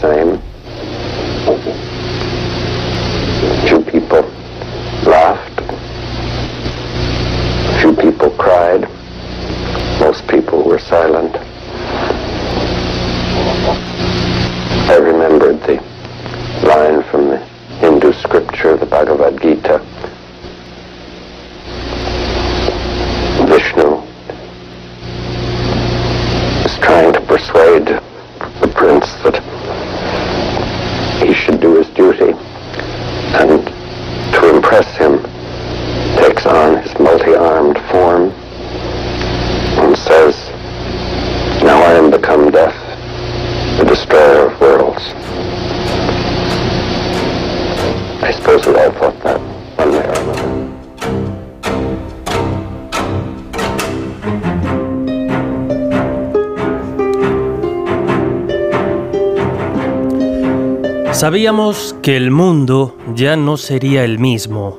Same. Sabíamos que el mundo ya no sería el mismo.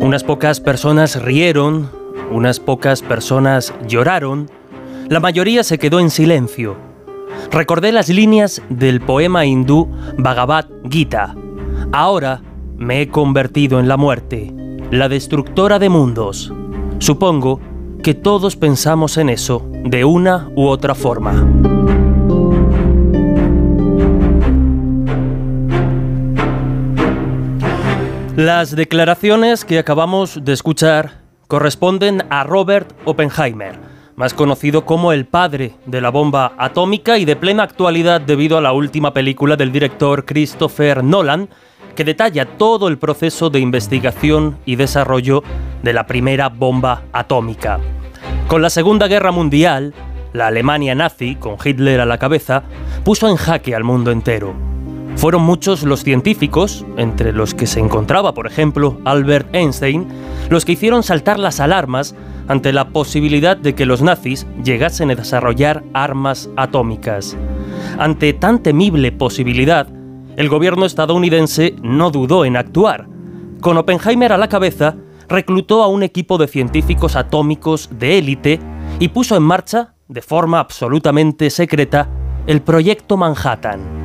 Unas pocas personas rieron, unas pocas personas lloraron, la mayoría se quedó en silencio. Recordé las líneas del poema hindú Bhagavad Gita. Ahora me he convertido en la muerte, la destructora de mundos. Supongo que todos pensamos en eso de una u otra forma. Las declaraciones que acabamos de escuchar corresponden a Robert Oppenheimer, más conocido como el padre de la bomba atómica y de plena actualidad debido a la última película del director Christopher Nolan, que detalla todo el proceso de investigación y desarrollo de la primera bomba atómica. Con la Segunda Guerra Mundial, la Alemania nazi, con Hitler a la cabeza, puso en jaque al mundo entero. Fueron muchos los científicos, entre los que se encontraba, por ejemplo, Albert Einstein, los que hicieron saltar las alarmas ante la posibilidad de que los nazis llegasen a desarrollar armas atómicas. Ante tan temible posibilidad, el gobierno estadounidense no dudó en actuar. Con Oppenheimer a la cabeza, reclutó a un equipo de científicos atómicos de élite y puso en marcha, de forma absolutamente secreta, el Proyecto Manhattan.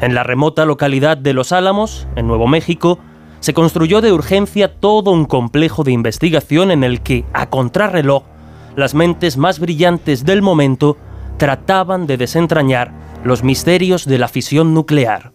En la remota localidad de Los Álamos, en Nuevo México, se construyó de urgencia todo un complejo de investigación en el que, a contrarreloj, las mentes más brillantes del momento trataban de desentrañar los misterios de la fisión nuclear.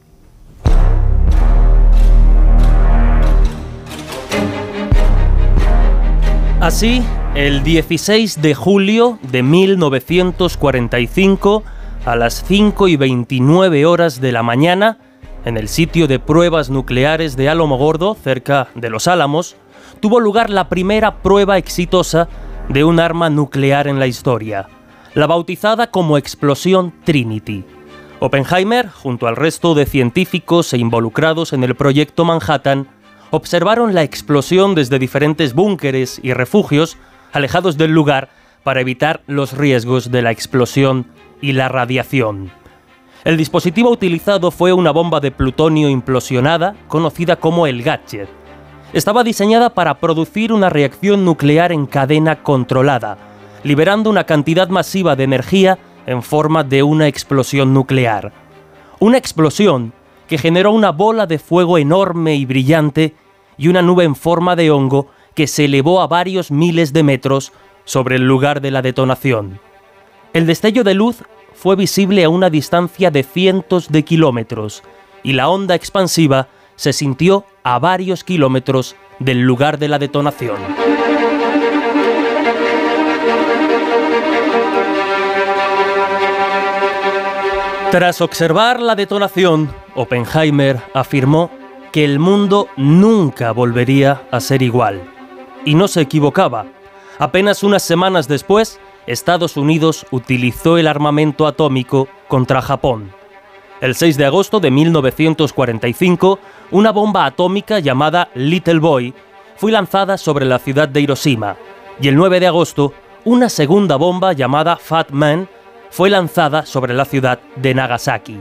Así, el 16 de julio de 1945, a las 5 y 29 horas de la mañana, en el sitio de pruebas nucleares de Gordo, cerca de Los Álamos, tuvo lugar la primera prueba exitosa de un arma nuclear en la historia, la bautizada como explosión Trinity. Oppenheimer, junto al resto de científicos e involucrados en el proyecto Manhattan, observaron la explosión desde diferentes búnkeres y refugios alejados del lugar para evitar los riesgos de la explosión y la radiación. El dispositivo utilizado fue una bomba de plutonio implosionada conocida como el Gadget. Estaba diseñada para producir una reacción nuclear en cadena controlada, liberando una cantidad masiva de energía en forma de una explosión nuclear. Una explosión que generó una bola de fuego enorme y brillante y una nube en forma de hongo que se elevó a varios miles de metros sobre el lugar de la detonación. El destello de luz fue visible a una distancia de cientos de kilómetros y la onda expansiva se sintió a varios kilómetros del lugar de la detonación. Tras observar la detonación, Oppenheimer afirmó que el mundo nunca volvería a ser igual. Y no se equivocaba. Apenas unas semanas después, Estados Unidos utilizó el armamento atómico contra Japón. El 6 de agosto de 1945, una bomba atómica llamada Little Boy fue lanzada sobre la ciudad de Hiroshima, y el 9 de agosto, una segunda bomba llamada Fat Man fue lanzada sobre la ciudad de Nagasaki.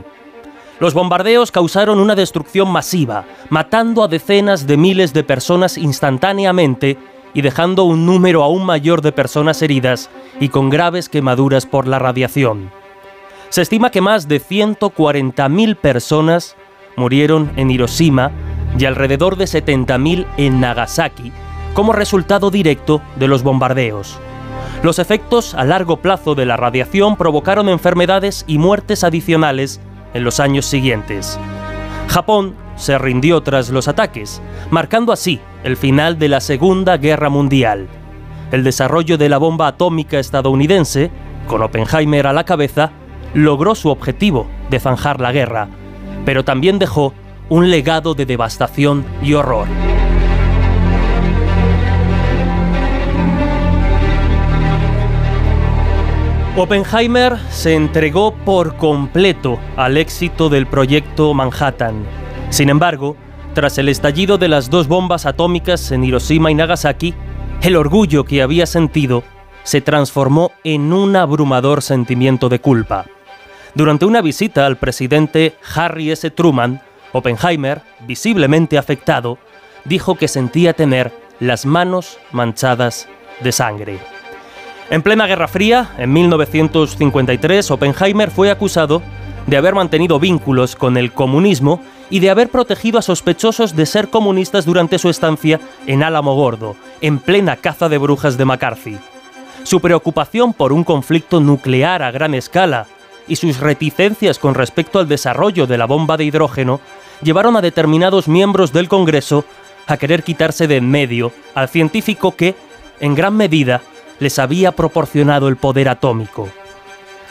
Los bombardeos causaron una destrucción masiva, matando a decenas de miles de personas instantáneamente y dejando un número aún mayor de personas heridas y con graves quemaduras por la radiación. Se estima que más de 140.000 personas murieron en Hiroshima y alrededor de 70.000 en Nagasaki como resultado directo de los bombardeos. Los efectos a largo plazo de la radiación provocaron enfermedades y muertes adicionales en los años siguientes. Japón se rindió tras los ataques, marcando así el final de la Segunda Guerra Mundial. El desarrollo de la bomba atómica estadounidense, con Oppenheimer a la cabeza, logró su objetivo de zanjar la guerra, pero también dejó un legado de devastación y horror. Oppenheimer se entregó por completo al éxito del proyecto Manhattan. Sin embargo, tras el estallido de las dos bombas atómicas en Hiroshima y Nagasaki, el orgullo que había sentido se transformó en un abrumador sentimiento de culpa. Durante una visita al presidente Harry S. Truman, Oppenheimer, visiblemente afectado, dijo que sentía tener las manos manchadas de sangre. En plena Guerra Fría, en 1953, Oppenheimer fue acusado de haber mantenido vínculos con el comunismo y de haber protegido a sospechosos de ser comunistas durante su estancia en Álamo Gordo, en plena caza de brujas de McCarthy. Su preocupación por un conflicto nuclear a gran escala y sus reticencias con respecto al desarrollo de la bomba de hidrógeno llevaron a determinados miembros del Congreso a querer quitarse de en medio al científico que, en gran medida, les había proporcionado el poder atómico.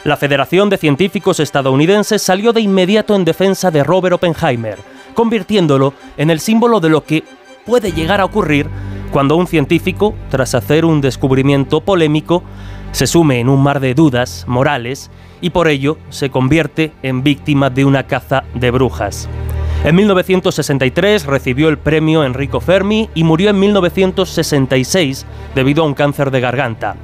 La Federación de Científicos Estadounidenses salió de inmediato en defensa de Robert Oppenheimer, convirtiéndolo en el símbolo de lo que puede llegar a ocurrir cuando un científico, tras hacer un descubrimiento polémico, se sume en un mar de dudas morales y por ello se convierte en víctima de una caza de brujas. En 1963 recibió el premio Enrico Fermi y murió en 1966 debido a un cáncer de garganta.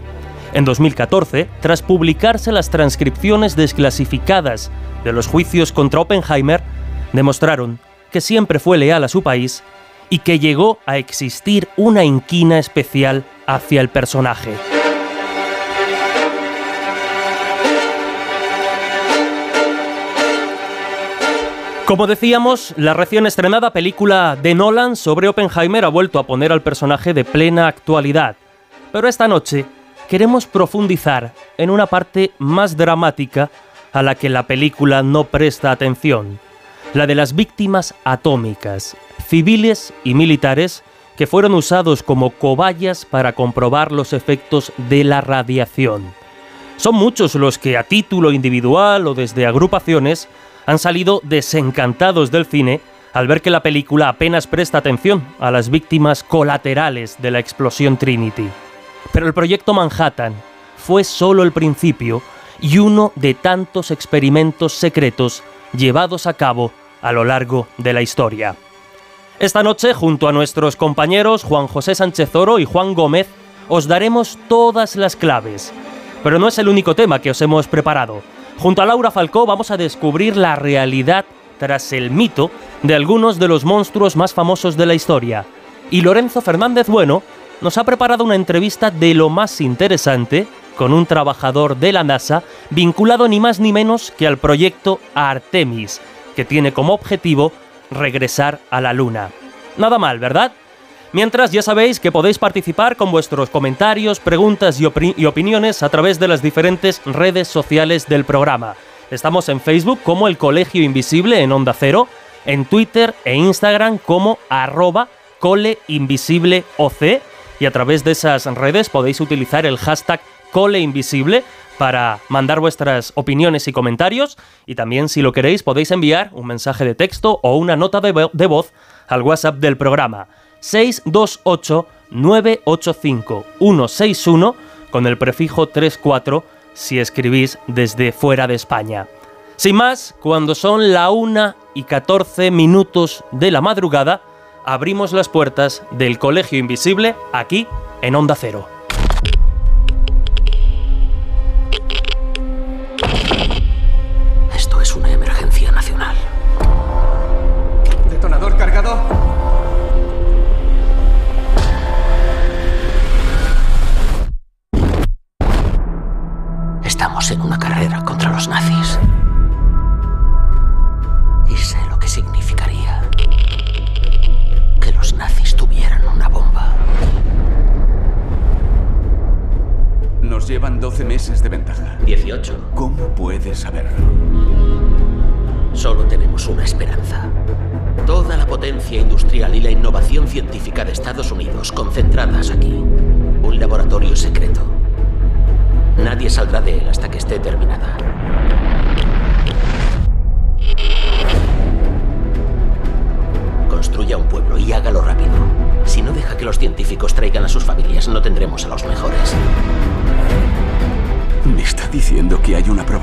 En 2014, tras publicarse las transcripciones desclasificadas de los juicios contra Oppenheimer, demostraron que siempre fue leal a su país y que llegó a existir una inquina especial hacia el personaje. Como decíamos, la recién estrenada película de Nolan sobre Oppenheimer ha vuelto a poner al personaje de plena actualidad. Pero esta noche queremos profundizar en una parte más dramática a la que la película no presta atención, la de las víctimas atómicas, civiles y militares que fueron usados como cobayas para comprobar los efectos de la radiación. Son muchos los que a título individual o desde agrupaciones han salido desencantados del cine al ver que la película apenas presta atención a las víctimas colaterales de la explosión Trinity. Pero el proyecto Manhattan fue solo el principio y uno de tantos experimentos secretos llevados a cabo a lo largo de la historia. Esta noche, junto a nuestros compañeros Juan José Sánchez Oro y Juan Gómez, os daremos todas las claves. Pero no es el único tema que os hemos preparado. Junto a Laura Falcó vamos a descubrir la realidad tras el mito de algunos de los monstruos más famosos de la historia. Y Lorenzo Fernández Bueno nos ha preparado una entrevista de lo más interesante con un trabajador de la NASA vinculado ni más ni menos que al proyecto Artemis, que tiene como objetivo regresar a la Luna. Nada mal, ¿verdad? Mientras, ya sabéis que podéis participar con vuestros comentarios, preguntas y, opiniones a través de las diferentes redes sociales del programa. Estamos en Facebook como El Colegio Invisible en Onda Cero, en Twitter e Instagram como arroba coleinvisibleoc y a través de esas redes podéis utilizar el hashtag coleinvisible para mandar vuestras opiniones y comentarios y también si lo queréis podéis enviar un mensaje de texto o una nota de, voz al WhatsApp del programa 628 985 161 con el prefijo 34 si escribís desde fuera de España. Sin más, cuando son la 1 y 14 minutos de la madrugada, abrimos las puertas del Colegio Invisible aquí en Onda Cero.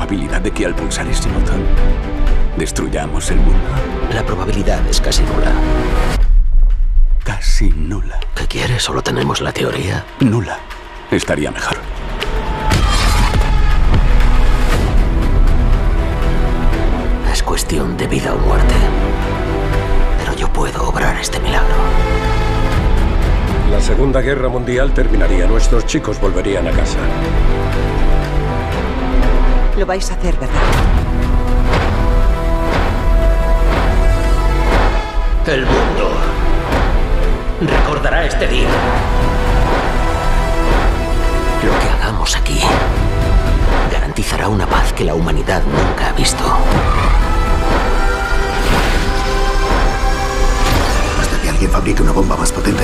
Probabilidad de que al pulsar ese botón destruyamos el mundo? La probabilidad es casi nula. Casi nula. ¿Qué quieres? Solo tenemos la teoría. Nula. Estaría mejor. cuestión de vida o muerte. Pero yo puedo obrar este milagro. La Segunda Guerra Mundial terminaría. Nuestros chicos volverían a casa. Lo vais a hacer, ¿verdad? El mundo recordará este día. Lo que hagamos aquí garantizará una paz que la humanidad nunca ha visto. alguien fabrique una bomba más potente.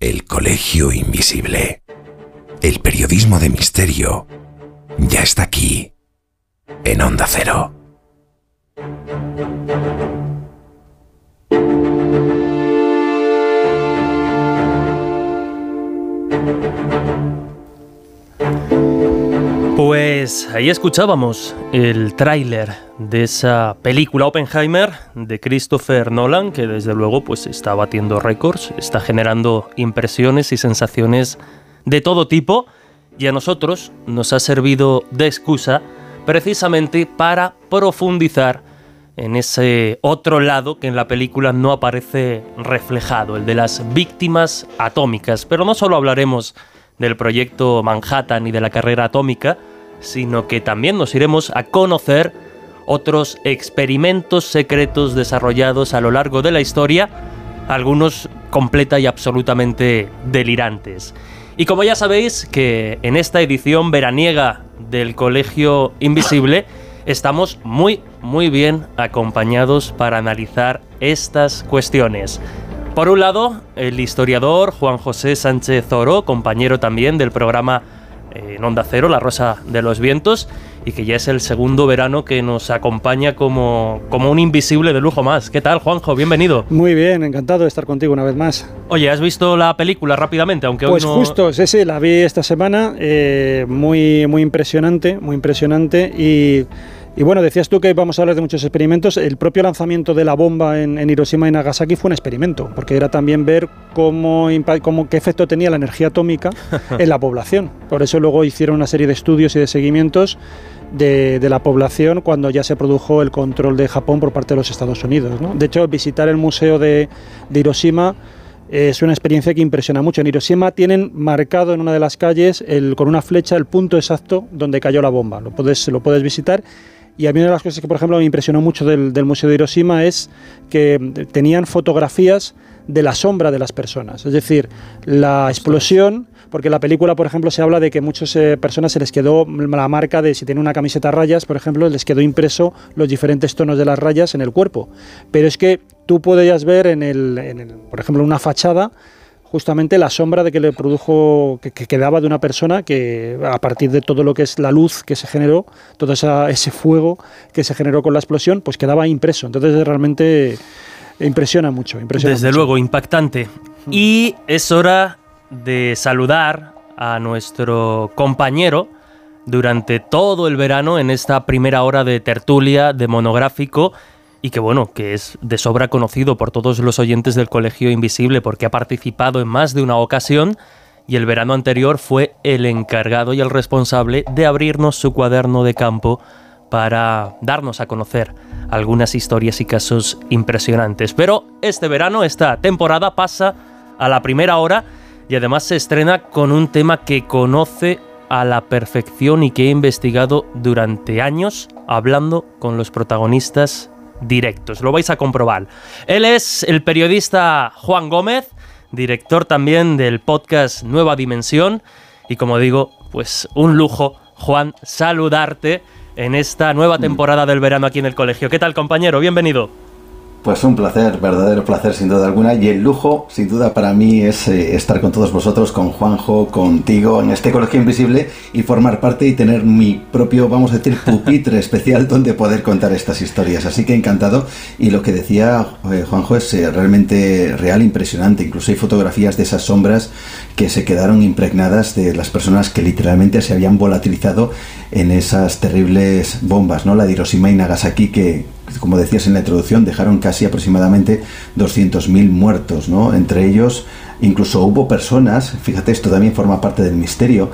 El Colegio Invisible. El periodismo de misterio ya está aquí, en Onda Cero. Pues ahí escuchábamos el tráiler de esa película Oppenheimer de Christopher Nolan, que desde luego pues está batiendo récords, está generando impresiones y sensaciones de todo tipo y a nosotros nos ha servido de excusa precisamente para profundizar en ese otro lado que en la película no aparece reflejado, el de las víctimas atómicas. Pero no solo hablaremos del proyecto Manhattan y de la carrera atómica, sino que también nos iremos a conocer otros experimentos secretos desarrollados a lo largo de la historia, algunos completa y absolutamente delirantes. Y como ya sabéis que en esta edición veraniega del Colegio Invisible estamos muy muy bien acompañados para analizar estas cuestiones. Por un lado, el historiador Juan José Sánchez Oro, compañero también del programa eh, en Onda Cero, La Rosa de los Vientos, y que ya es el segundo verano que nos acompaña como, como un invisible de lujo más. ¿Qué tal, Juanjo? Bienvenido. Muy bien, encantado de estar contigo una vez más. Oye, ¿has visto la película rápidamente? Aunque pues hoy no... justo, sí, sí, la vi esta semana, eh, muy, muy impresionante, muy impresionante y y bueno, decías tú que vamos a hablar de muchos experimentos. El propio lanzamiento de la bomba en, Hiroshima y Nagasaki fue un experimento, porque era también ver cómo, cómo, qué efecto tenía la energía atómica en la población. Por eso luego hicieron una serie de estudios y de seguimientos de, la población cuando ya se produjo el control de Japón por parte de los Estados Unidos. De hecho, visitar el museo de, Hiroshima es una experiencia que impresiona mucho. En Hiroshima tienen marcado en una de las calles el, con una flecha el punto exacto donde cayó la bomba. Lo puedes, lo puedes visitar y a mí una de las cosas que, por ejemplo, me impresionó mucho del, Museo de Hiroshima es que tenían fotografías de la sombra de las personas. Es decir, la explosión, porque en la película, por ejemplo, se habla de que muchas eh, personas se les quedó la marca de si tienen una camiseta a rayas, por ejemplo, les quedó impreso los diferentes tonos de las rayas en el cuerpo. Pero es que tú podías ver en el, en el por ejemplo, una fachada justamente la sombra de que le produjo, que, quedaba de una persona que a partir de todo lo que es la luz que se generó, todo ese fuego que se generó con la explosión, pues quedaba impreso. Entonces realmente impresiona mucho. Impresiona Desde luego, impactante. Y es hora de saludar a nuestro compañero durante todo el verano en esta primera hora de tertulia, de monográfico y que bueno, que es de sobra conocido por todos los oyentes del Colegio Invisible porque ha participado en más de una ocasión y el verano anterior fue el encargado y el responsable de abrirnos su cuaderno de campo para darnos a conocer algunas historias y casos impresionantes. Pero este verano, esta temporada pasa a la primera hora y además se estrena con un tema que conoce a la perfección y que he investigado durante años hablando con los protagonistas directos. Lo vais a comprobar. Él es el periodista Juan Gómez, director también del podcast Nueva Dimensión. Y como digo, pues un lujo, Juan, saludarte en esta nueva temporada del verano aquí en el colegio. ¿Qué tal, compañero? Bienvenido. Pues un placer, verdadero placer sin duda alguna y el lujo sin duda para mí es eh, estar con todos vosotros, con Juanjo, contigo en este colegio invisible y formar parte y tener mi propio, vamos a decir, pupitre especial donde poder contar estas historias. Así que encantado y lo que decía eh, Juanjo es eh, realmente real, impresionante. Incluso hay fotografías de esas sombras que se quedaron impregnadas de las personas que literalmente se habían volatilizado en esas terribles bombas, ¿no? La de Hiroshima y Nagasaki que como decías en la introducción, dejaron casi aproximadamente 200.000 muertos, ¿no? Entre ellos, incluso hubo personas, fíjate, esto también forma parte del misterio,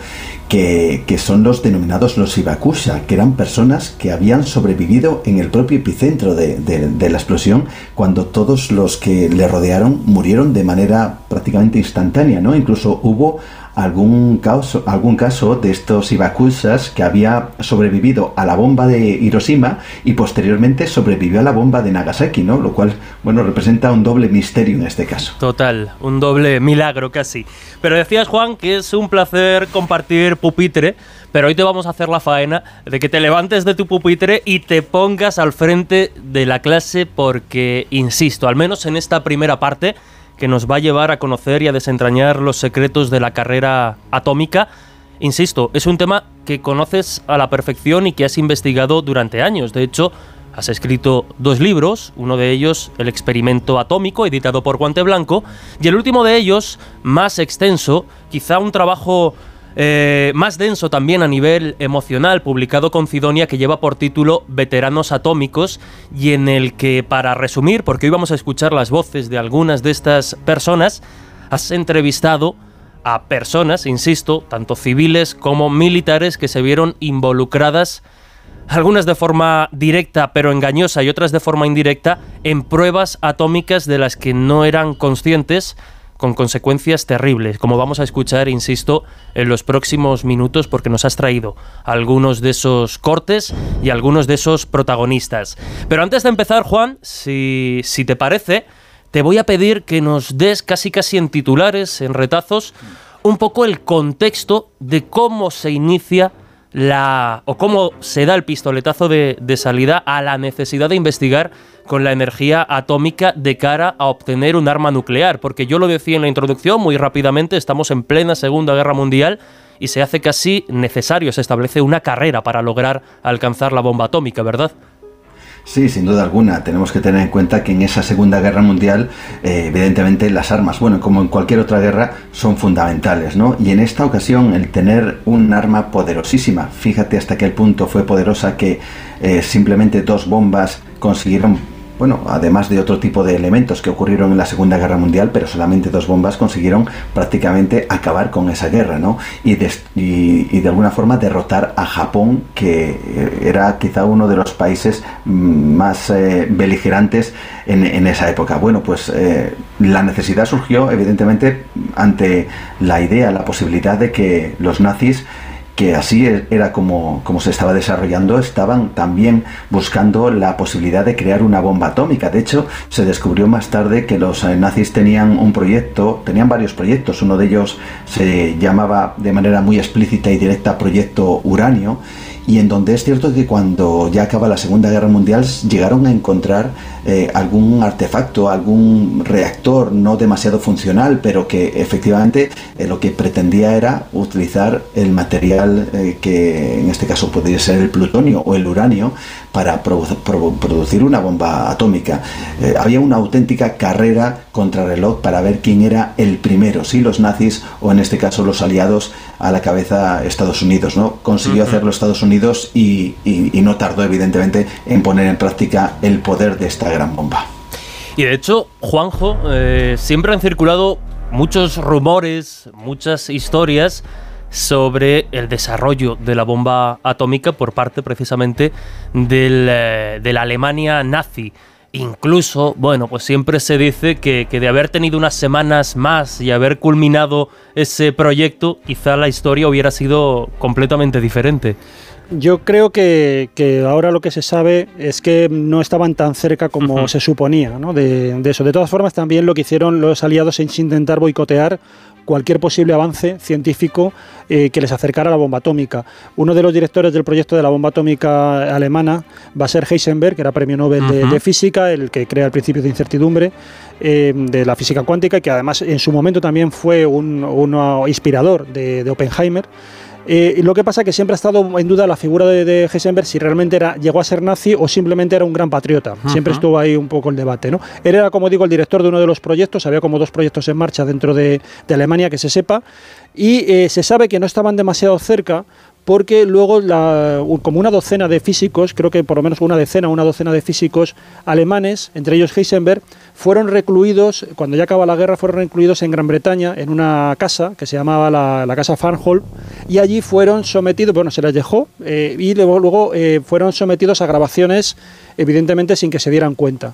que, son los denominados los Ibakusha, que eran personas que habían sobrevivido en el propio epicentro de, de la explosión, cuando todos los que le rodearon murieron de manera prácticamente instantánea, ¿no? Incluso hubo algún caso, algún caso de estos Ibakusas que había sobrevivido a la bomba de Hiroshima y posteriormente sobrevivió a la bomba de Nagasaki, ¿no? Lo cual, bueno, representa un doble misterio en este caso. Total, un doble milagro casi. Pero decías, Juan, que es un placer compartir pupitre, pero hoy te vamos a hacer la faena de que te levantes de tu pupitre y te pongas al frente de la clase porque, insisto, al menos en esta primera parte, que nos va a llevar a conocer y a desentrañar los secretos de la carrera atómica. Insisto, es un tema que conoces a la perfección y que has investigado durante años. De hecho, has escrito dos libros, uno de ellos El experimento atómico, editado por Guante Blanco, y el último de ellos, más extenso, quizá un trabajo eh, más denso también a nivel emocional, publicado con Cidonia, que lleva por título Veteranos Atómicos, y en el que, para resumir, porque hoy vamos a escuchar las voces de algunas de estas personas, has entrevistado a personas, insisto, tanto civiles como militares, que se vieron involucradas, algunas de forma directa pero engañosa y otras de forma indirecta, en pruebas atómicas de las que no eran conscientes con consecuencias terribles, como vamos a escuchar, insisto, en los próximos minutos, porque nos has traído algunos de esos cortes y algunos de esos protagonistas. Pero antes de empezar, Juan, si, si te parece, te voy a pedir que nos des casi casi en titulares, en retazos, un poco el contexto de cómo se inicia la o cómo se da el pistoletazo de, de salida a la necesidad de investigar con la energía atómica de cara a obtener un arma nuclear, porque yo lo decía en la introducción muy rápidamente, estamos en plena Segunda Guerra Mundial y se hace casi necesario, se establece una carrera para lograr alcanzar la bomba atómica, ¿verdad? Sí, sin duda alguna. Tenemos que tener en cuenta que en esa Segunda Guerra Mundial, eh, evidentemente, las armas, bueno, como en cualquier otra guerra, son fundamentales, ¿no? Y en esta ocasión, el tener un arma poderosísima, fíjate hasta qué punto fue poderosa que eh, simplemente dos bombas consiguieron bueno, además de otro tipo de elementos que ocurrieron en la Segunda Guerra Mundial, pero solamente dos bombas consiguieron prácticamente acabar con esa guerra, ¿no? Y de, y, de alguna forma derrotar a Japón, que eh, era quizá uno de los países mm, más eh, beligerantes en, esa época. Bueno, pues eh, la necesidad surgió evidentemente ante la idea, la posibilidad de que los nazis que así e, era como, como se estaba desarrollando, estaban también buscando la posibilidad de crear una bomba atómica. De hecho, se descubrió más tarde que los eh, nazis tenían un proyecto, tenían varios proyectos. Uno de ellos se llamaba de manera muy explícita y directa Proyecto Uranio y en donde es cierto que cuando ya acaba la Segunda Guerra Mundial llegaron a encontrar eh, algún artefacto, algún reactor no demasiado funcional, pero que efectivamente eh, lo que pretendía era utilizar el material eh, que en este caso podría ser el plutonio o el uranio para producir una bomba atómica. había una auténtica carrera contra reloj para ver quién era el primero, si los nazis o en este caso los aliados a la cabeza Estados Unidos. ¿no? Consiguió hacerlo Estados Unidos y, no tardó evidentemente en poner en práctica el poder de esta gran bomba. Y de hecho, Juanjo, eh, siempre han circulado muchos rumores, muchas historias sobre el desarrollo de la bomba atómica por parte precisamente eh, de la Alemania nazi. Incluso, bueno, pues siempre se dice que, de haber tenido unas semanas más y haber culminado ese proyecto, quizá la historia hubiera sido completamente diferente. Yo creo que, ahora lo que se sabe es que no estaban tan cerca como se suponía ¿no? de, de, eso. De todas formas, también lo que hicieron los aliados es intentar boicotear cualquier posible avance científico eh, que les acercara a la bomba atómica. Uno de los directores del proyecto de la bomba atómica alemana va a ser Heisenberg, que era premio Nobel de, física, el que crea el principio de incertidumbre eh, de la física cuántica, y que además en su momento también fue un, inspirador de, de Oppenheimer. Eh, lo que pasa es que siempre ha estado en duda la figura de, de Heisenberg si realmente era, llegó a ser nazi o simplemente era un gran patriota. Siempre estuvo ahí un poco el debate. ¿no? Él era, como digo, el director de uno de los proyectos, había como dos proyectos en marcha dentro de, Alemania que se sepa, y eh, se sabe que no estaban demasiado cerca porque luego como una docena de físicos, creo que por lo menos una decena o una docena de físicos alemanes, entre ellos Heisenberg, fueron recluidos, cuando ya acaba la guerra, fueron recluidos en Gran Bretaña, en una casa que se llamaba la, Casa Farnholm, y allí fueron sometidos, bueno, se les dejó, eh, y luego, luego eh, fueron sometidos a grabaciones, evidentemente sin que se dieran cuenta.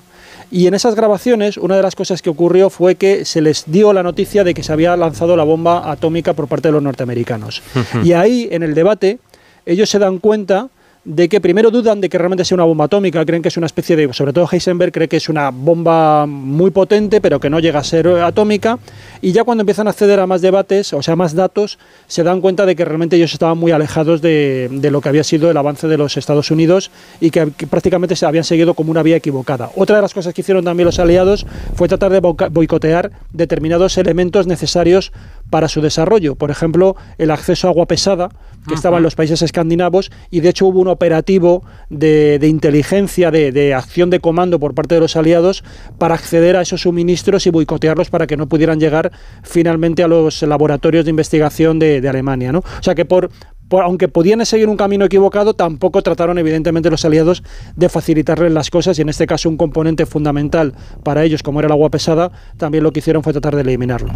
Y en esas grabaciones, una de las cosas que ocurrió fue que se les dio la noticia de que se había lanzado la bomba atómica por parte de los norteamericanos. y ahí, en el debate, ellos se dan cuenta de que primero dudan de que realmente sea una bomba atómica, creen que es una especie de, sobre todo Heisenberg cree que es una bomba muy potente, pero que no llega a ser atómica, y ya cuando empiezan a acceder a más debates, o sea, más datos, se dan cuenta de que realmente ellos estaban muy alejados de, lo que había sido el avance de los Estados Unidos y que, prácticamente se habían seguido como una vía equivocada. Otra de las cosas que hicieron también los aliados fue tratar de boicotear determinados elementos necesarios para su desarrollo, por ejemplo, el acceso a agua pesada, que estaba en los países escandinavos, y de hecho hubo una operativo de, inteligencia, de, acción de comando por parte de los aliados para acceder a esos suministros y boicotearlos para que no pudieran llegar finalmente a los laboratorios de investigación de, Alemania. ¿no? O sea que por, aunque podían seguir un camino equivocado, tampoco trataron evidentemente los aliados de facilitarles las cosas y en este caso un componente fundamental para ellos, como era el agua pesada, también lo que hicieron fue tratar de eliminarlo.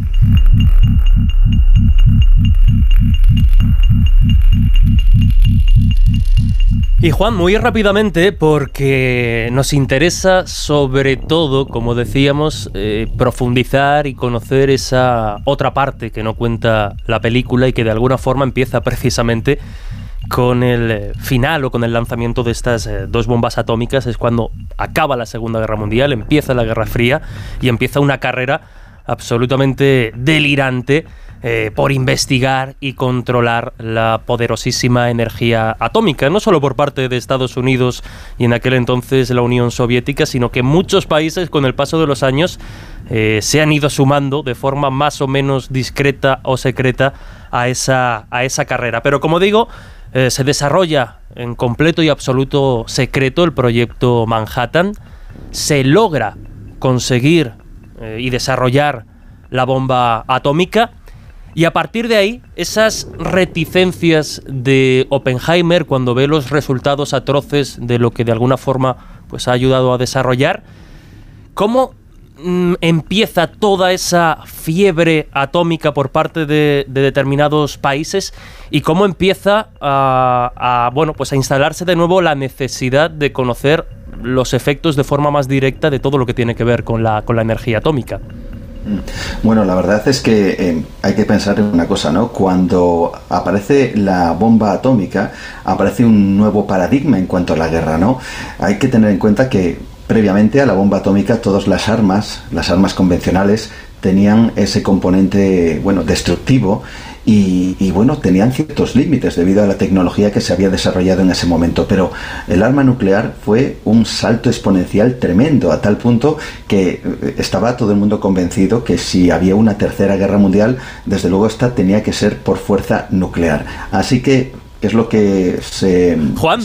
Y Juan, muy rápidamente, porque nos interesa sobre todo, como decíamos, eh, profundizar y conocer esa otra parte que no cuenta la película y que de alguna forma empieza precisamente con el eh, final o con el lanzamiento de estas eh, dos bombas atómicas. Es cuando acaba la Segunda Guerra Mundial, empieza la Guerra Fría y empieza una carrera absolutamente delirante eh, por investigar y controlar la poderosísima energía atómica, no solo por parte de Estados Unidos y en aquel entonces la Unión Soviética, sino que muchos países con el paso de los años eh, se han ido sumando de forma más o menos discreta o secreta a esa, a esa carrera. Pero como digo, eh, se desarrolla en completo y absoluto secreto el proyecto Manhattan, se logra conseguir y desarrollar la bomba atómica y a partir de ahí, esas reticencias de Oppenheimer cuando ve los resultados atroces de lo que de alguna forma pues, ha ayudado a desarrollar, ¿cómo mm, empieza toda esa fiebre atómica por parte de, determinados países y cómo empieza a, bueno, pues a instalarse de nuevo la necesidad de conocer los efectos de forma más directa de todo lo que tiene que ver con la, con la energía atómica? Mm. Bueno, la verdad es que eh, hay que pensar en una cosa, ¿no? Cuando aparece la bomba atómica, aparece un nuevo paradigma en cuanto a la guerra, ¿no? Hay que tener en cuenta que previamente a la bomba atómica todas las armas, las armas convencionales, tenían ese componente, bueno, destructivo y, bueno, tenían ciertos límites debido a la tecnología que se había desarrollado en ese momento, pero el arma nuclear fue un salto exponencial tremendo, a tal punto que eh, estaba todo el mundo convencido que si había una tercera guerra mundial, desde luego esta tenía que ser por fuerza nuclear. Así que es lo que se, Juan,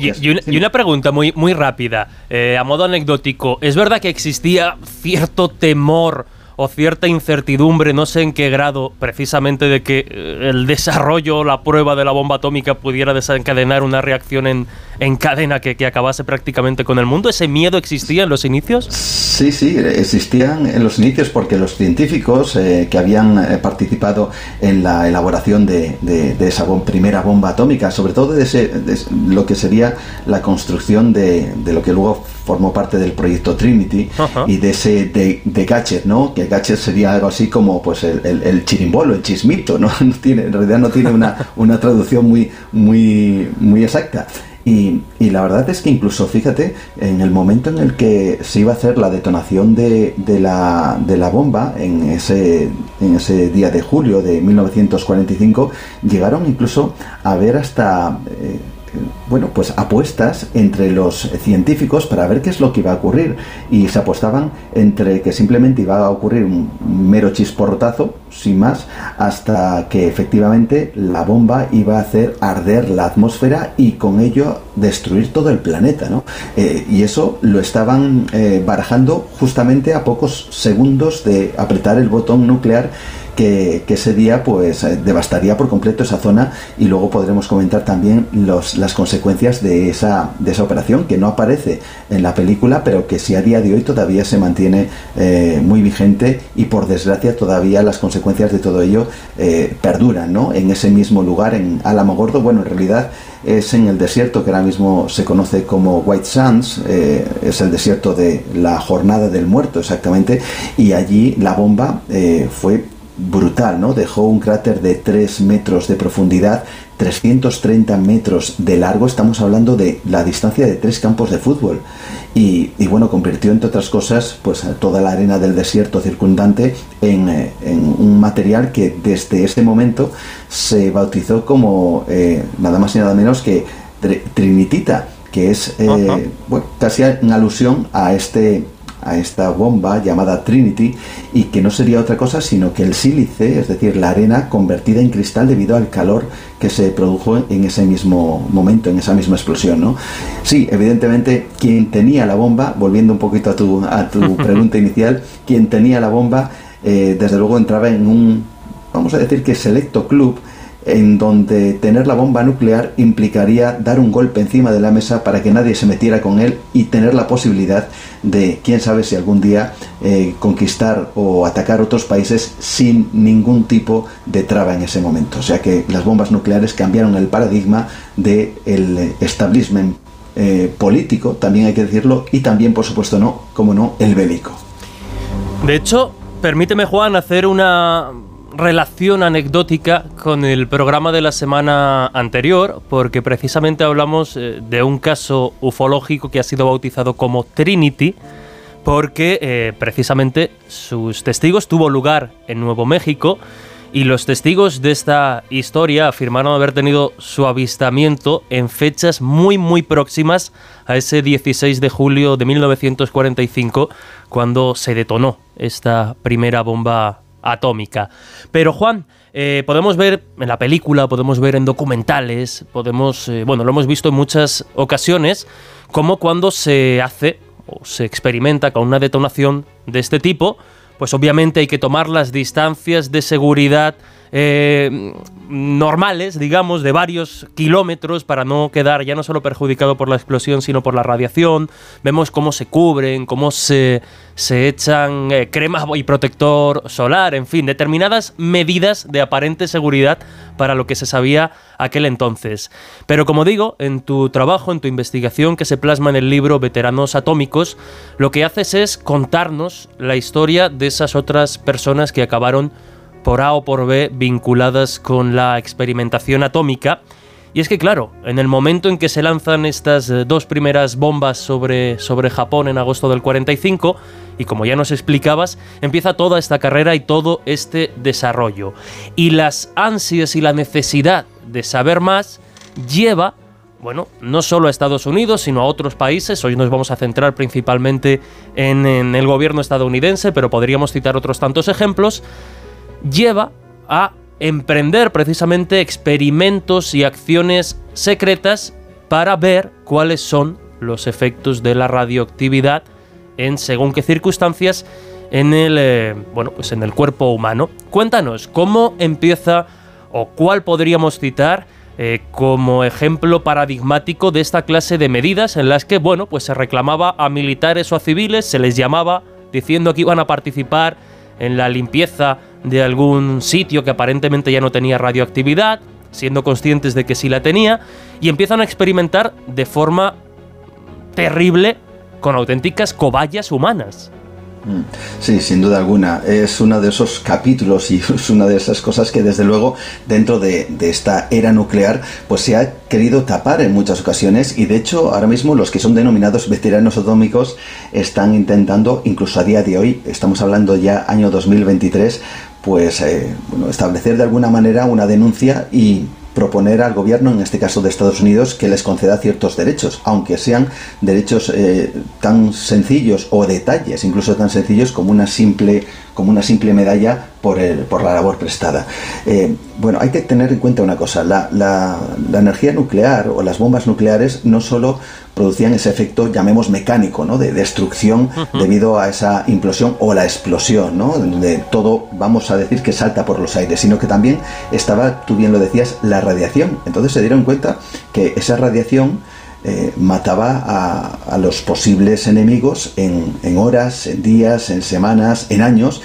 y, una, pregunta muy, muy rápida, eh, a modo anecdótico. ¿Es verdad que existía cierto temor o cierta incertidumbre, no sé en qué grado, precisamente de que eh, el desarrollo, la prueba de la bomba atómica pudiera desencadenar una reacción en, en cadena que, acabase prácticamente con el mundo? ¿Ese miedo existía en los inicios? Sí, sí, existían en los inicios porque los científicos eh, que habían eh, participado en la elaboración de, de, esa primera bomba atómica, sobre todo de, ese, lo que sería la construcción de, de, lo que luego formó parte del proyecto Trinity y de ese de, gadget, ¿no? Que gadget sería algo así como pues el, el, chirimbolo, el chismito, ¿no? tiene, en realidad no tiene una, una traducción muy, muy, muy exacta. Y, la verdad es que incluso, fíjate, en el momento en el que se iba a hacer la detonación de, de, la, de la, bomba, en ese, en ese día de julio de 1945, llegaron incluso a ver hasta... Eh, bueno, pues apuestas entre los científicos para ver qué es lo que iba a ocurrir. Y se apostaban entre que simplemente iba a ocurrir un mero chisporrotazo, sin más, hasta que efectivamente la bomba iba a hacer arder la atmósfera y con ello destruir todo el planeta. ¿no? Eh, y eso lo estaban eh, barajando justamente a pocos segundos de apretar el botón nuclear que, ese día pues eh, devastaría por completo esa zona y luego podremos comentar también los, las consecuencias de esa, de esa operación que no aparece en la película pero que sí a día de hoy todavía se mantiene eh, muy vigente y por desgracia todavía las consecuencias de todo ello eh, perduran ¿no? en ese mismo lugar en Álamo Gordo bueno en realidad es en el desierto que ahora mismo se conoce como White Sands, es el desierto de la jornada del muerto exactamente, y allí la bomba fue brutal, ¿no? Dejó un cráter de 3 metros de profundidad, 330 metros de largo, estamos hablando de la distancia de tres campos de fútbol. Y, bueno, convirtió entre otras cosas pues toda la arena del desierto circundante en, eh, un material que desde ese momento se bautizó como eh, nada más y nada menos que trinitita, que es eh, casi en alusión a este a esta bomba llamada Trinity y que no sería otra cosa sino que el sílice, es decir, la arena convertida en cristal debido al calor que se produjo en ese mismo momento, en esa misma explosión, ¿no? Sí, evidentemente quien tenía la bomba, volviendo un poquito a tu, a tu pregunta inicial, quien tenía la bomba, eh, desde luego entraba en un, vamos a decir que selecto club, en donde tener la bomba nuclear implicaría dar un golpe encima de la mesa para que nadie se metiera con él y tener la posibilidad de, quién sabe si algún día, eh, conquistar o atacar otros países sin ningún tipo de traba en ese momento. O sea que las bombas nucleares cambiaron el paradigma del establishment eh, político, también hay que decirlo, y también, por supuesto, no, como no, el bélico. De hecho, permíteme, Juan, hacer una relación anecdótica con el programa de la semana anterior, porque precisamente hablamos eh, de un caso ufológico que ha sido bautizado como Trinity, porque eh, precisamente sus testigos tuvo lugar en Nuevo México y los testigos de esta historia afirmaron haber tenido su avistamiento en fechas muy muy próximas a ese 16 de julio de 1945 cuando se detonó esta primera bomba atómica. Pero Juan, eh, podemos ver en la película, podemos ver en documentales, podemos, eh, bueno, lo hemos visto en muchas ocasiones, como cuando se hace o se experimenta con una detonación de este tipo, pues obviamente hay que tomar las distancias de seguridad eh, normales, digamos, de varios kilómetros para no quedar ya no solo perjudicado por la explosión, sino por la radiación. Vemos cómo se cubren, cómo se, se echan eh, crema y protector solar, en fin, determinadas medidas de aparente seguridad para lo que se sabía aquel entonces. Pero como digo, en tu trabajo, en tu investigación que se plasma en el libro Veteranos Atómicos, lo que haces es contarnos la historia de esas otras personas que acabaron por A o por B vinculadas con la experimentación atómica. Y es que claro, en el momento en que se lanzan estas eh, dos primeras bombas sobre, sobre Japón en agosto del 45, y como ya nos explicabas, empieza toda esta carrera y todo este desarrollo. Y las ansias y la necesidad de saber más lleva, bueno, no solo a Estados Unidos, sino a otros países. Hoy nos vamos a centrar principalmente en, en el gobierno estadounidense, pero podríamos citar otros tantos ejemplos lleva a emprender precisamente experimentos y acciones secretas para ver cuáles son los efectos de la radioactividad en según qué circunstancias en el eh, bueno pues en el cuerpo humano. Cuéntanos cómo empieza o cuál podríamos citar eh, como ejemplo paradigmático de esta clase de medidas en las que bueno pues se reclamaba a militares o a civiles, se les llamaba diciendo que iban a participar en la limpieza de algún sitio que aparentemente ya no tenía radioactividad, siendo conscientes de que sí la tenía, y empiezan a experimentar de forma terrible con auténticas cobayas humanas. Mm. Sí, sin duda alguna. Es uno de esos capítulos y es una de esas cosas que desde luego dentro de, esta era nuclear pues se ha querido tapar en muchas ocasiones y de hecho ahora mismo los que son denominados veteranos atómicos están intentando, incluso a día de hoy, estamos hablando ya año 2023, pues eh, bueno, establecer de alguna manera una denuncia y proponer al gobierno, en este caso de Estados Unidos, que les conceda ciertos derechos, aunque sean derechos eh, tan sencillos o detalles, incluso tan sencillos como una simple, como una simple medalla por, el, por la labor prestada. Eh, bueno, hay que tener en cuenta una cosa, la, la, energía nuclear o las bombas nucleares no solo producían ese efecto, llamemos mecánico, ¿no? de destrucción debido a esa implosión o la explosión, ¿no? donde todo, vamos a decir, que salta por los aires, sino que también estaba, tú bien lo decías, la radiación. Entonces se dieron cuenta que esa radiación eh, mataba a, a, los posibles enemigos en, en horas, en días, en semanas, en años,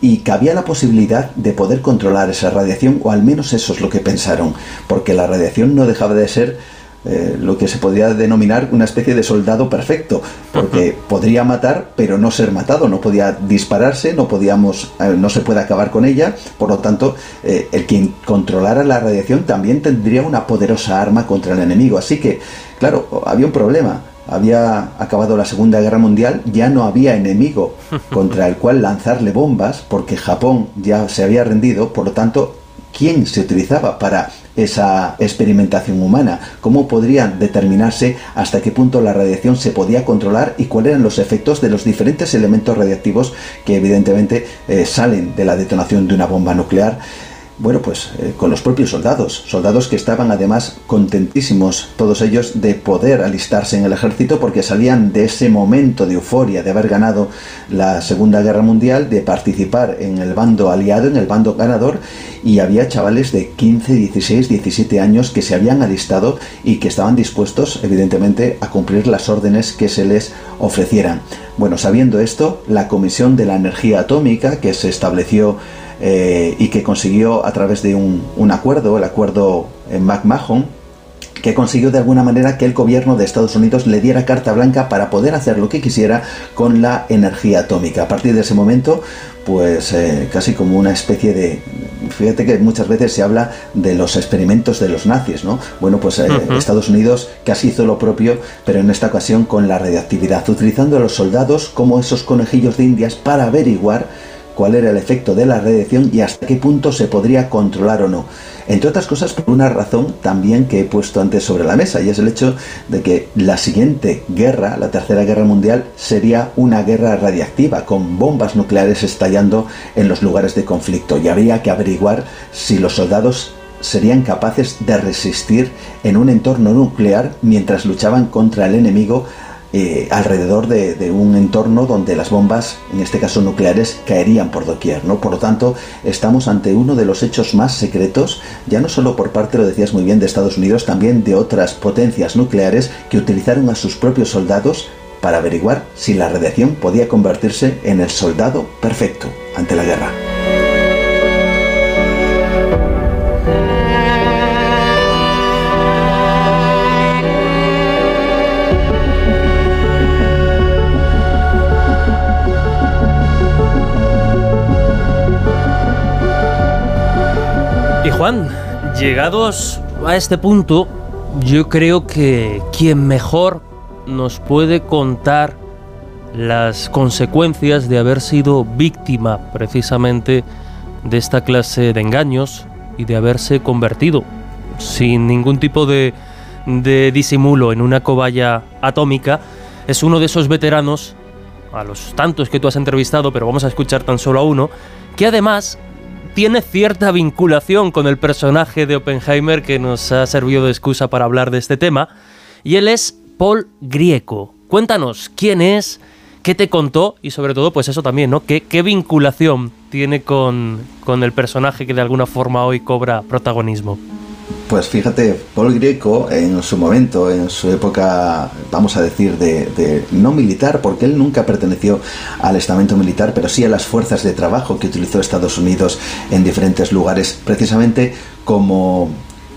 y que había la posibilidad de poder controlar esa radiación, o al menos eso es lo que pensaron, porque la radiación no dejaba de ser eh, lo que se podría denominar una especie de soldado perfecto, porque podría matar pero no ser matado, no podía dispararse, no podíamos, eh, no se puede acabar con ella, por lo tanto, eh, el quien controlara la radiación también tendría una poderosa arma contra el enemigo. Así que, claro, había un problema. Había acabado la Segunda Guerra Mundial, ya no había enemigo contra el cual lanzarle bombas, porque Japón ya se había rendido, por lo tanto, ¿quién se utilizaba para esa experimentación humana? ¿Cómo podrían determinarse hasta qué punto la radiación se podía controlar y cuáles eran los efectos de los diferentes elementos radiactivos que evidentemente eh, salen de la detonación de una bomba nuclear? Bueno, pues eh, con los propios soldados, soldados que estaban además contentísimos, todos ellos, de poder alistarse en el ejército porque salían de ese momento de euforia de haber ganado la Segunda Guerra Mundial, de participar en el bando aliado, en el bando ganador, y había chavales de 15, 16, 17 años que se habían alistado y que estaban dispuestos, evidentemente, a cumplir las órdenes que se les ofrecieran. Bueno, sabiendo esto, la Comisión de la Energía Atómica, que se estableció eh, y que consiguió a través de un, acuerdo, el acuerdo en McMahon, que consiguió de alguna manera que el gobierno de Estados Unidos le diera carta blanca para poder hacer lo que quisiera con la energía atómica. A partir de ese momento, pues eh, casi como una especie de... Fíjate que muchas veces se habla de los experimentos de los nazis, ¿no? Bueno, pues eh, Estados Unidos casi hizo lo propio, pero en esta ocasión con la radiactividad, utilizando a los soldados como esos conejillos de indias para averiguar cuál era el efecto de la radiación y hasta qué punto se podría controlar o no. Entre otras cosas, por una razón también que he puesto antes sobre la mesa, y es el hecho de que la siguiente guerra, la Tercera Guerra Mundial, sería una guerra radiactiva, con bombas nucleares estallando en los lugares de conflicto, y habría que averiguar si los soldados serían capaces de resistir en un entorno nuclear mientras luchaban contra el enemigo eh, alrededor de, un entorno donde las bombas, en este caso nucleares, caerían por doquier. ¿no? Por lo tanto, estamos ante uno de los hechos más secretos, ya no solo por parte, lo decías muy bien, de Estados Unidos, también de otras potencias nucleares que utilizaron a sus propios soldados para averiguar si la radiación podía convertirse en el soldado perfecto ante la guerra. Juan, llegados a este punto, yo creo que quien mejor nos puede contar las consecuencias de haber sido víctima precisamente de esta clase de engaños y de haberse convertido sin ningún tipo de, disimulo en una cobaya atómica, es uno de esos veteranos, a los tantos que tú has entrevistado, pero vamos a escuchar tan solo a uno, que además tiene cierta vinculación con el personaje de Oppenheimer que nos ha servido de excusa para hablar de este tema, y él es Paul Grieco. Cuéntanos quién es, qué te contó y sobre todo, pues eso también, ¿no? ¿Qué, qué vinculación tiene con, con el personaje que de alguna forma hoy cobra protagonismo? Pues fíjate, Paul Greco en su momento, en su época, vamos a decir, de, no militar, porque él nunca perteneció al estamento militar, pero sí a las fuerzas de trabajo que utilizó Estados Unidos en diferentes lugares, precisamente como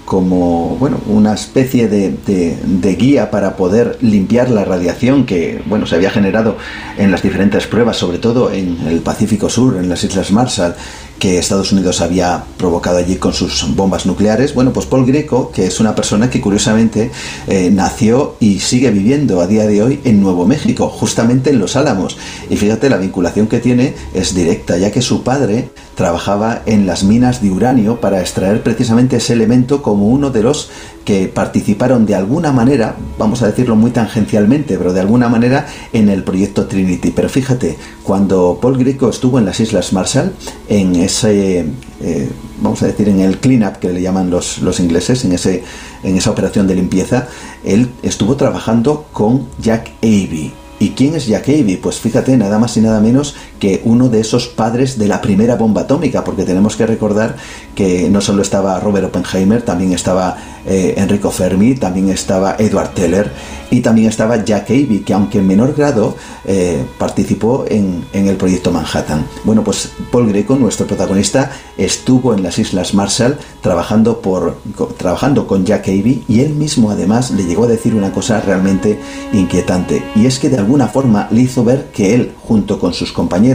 como bueno una especie de, de, guía para poder limpiar la radiación que bueno se había generado en las diferentes pruebas sobre todo en el Pacífico Sur en las Islas Marshall que Estados Unidos había provocado allí con sus bombas nucleares. Bueno, pues Paul Greco, que es una persona que curiosamente eh, nació y sigue viviendo a día de hoy en Nuevo México, justamente en Los Álamos. Y fíjate, la vinculación que tiene es directa, ya que su padre trabajaba en las minas de uranio para extraer precisamente ese elemento como uno de los que participaron de alguna manera, vamos a decirlo muy tangencialmente, pero de alguna manera en el proyecto Trinity. Pero fíjate, cuando Paul Greco estuvo en las Islas Marshall, en ese, eh, vamos a decir, en el cleanup que le llaman los, los ingleses, en, ese, en esa operación de limpieza, él estuvo trabajando con Jack Avey. ¿Y quién es Jack Avey? Pues fíjate, nada más y nada menos uno de esos padres de la primera bomba atómica, porque tenemos que recordar que no solo estaba Robert Oppenheimer, también estaba eh, Enrico Fermi, también estaba Edward Teller y también estaba Jack Avey, que aunque en menor grado eh, participó en, el proyecto Manhattan. Bueno, pues Paul Greco, nuestro protagonista, estuvo en las Islas Marshall trabajando, por, trabajando con Jack Avey y él mismo además le llegó a decir una cosa realmente inquietante y es que de alguna forma le hizo ver que él, junto con sus compañeros,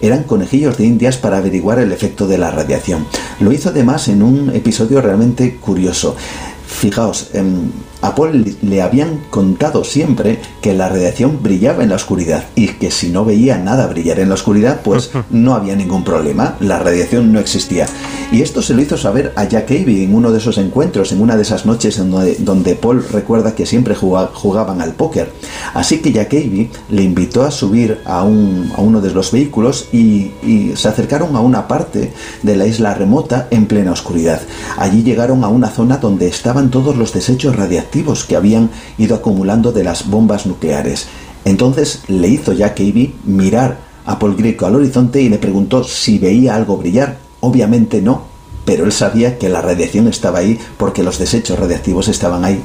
eran conejillos de indias para averiguar el efecto de la radiación. Lo hizo además en un episodio realmente curioso. Fijaos, em, a Paul le habían contado siempre que la radiación brillaba en la oscuridad y que si no veía nada brillar en la oscuridad, pues no había ningún problema, la radiación no existía. Y esto se lo hizo saber a Jack Avey en uno de esos encuentros, en una de esas noches en donde, Paul recuerda que siempre jugaban al póker. Así que Jack Avey le invitó a subir a, uno de los vehículos y, y se acercaron a una parte de la isla remota en plena oscuridad. Allí llegaron a una zona donde estaban todos los desechos radiactivos que habían ido acumulando de las bombas nucleares. Entonces le hizo Jack Avey mirar a Paul Greco al horizonte y le preguntó si veía algo brillar. Obviamente no, pero él sabía que la radiación estaba ahí porque los desechos radiactivos estaban ahí.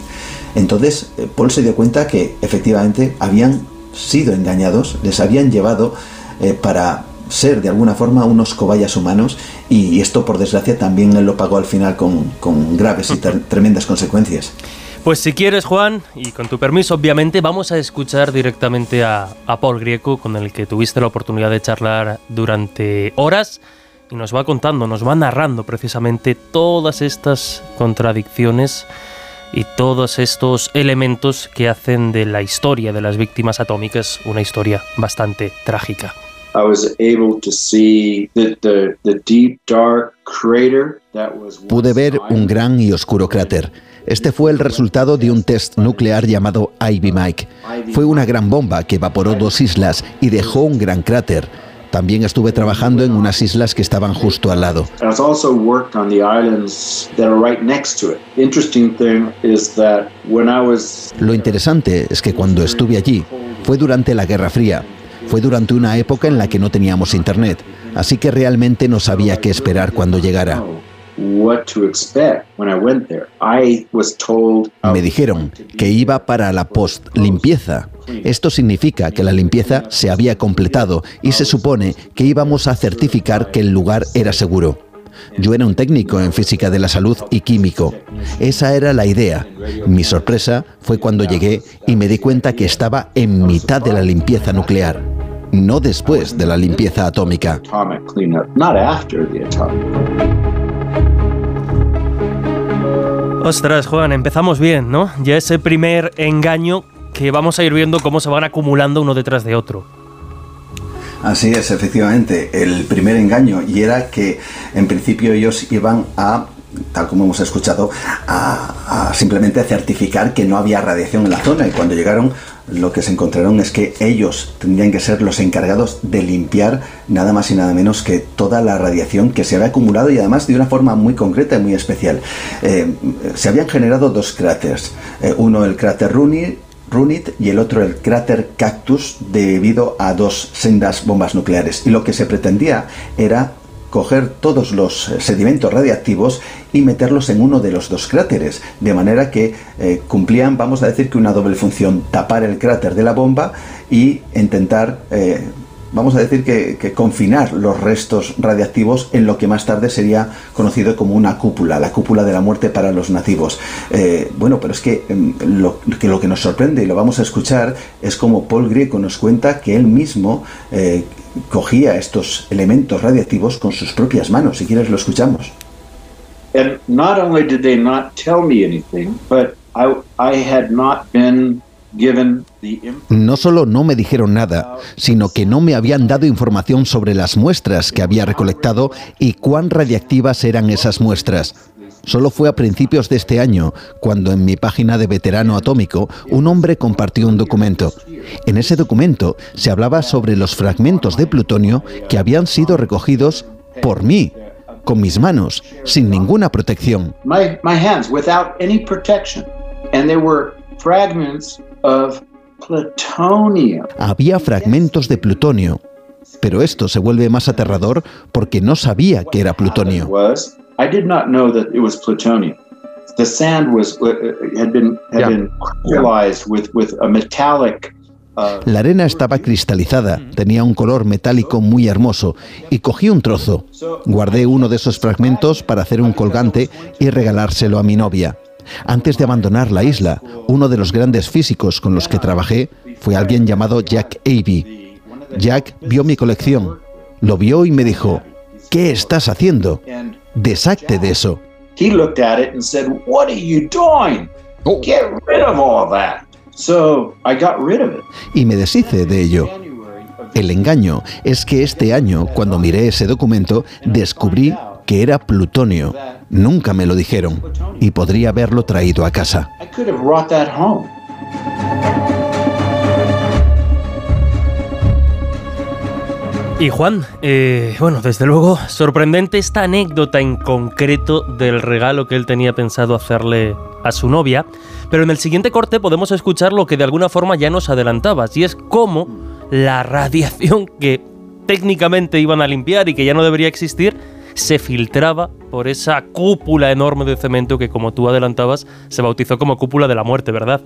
Entonces eh, Paul se dio cuenta que efectivamente habían sido engañados, les habían llevado eh, para ser de alguna forma unos cobayas humanos y esto por desgracia también él lo pagó al final con, con graves y tremendas consecuencias. Pues si quieres, Juan, y con tu permiso, obviamente, vamos a escuchar directamente a, Paul Grieco, con el que tuviste la oportunidad de charlar durante horas, y nos va contando, nos va narrando precisamente todas estas contradicciones y todos estos elementos que hacen de la historia de las víctimas atómicas una historia bastante trágica. Pude ver un gran y oscuro cráter este fue el resultado de un test nuclear llamado Ivy Mike. Fue una gran bomba que evaporó dos islas y dejó un gran cráter. También estuve trabajando en unas islas que estaban justo al lado. Lo interesante es que cuando estuve allí fue durante la Guerra Fría. Fue durante una época en la que no teníamos internet, así que realmente no sabía qué esperar cuando llegara. Me dijeron que iba para la post-limpieza. Esto significa que la limpieza se había completado y se supone que íbamos a certificar que el lugar era seguro. Yo era un técnico en física de la salud y químico. Esa era la idea. Mi sorpresa fue cuando llegué y me di cuenta que estaba en mitad de la limpieza nuclear, no después de la limpieza atómica. Ostras, Juan, empezamos bien, ¿no? Ya ese primer engaño que vamos a ir viendo cómo se van acumulando uno detrás de otro. Así es, efectivamente, el primer engaño, y era que en principio ellos iban a tal como hemos escuchado, a, simplemente certificar que no había radiación en la zona. Y cuando llegaron, lo que se encontraron es que ellos tendrían que ser los encargados de limpiar nada más y nada menos que toda la radiación que se había acumulado y además de una forma muy concreta y muy especial. Eh, se habían generado dos cráteres. Eh, uno el cráter Runit y el otro el cráter Cactus debido a dos sendas bombas nucleares. Y lo que se pretendía era coger todos los eh, sedimentos radiactivos y meterlos en uno de los dos cráteres, de manera que eh, cumplían, vamos a decir que una doble función, tapar el cráter de la bomba y intentar eh, vamos a decir que, confinar los restos radiactivos en lo que más tarde sería conocido como una cúpula, la cúpula de la muerte para los nativos. Eh, bueno, pero es que, em, lo, que lo que nos sorprende y lo vamos a escuchar es como Paul Greco nos cuenta que él mismo cogía estos elementos radiactivos con sus propias manos. Si quieres lo escuchamos. And not only did they not tell me anything, but I, I had not been no solo no me dijeron nada, sino que no me habían dado información sobre las muestras que había recolectado y cuán radiactivas eran esas muestras. Solo fue a principios de este año cuando en mi página de veterano atómico un hombre compartió un documento. En ese documento se hablaba sobre los fragmentos de plutonio que habían sido recogidos por mí, con mis manos, sin ninguna protección. Había fragmentos de plutonio, pero esto se vuelve más aterrador porque no sabía que era plutonio. La arena estaba cristalizada, tenía un color metálico muy hermoso y cogí un trozo. Guardé uno de esos fragmentos para hacer un colgante y regalárselo a mi novia. Antes de abandonar la isla, uno de los grandes físicos con los que trabajé fue alguien llamado Jack Avey. Jack vio mi colección, lo vio y me dijo, ¿qué estás haciendo? Desacte de eso. Y me deshice de ello. El engaño es que este año, cuando miré ese documento, descubrí que era plutonio. Nunca me lo dijeron y podría haberlo traído a casa. Y Juan, eh, bueno, desde luego, sorprendente esta anécdota en concreto del regalo que él tenía pensado hacerle a su novia, pero en el siguiente corte podemos escuchar lo que de alguna forma ya nos adelantabas, y es cómo la radiación que técnicamente iban a limpiar y que ya no debería existir, se filtraba por esa cúpula enorme de cemento que, como tú adelantabas, se bautizó como cúpula de la muerte, ¿verdad?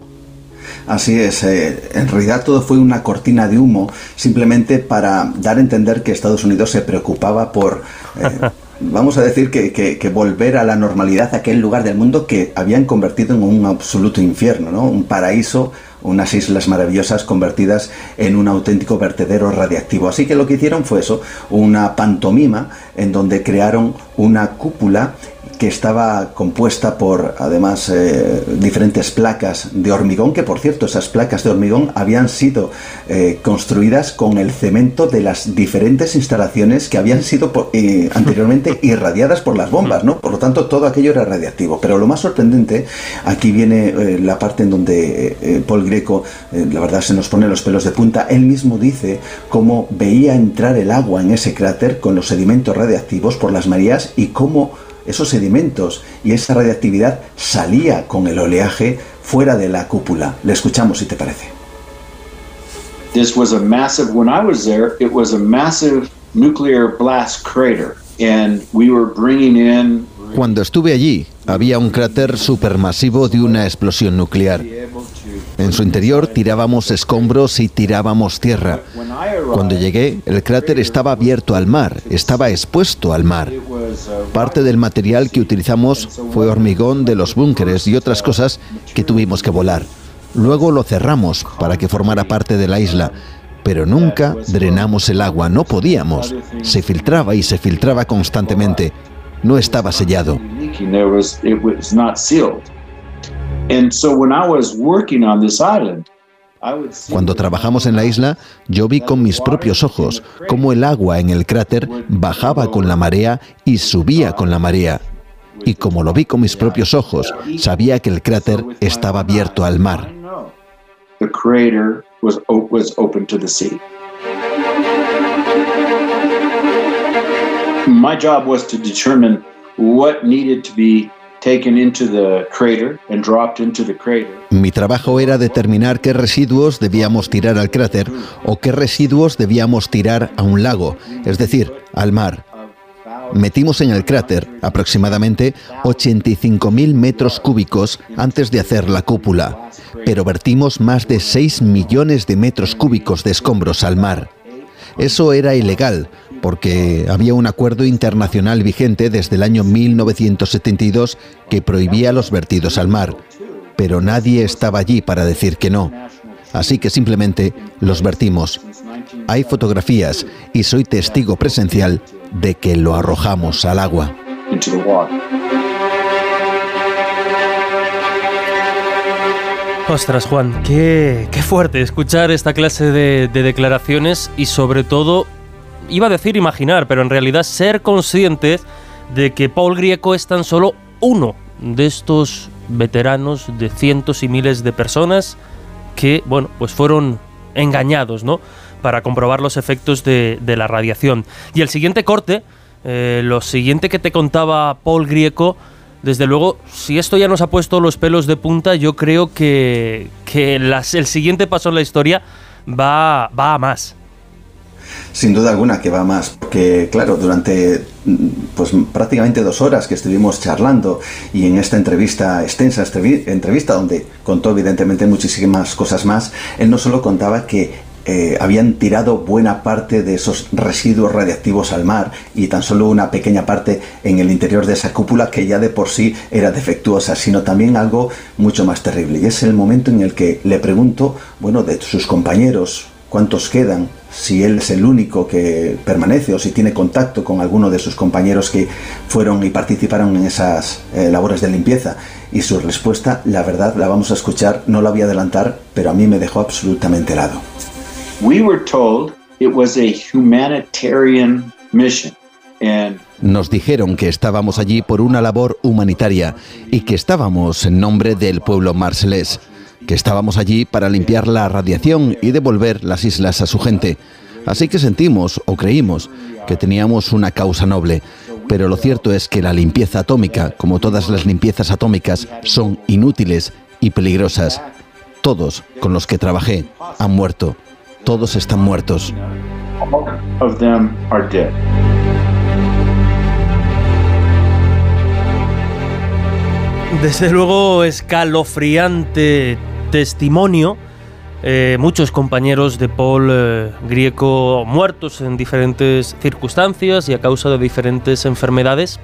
Así es, eh, en realidad todo fue una cortina de humo simplemente para dar a entender que Estados Unidos se preocupaba por, eh, vamos a decir, que, que, volver a la normalidad aquel lugar del mundo que habían convertido en un absoluto infierno, ¿no? un paraíso unas islas maravillosas convertidas en un auténtico vertedero radiactivo. Así que lo que hicieron fue eso, una pantomima en donde crearon una cúpula que estaba compuesta por además eh, diferentes placas de hormigón, que por cierto esas placas de hormigón habían sido eh, construidas con el cemento de las diferentes instalaciones que habían sido eh, anteriormente irradiadas por las bombas, ¿no? Por lo tanto todo aquello era radiactivo. Pero lo más sorprendente, aquí viene la parte en donde Paul Greco, la verdad se nos pone los pelos de punta, él mismo dice cómo veía entrar el agua en ese cráter con los sedimentos radiactivos por las mareas y cómo esos sedimentos y esa radiactividad salía con el oleaje fuera de la cúpula. Le escuchamos si te parece. This was a massive when I was there, it was a massive nuclear blast crater and we were bringing in cuando estuve allí, había un cráter supermasivo de una explosión nuclear. En su interior tirábamos escombros y tirábamos tierra. Cuando llegué, el cráter estaba abierto al mar, estaba expuesto al mar. Parte del material que utilizamos fue hormigón de los búnkeres y otras cosas que tuvimos que volar. Luego lo cerramos para que formara parte de la isla, pero nunca drenamos el agua, no podíamos. Se filtraba y se filtraba constantemente. No estaba sellado. Cuando trabajamos en la isla, yo vi con mis propios ojos cómo el agua en el cráter bajaba con la marea y subía con la marea. Y como lo vi con mis propios ojos, sabía que el cráter estaba abierto al mar. My job was to determine what needed mi trabajo era determinar qué residuos debíamos tirar al cráter o qué residuos debíamos tirar a un lago, es decir, al mar. Metimos en el cráter aproximadamente 85.000 metros cúbicos antes de hacer la cúpula, pero vertimos más de 6 millones de metros cúbicos de escombros al mar. Eso era ilegal, porque había un acuerdo internacional vigente desde el año 1972 que prohibía los vertidos al mar, pero nadie estaba allí para decir que no. Así que simplemente los vertimos. Hay fotografías y soy testigo presencial de que lo arrojamos al agua. Ostras, Juan, qué, fuerte escuchar esta clase de, de declaraciones y sobre todo iba a decir imaginar, pero en realidad ser conscientes de que Paul Grieco es tan solo uno de estos veteranos de cientos y miles de personas que, bueno, pues fueron engañados, ¿no? Para comprobar los efectos de, la radiación. Y el siguiente corte, eh, lo siguiente que te contaba Paul Grieco, desde luego, si esto ya nos ha puesto los pelos de punta, yo creo que, que el siguiente paso en la historia va, va a más. Sin duda alguna que va más, porque claro, durante pues prácticamente dos horas que estuvimos charlando y en esta entrevista, extensa entrevista donde contó evidentemente muchísimas cosas más, él no solo contaba que eh, habían tirado buena parte de esos residuos radiactivos al mar y tan solo una pequeña parte en el interior de esa cúpula que ya de por sí era defectuosa, sino también algo mucho más terrible. Y es el momento en el que le pregunto, bueno, de sus compañeros, cuántos quedan, si él es el único que permanece o si tiene contacto con alguno de sus compañeros que fueron y participaron en esas eh, labores de limpieza. Y su respuesta, la verdad, la vamos a escuchar, no la voy a adelantar, pero a mí me dejó absolutamente helado. Nos dijeron que estábamos allí por una labor humanitaria y que estábamos en nombre del pueblo marselés que estábamos allí para limpiar la radiación y devolver las islas a su gente. Así que sentimos o creímos que teníamos una causa noble. Pero lo cierto es que la limpieza atómica, como todas las limpiezas atómicas, son inútiles y peligrosas. Todos con los que trabajé han muerto. Todos están muertos. Desde luego escalofriante testimonio. Eh, muchos compañeros de Paul eh, Grieco muertos en diferentes circunstancias y a causa de diferentes enfermedades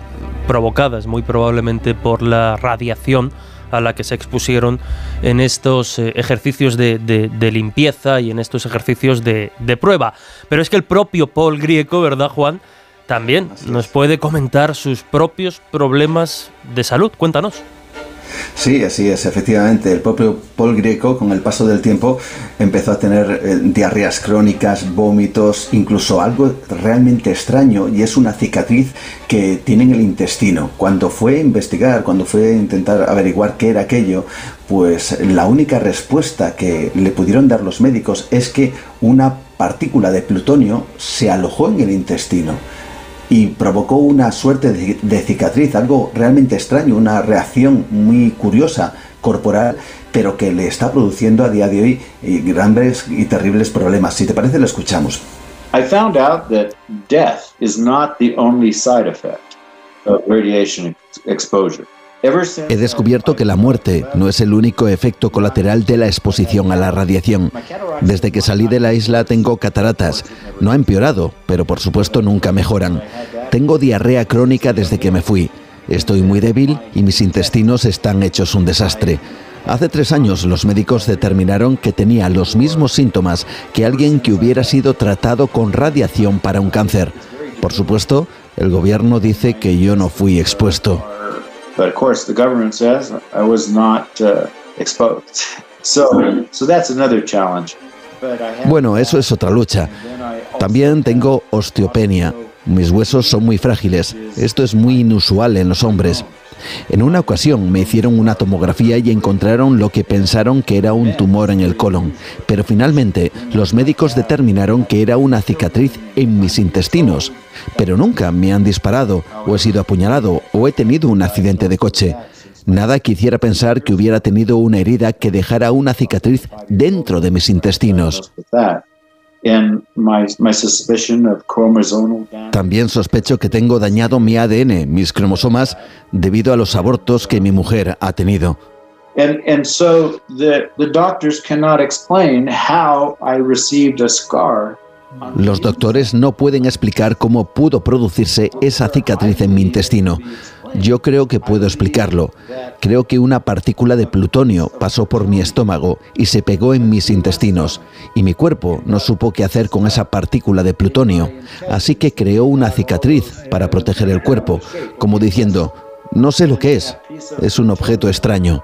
provocadas muy probablemente por la radiación a la que se expusieron en estos eh, ejercicios de, limpieza y en estos ejercicios de, de, prueba. Pero es que el propio Paul Grieco, ¿verdad Juan? también nos puede comentar sus propios problemas de salud. Cuéntanos. Sí, así es, efectivamente. El propio Paul Greco, con el paso del tiempo, empezó a tener eh, diarreas crónicas, vómitos, incluso algo realmente extraño, y es una cicatriz que tiene en el intestino. Cuando fue a investigar, cuando fue a intentar averiguar qué era aquello, pues la única respuesta que le pudieron dar los médicos es que una partícula de plutonio se alojó en el intestino y provocó una suerte de, cicatriz, algo realmente extraño, una reacción muy curiosa corporal, pero que le está produciendo a día de hoy eh, grandes y terribles problemas. Si te parece, lo escuchamos. I found out that death is not the only side effect of radiation exposure. He descubierto que la muerte no es el único efecto colateral de la exposición a la radiación. Desde que salí de la isla tengo cataratas. No ha empeorado, pero por supuesto nunca mejoran. Tengo diarrea crónica desde que me fui. Estoy muy débil y mis intestinos están hechos un desastre. Hace tres años los médicos determinaron que tenía los mismos síntomas que alguien que hubiera sido tratado con radiación para un cáncer. Por supuesto, el gobierno dice que yo no fui expuesto. But of course, the government says I was not uh, exposed. So, so that's another challenge. Bueno, eso es otra lucha. También tengo osteopenia. Mis huesos son muy frágiles. Esto es muy inusual en los hombres. En una ocasión me hicieron una tomografía y encontraron lo que pensaron que era un tumor en el colon, pero finalmente los médicos determinaron que era una cicatriz en mis intestinos. Pero nunca me han disparado, o he sido apuñalado, o he tenido un accidente de coche. Nada quisiera pensar que hubiera tenido una herida que dejara una cicatriz dentro de mis intestinos. También sospecho que tengo dañado mi ADN, mis cromosomas, debido a los abortos que mi mujer ha tenido. Los doctores no pueden explicar cómo pudo producirse esa cicatriz en mi intestino. Yo creo que puedo explicarlo. Creo que una partícula de plutonio pasó por mi estómago y se pegó en mis intestinos, y mi cuerpo no supo qué hacer con esa partícula de plutonio, así que creó una cicatriz para proteger el cuerpo, como diciendo, no sé lo que es, es un objeto extraño.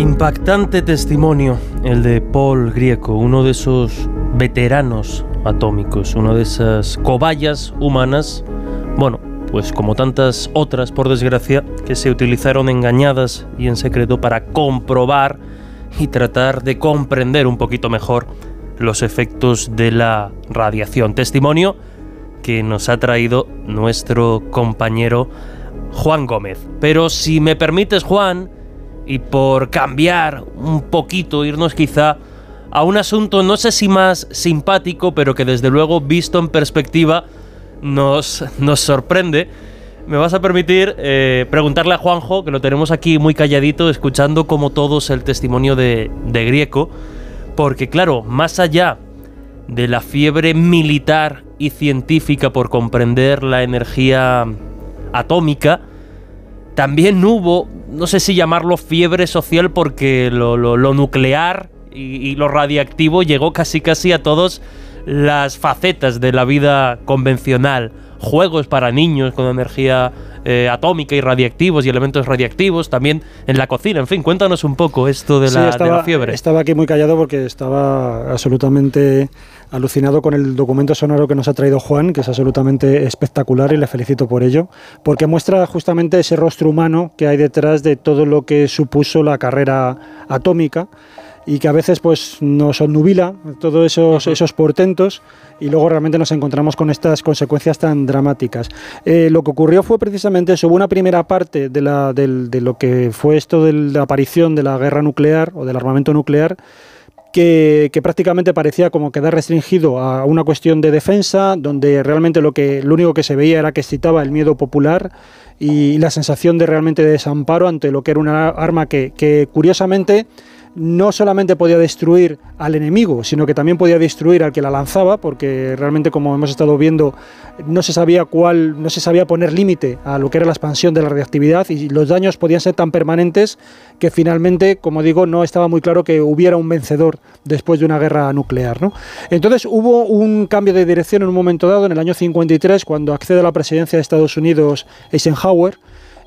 Impactante testimonio el de Paul Grieco, uno de esos veteranos atómicos, una de esas cobayas humanas, bueno, pues como tantas otras, por desgracia, que se utilizaron engañadas y en secreto para comprobar y tratar de comprender un poquito mejor los efectos de la radiación. Testimonio que nos ha traído nuestro compañero Juan Gómez. Pero si me permites, Juan, y por cambiar un poquito, irnos quizá a un asunto no sé si más simpático, pero que desde luego visto en perspectiva nos, nos sorprende. Me vas a permitir eh, preguntarle a Juanjo, que lo tenemos aquí muy calladito, escuchando como todos el testimonio de, de Grieco, porque claro, más allá de la fiebre militar y científica por comprender la energía atómica, también hubo, no sé si llamarlo fiebre social porque lo, nuclear y, lo radiactivo llegó casi casi a todas las facetas de la vida convencional. Juegos para niños con energía eh, atómica y radiactivos y elementos radiactivos, también en la cocina. En fin, cuéntanos un poco esto de, la, de la fiebre. Estaba aquí muy callado porque estaba absolutamente alucinado con el documento sonoro que nos ha traído Juan, que es absolutamente espectacular y le felicito por ello, porque muestra justamente ese rostro humano que hay detrás de todo lo que supuso la carrera atómica y que a veces pues nos obnubila todos esos, esos portentos y luego realmente nos encontramos con estas consecuencias tan dramáticas. Eh, lo que ocurrió fue precisamente eso, hubo una primera parte de, la, de lo que fue esto de la aparición de la guerra nuclear o del armamento nuclear, que, prácticamente parecía como quedar restringido a una cuestión de defensa, donde realmente lo, que, lo único que se veía era que excitaba el miedo popular y la sensación de realmente desamparo ante lo que era una arma que, que curiosamente no solamente podía destruir al enemigo, sino que también podía destruir al que la lanzaba, porque realmente, como hemos estado viendo, no se sabía cuál, no se sabía poner límite a lo que era la expansión de la reactividad y los daños podían ser tan permanentes que finalmente, como digo, no estaba muy claro que hubiera un vencedor después de una guerra nuclear. ¿no? Entonces hubo un cambio de dirección en un momento dado, en el año 53, cuando accede a la presidencia de Estados Unidos Eisenhower,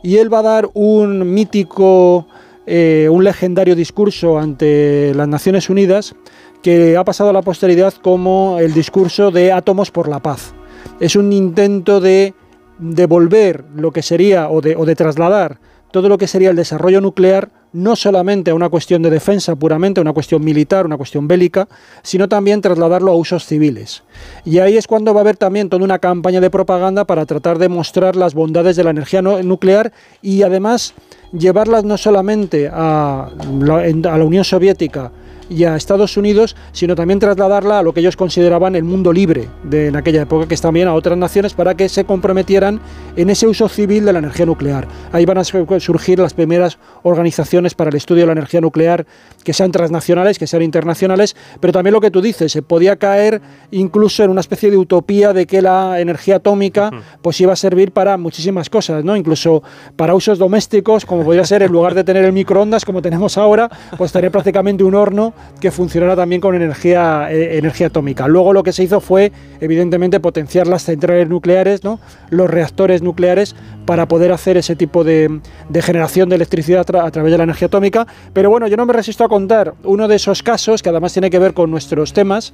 y él va a dar un mítico eh, un legendario discurso ante las Naciones Unidas que ha pasado a la posteridad como el discurso de átomos por la paz. Es un intento de devolver lo que sería o de, o de trasladar todo lo que sería el desarrollo nuclear no solamente a una cuestión de defensa puramente, una cuestión militar, una cuestión bélica, sino también trasladarlo a usos civiles. Y ahí es cuando va a haber también toda una campaña de propaganda para tratar de mostrar las bondades de la energía nuclear y además llevarlas no solamente a la, a la Unión Soviética, y a Estados Unidos, sino también trasladarla a lo que ellos consideraban el mundo libre de en aquella época, que es también a otras naciones para que se comprometieran en ese uso civil de la energía nuclear. Ahí van a surgir las primeras organizaciones para el estudio de la energía nuclear que sean transnacionales, que sean internacionales, pero también lo que tú dices, se podía caer incluso en una especie de utopía de que la energía atómica pues iba a servir para muchísimas cosas, ¿no? Incluso para usos domésticos, como podría ser en lugar de tener el microondas como tenemos ahora, pues tener prácticamente un horno que funcionara también con energía, eh, energía atómica. Luego lo que se hizo fue, evidentemente, potenciar las centrales nucleares, ¿no? los reactores nucleares, para poder hacer ese tipo de, generación de electricidad a través de la energía atómica. Pero bueno, yo no me resisto a contar uno de esos casos, que además tiene que ver con nuestros temas,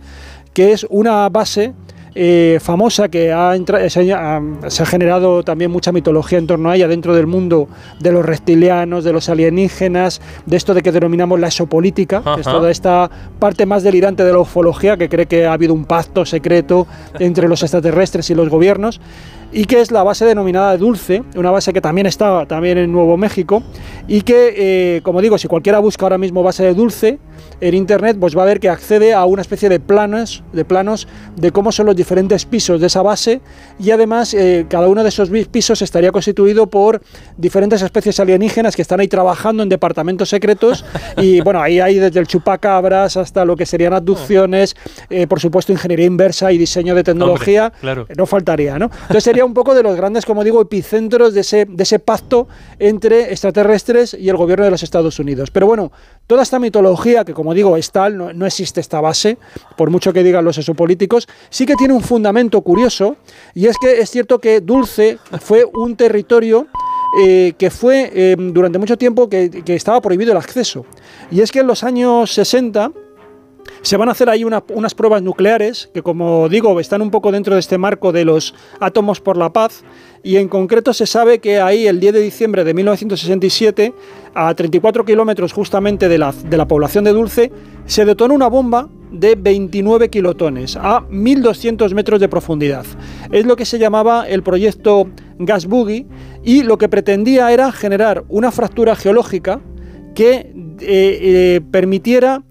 que es una base eh, famosa que ha, se, ha, generado también mucha mitología en torno a ella dentro del mundo de los reptilianos, de los alienígenas, de esto de que denominamos la exopolítica, que es toda esta parte más delirante de la ufología que cree que ha habido un pacto secreto entre los extraterrestres y los gobiernos y que es la base denominada de Dulce, una base que también está también en Nuevo México y que, eh, como digo, si cualquiera busca ahora mismo base de Dulce en internet, pues va a ver que accede a una especie de planos, de planos de cómo son los diferentes pisos de esa base y además eh, cada uno de esos pisos estaría constituido por diferentes especies alienígenas que están ahí trabajando en departamentos secretos y bueno, ahí hay desde el chupacabras hasta lo que serían abducciones, eh, por supuesto ingeniería inversa y diseño de tecnología, no faltaría, ¿no? Entonces sería un poco de los grandes, como digo, epicentros de ese, de ese pacto entre extraterrestres y el gobierno de los Estados Unidos. Pero bueno, toda esta mitología, que como digo, es tal, no, existe esta base, por mucho que digan los exopolíticos, sí que tiene un fundamento curioso, y es que es cierto que Dulce fue un territorio eh, que fue eh, durante mucho tiempo que, estaba prohibido el acceso. Y es que en los años 60 se van a hacer ahí unas pruebas nucleares que, como digo, están un poco dentro de este marco de los átomos por la paz. Y en concreto se sabe que ahí, el 10 de diciembre de 1967, a 34 kilómetros justamente de la, de la población de Dulce, se detonó una bomba de 29 kilotones a 1200 metros de profundidad. Es lo que se llamaba el proyecto Gas Boogie y lo que pretendía era generar una fractura geológica que eh, eh, permitiera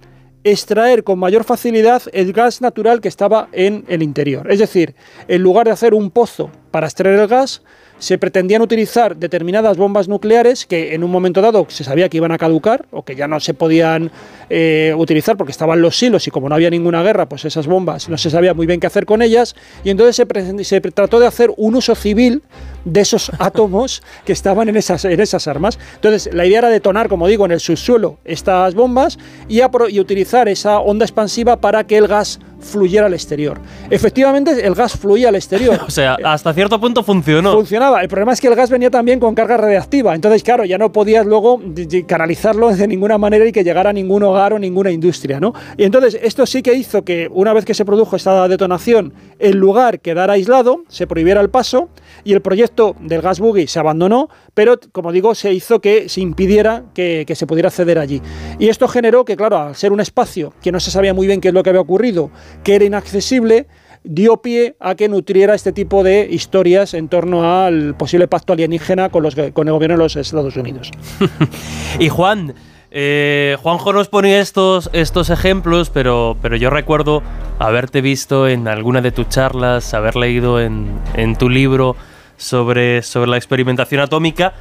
extraer con mayor facilidad el gas natural que estaba en el interior. Es decir, en lugar de hacer un pozo para extraer el gas, se pretendían utilizar determinadas bombas nucleares que en un momento dado se sabía que iban a caducar o que ya no se podían eh, utilizar porque estaban los silos y como no había ninguna guerra, pues esas bombas no se sabía muy bien qué hacer con ellas y entonces se, se trató de hacer un uso civil de esos átomos que estaban en esas, en esas armas. Entonces, la idea era detonar, como digo, en el subsuelo estas bombas y, y utilizar esa onda expansiva para que el gas fluyera al exterior. Efectivamente, el gas fluía al exterior. o sea, hasta cierto punto funcionó. Funcionaba. El problema es que el gas venía también con carga radiactiva. Entonces, claro, ya no podías luego canalizarlo de ninguna manera y que llegara a ningún hogar o ninguna industria, ¿no? Y entonces, esto sí que hizo que una vez que se produjo esta detonación, el lugar quedara aislado, se prohibiera el paso y el proyecto del gas buggy se abandonó, pero como digo, se hizo que se impidiera que, que se pudiera acceder allí. Y esto generó que, claro, al ser un espacio que no se sabía muy bien qué es lo que había ocurrido, que era inaccesible, dio pie a que nutriera este tipo de historias en torno al posible pacto alienígena con, los, con el gobierno de los Estados Unidos. y Juan, eh, Juanjo nos ponía estos, estos ejemplos, pero, pero yo recuerdo haberte visto en alguna de tus charlas, haber leído en, en tu libro sobre, sobre la experimentación atómica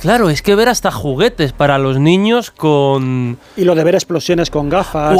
Claro, es que ver hasta juguetes para los niños con... Y lo de ver explosiones con gafas.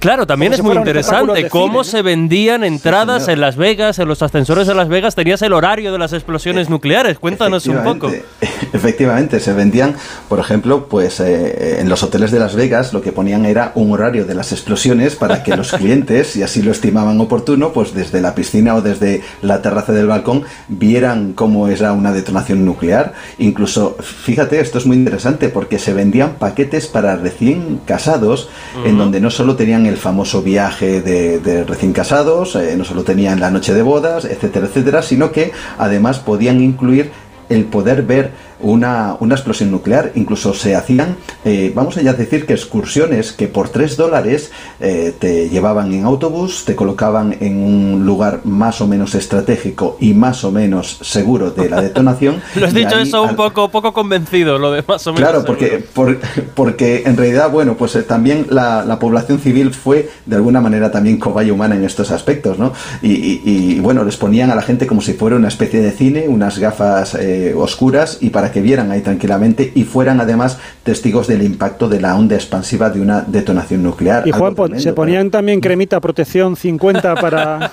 claro, también es muy interesante cómo se vendían entradas en Las Vegas, en los ascensores de Las Vegas, tenías el horario de las explosiones nucleares. Cuéntanos un poco. Efectivamente, se vendían, por ejemplo, pues eh, en los hoteles de Las Vegas lo que ponían era un horario de las explosiones para que los clientes, si así lo estimaban oportuno, pues desde la piscina o desde la terraza del balcón vieran cómo era una detonación nuclear. Incluso, fíjate, esto es muy interesante porque se vendían paquetes para recién casados, en donde no solo tenían el famoso viaje de, recién casados, eh, no solo tenían la noche de bodas, etcétera, etcétera, sino que además podían incluir el poder ver una, una explosión nuclear. Incluso se hacían, eh, vamos a decir que excursiones que por 3 dólares eh, te llevaban en autobús, te colocaban en un lugar más o menos estratégico y más o menos seguro de la detonación. lo has dicho eso un poco, poco convencido, lo de más o menos. Claro, porque, porque en realidad, bueno, pues eh, también la, la, población civil fue de alguna manera también cobaya humana en estos aspectos, ¿no? Y, y, bueno, les ponían a la gente como si fuera una especie de cine, unas gafas oscuras y para que vieran ahí tranquilamente y fueran además testigos del impacto de la onda expansiva de una detonación nuclear. Y Juan, ¿se ponían también cremita protección 50 para...?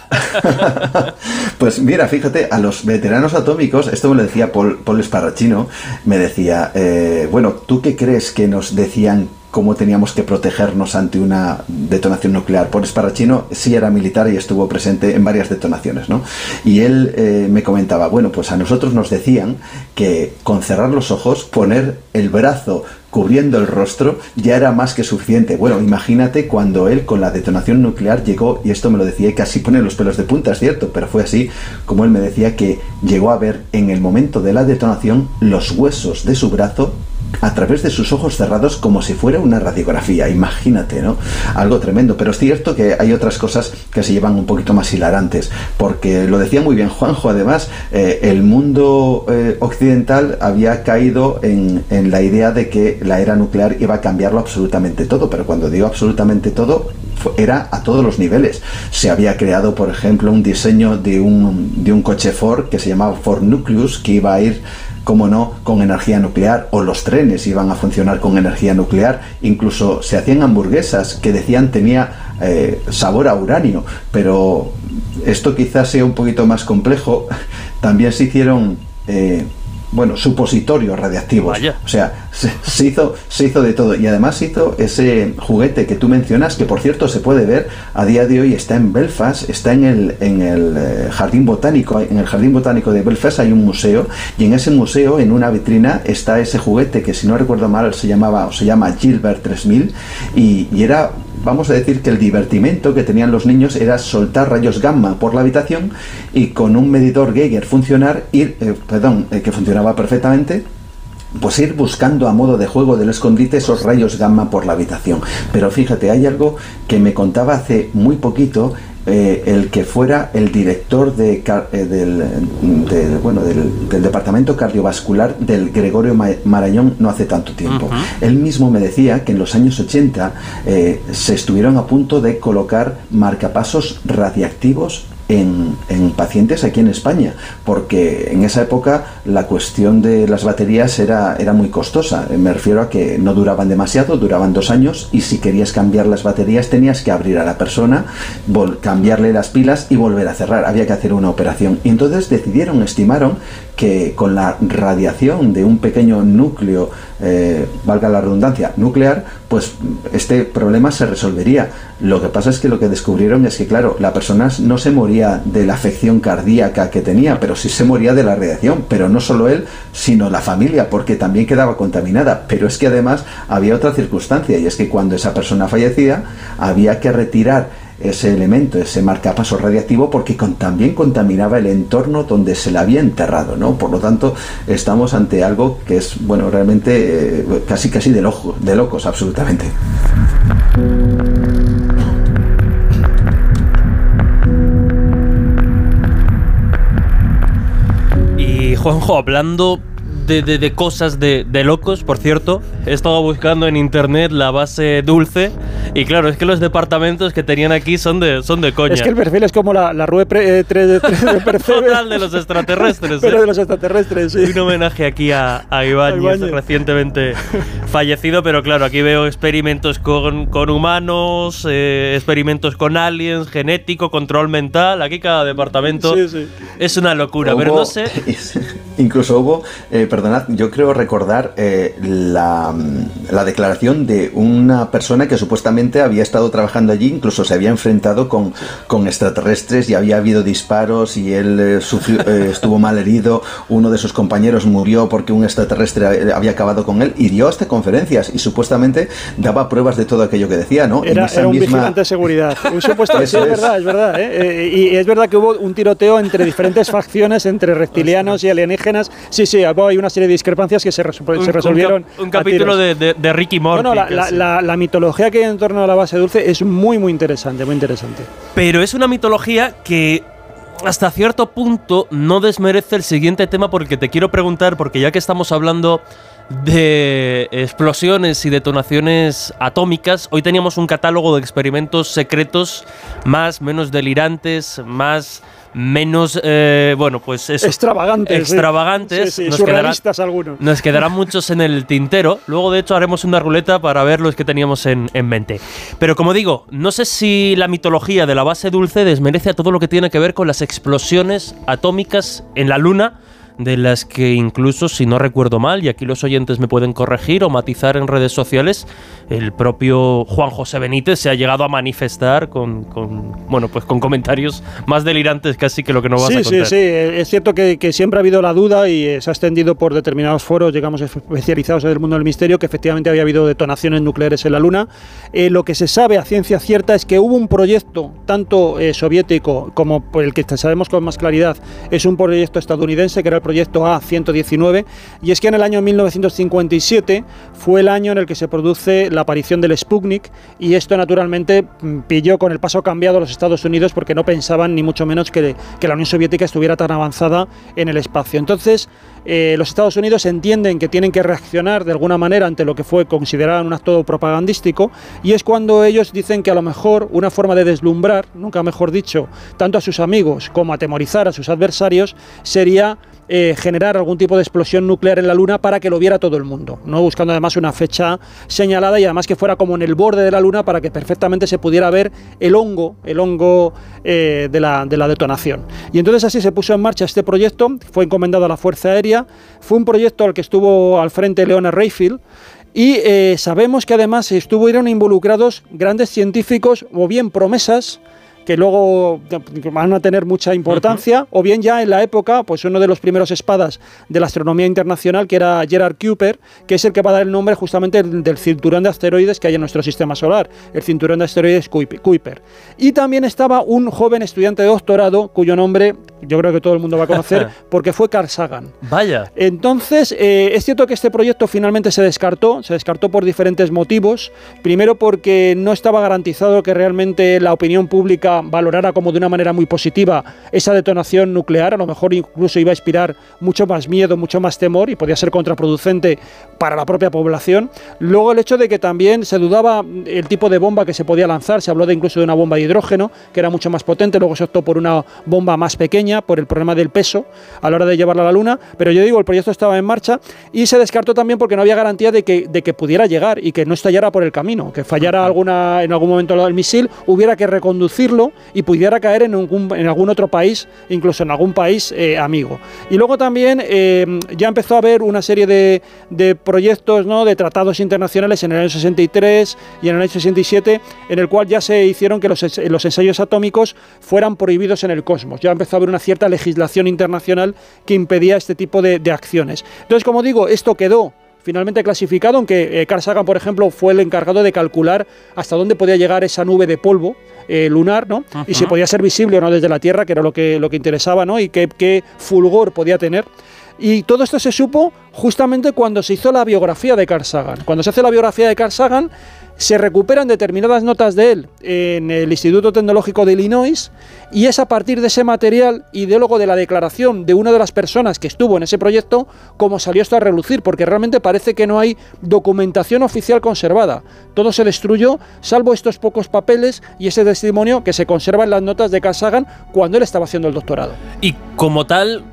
pues mira, fíjate, a los veteranos atómicos, esto me lo decía Paul, Paul Sparrachino, me decía, eh, bueno, ¿tú qué crees que nos decían cómo teníamos que protegernos ante una detonación nuclear. Por Esparrachino sí era militar y estuvo presente en varias detonaciones, ¿no? Y él eh, me comentaba, bueno, pues a nosotros nos decían que con cerrar los ojos, poner el brazo cubriendo el rostro ya era más que suficiente. Bueno, imagínate cuando él con la detonación nuclear llegó, y esto me lo decía y casi pone los pelos de punta, es cierto, pero fue así como él me decía que llegó a ver en el momento de la detonación los huesos de su brazo a través de sus ojos cerrados como si fuera una radiografía, imagínate, ¿no? Algo tremendo, pero es cierto que hay otras cosas que se llevan un poquito más hilarantes, porque lo decía muy bien Juanjo, además, eh, el mundo eh, occidental había caído en, en la idea de que la era nuclear iba a cambiarlo absolutamente todo, pero cuando digo absolutamente todo, era a todos los niveles. Se había creado, por ejemplo, un diseño de un, de un coche Ford que se llamaba Ford Nucleus, que iba a ir como no, con energía nuclear, o los trenes iban a funcionar con energía nuclear, incluso se hacían hamburguesas que decían tenía eh, sabor a uranio, pero esto quizás sea un poquito más complejo. También se hicieron eh, bueno, supositorios radiactivos. O sea, se, hizo, se hizo de todo. Y además hizo ese juguete que tú mencionas, que por cierto se puede ver a día de hoy, está en Belfast, está en el, en el eh, Jardín Botánico. En el Jardín Botánico de Belfast hay un museo, y en ese museo, en una vitrina, está ese juguete que si no recuerdo mal se llamaba o se llama Gilbert 3000, y, y era vamos a decir que el divertimento que tenían los niños era soltar rayos gamma por la habitación y con un medidor Geiger funcionar, ir, eh, perdón, eh, que funcionaba perfectamente, pues ir buscando a modo de juego del escondite esos rayos gamma por la habitación. Pero fíjate, hay algo que me contaba hace muy poquito eh, el que fuera el director de, eh, del, bueno, del, departamento cardiovascular del Gregorio Marañón no hace tanto tiempo. Él mismo me decía que en los años 80 eh, se estuvieron a punto de colocar marcapasos radiactivos en, pacientes aquí en España, porque en esa época la cuestión de las baterías era, era muy costosa. Me refiero a que no duraban demasiado, duraban dos años y si querías cambiar las baterías tenías que abrir a la persona, cambiarle las pilas y volver a cerrar. Había que hacer una operación. Y entonces decidieron, estimaron que con la radiación de un pequeño núcleo, eh, valga la redundancia, nuclear, pues este problema se resolvería. Lo que pasa es que lo que descubrieron es que, claro, la persona no se moría de la afección cardíaca que tenía, pero sí se moría de la radiación, pero no solo él, sino la familia, porque también quedaba contaminada. Pero es que además había otra circunstancia, y es que cuando esa persona fallecía, había que retirar ese elemento, ese marcapaso radiactivo, porque también contaminaba el entorno donde se la había enterrado, ¿no? Por lo tanto, estamos ante algo que es, bueno, realmente eh, casi casi de, de locos, absolutamente. Y Juanjo, hablando de, de, cosas de, de, locos, por cierto, he estado buscando en internet la base dulce Y claro, es que los departamentos que tenían aquí son de, son de coña. Es que el perfil es como la, la Rue pre, eh, tre- de Percebe. Total de los extraterrestres. Pero ¿eh? de los extraterrestres, sí. Un homenaje aquí a, a Ibáñez, recientemente fallecido, pero claro, aquí veo experimentos con, con humanos, eh, experimentos con aliens, genético, control mental. Aquí cada departamento Sí, sí. es una locura, pero Hubo- no sé. Incluso hubo, eh, perdonad, yo creo recordar eh, la, la declaración de una persona que supuestamente había estado trabajando allí, incluso se había enfrentado con, con extraterrestres y había habido disparos y él eh, sufrió- eh, estuvo mal herido, uno de sus compañeros murió porque un extraterrestre había acabado con él y dio hasta conferencias y supuestamente daba pruebas de todo aquello que decía, ¿no? En Era, esa era un misma- vigilante de seguridad. Un supuesto, sí, es es. verdad, es verdad. ¿eh? Eh, y es verdad que hubo un tiroteo entre diferentes facciones, entre reptilianos y alienígenas. Sí, sí, hay una serie de discrepancias que se, resolvieron. un capítulo de, de- de Ricky Morty. La, la- casi. la- la mitología que hay en torno a la base dulce es muy, muy interesante, muy interesante. Pero es una mitología que hasta cierto punto no desmerece el siguiente tema porque te quiero preguntar, porque ya que estamos hablando de explosiones y detonaciones atómicas, hoy teníamos un catálogo de experimentos secretos más, menos delirantes, más, menos, eh, bueno, pues eso. Extravagantes. Extravagantes. Sí, sí, Nos quedará- surrealistas algunos. nos quedarán muchos en el tintero. Luego, de hecho, haremos una ruleta para ver los que teníamos en, en mente. Pero como digo, no sé si la mitología de la base dulce desmerece a todo lo que tiene que ver con las explosiones atómicas en la Luna, de las que incluso, si no recuerdo mal, y aquí los oyentes me pueden corregir o matizar en redes sociales, el propio Juan José Benítez se ha llegado a manifestar con, con, bueno, pues con comentarios más delirantes casi que lo que no vas Sí, a sí, contar. sí. eh, Es cierto que, que siempre ha habido la duda y eh, se ha extendido por determinados foros, digamos, especializados en el mundo del misterio, que efectivamente había habido detonaciones nucleares en la Luna. Eh, lo que se sabe a ciencia cierta es que hubo un proyecto, tanto eh, soviético como por el que sabemos con más claridad, es un proyecto estadounidense, que era el proyecto A-119, y es que en el año 1957 fue el año en el que se produce la aparición del Sputnik, y esto naturalmente mm, pilló con el paso cambiado a los Estados Unidos porque no pensaban ni mucho menos que, que la Unión Soviética estuviera tan avanzada en el espacio. Entonces, eh, los Estados Unidos entienden que tienen que reaccionar de alguna manera ante lo que fue considerado un acto propagandístico, y es cuando ellos dicen que a lo mejor una forma de deslumbrar, nunca mejor dicho, tanto a sus amigos como atemorizar a sus adversarios, sería eh, generar algún tipo de explosión nuclear en la Luna para que lo viera todo el mundo, no buscando además una fecha señalada y además que fuera como en el borde de la Luna para que perfectamente se pudiera ver el hongo, el hongo eh, de, la, de la detonación. Y entonces así se puso en marcha este proyecto, fue encomendado a la Fuerza Aérea, fue un proyecto al que estuvo al frente Leonard Rayfield, y eh, sabemos que además estuvieron involucrados grandes científicos o bien promesas que luego van a tener mucha importancia, o bien ya en la época, pues uno de los primeros espadas de la astronomía internacional, que era Gerard Kuiper, que es el que va a dar el nombre justamente del, cinturón de asteroides que hay en nuestro sistema solar, el cinturón de asteroides Kuip- Kuiper. Y también estaba un joven estudiante de doctorado, cuyo nombre yo creo que todo el mundo va a conocer, porque fue Carl Sagan. Vaya. Entonces, eh, es cierto que este proyecto finalmente se descartó, se descartó por diferentes motivos. Primero porque no estaba garantizado que realmente la opinión pública valorara como de una manera muy positiva esa detonación nuclear, a lo mejor incluso iba a inspirar mucho más miedo, mucho más temor y podía ser contraproducente para la propia población. Luego el hecho de que también se dudaba el tipo de bomba que se podía lanzar, se habló de incluso de una bomba de hidrógeno, que era mucho más potente, luego se optó por una bomba más pequeña, por el problema del peso a la hora de llevarla a la Luna, pero yo digo, el proyecto estaba en marcha y se descartó también porque no había garantía de que, de que pudiera llegar y que no estallara por el camino, que fallara alguna, en algún momento el misil, hubiera que reconducirlo y pudiera caer en algún, otro país, incluso en algún país eh, amigo. Y luego también eh, ya empezó a haber una serie de, proyectos, ¿no? de tratados internacionales en el año 63 y en el año 67, en el cual ya se hicieron que los ensayos atómicos fueran prohibidos en el cosmos. Ya empezó a haber una cierta legislación internacional que impedía este tipo de, de acciones. Entonces, como digo, esto quedó finalmente clasificado, aunque eh, Carl Sagan, por ejemplo, fue el encargado de calcular hasta dónde podía llegar esa nube de polvo eh, lunar, ¿no? Y si podía ser visible o no desde la Tierra, que era lo que, lo que interesaba, ¿no? Y qué, qué fulgor podía tener. Y todo esto se supo justamente cuando se hizo la biografía de Carl Sagan. Cuando se hace la biografía de Carl Sagan, se recuperan determinadas notas de él en el Instituto Tecnológico de Illinois y es a partir de ese material y de de la declaración de una de las personas que estuvo en ese proyecto como salió esto a relucir, porque realmente parece que no hay documentación oficial conservada. Todo se destruyó, salvo estos pocos papeles y ese testimonio que se conserva en las notas de Carl Sagan cuando él estaba haciendo el doctorado. Y como tal,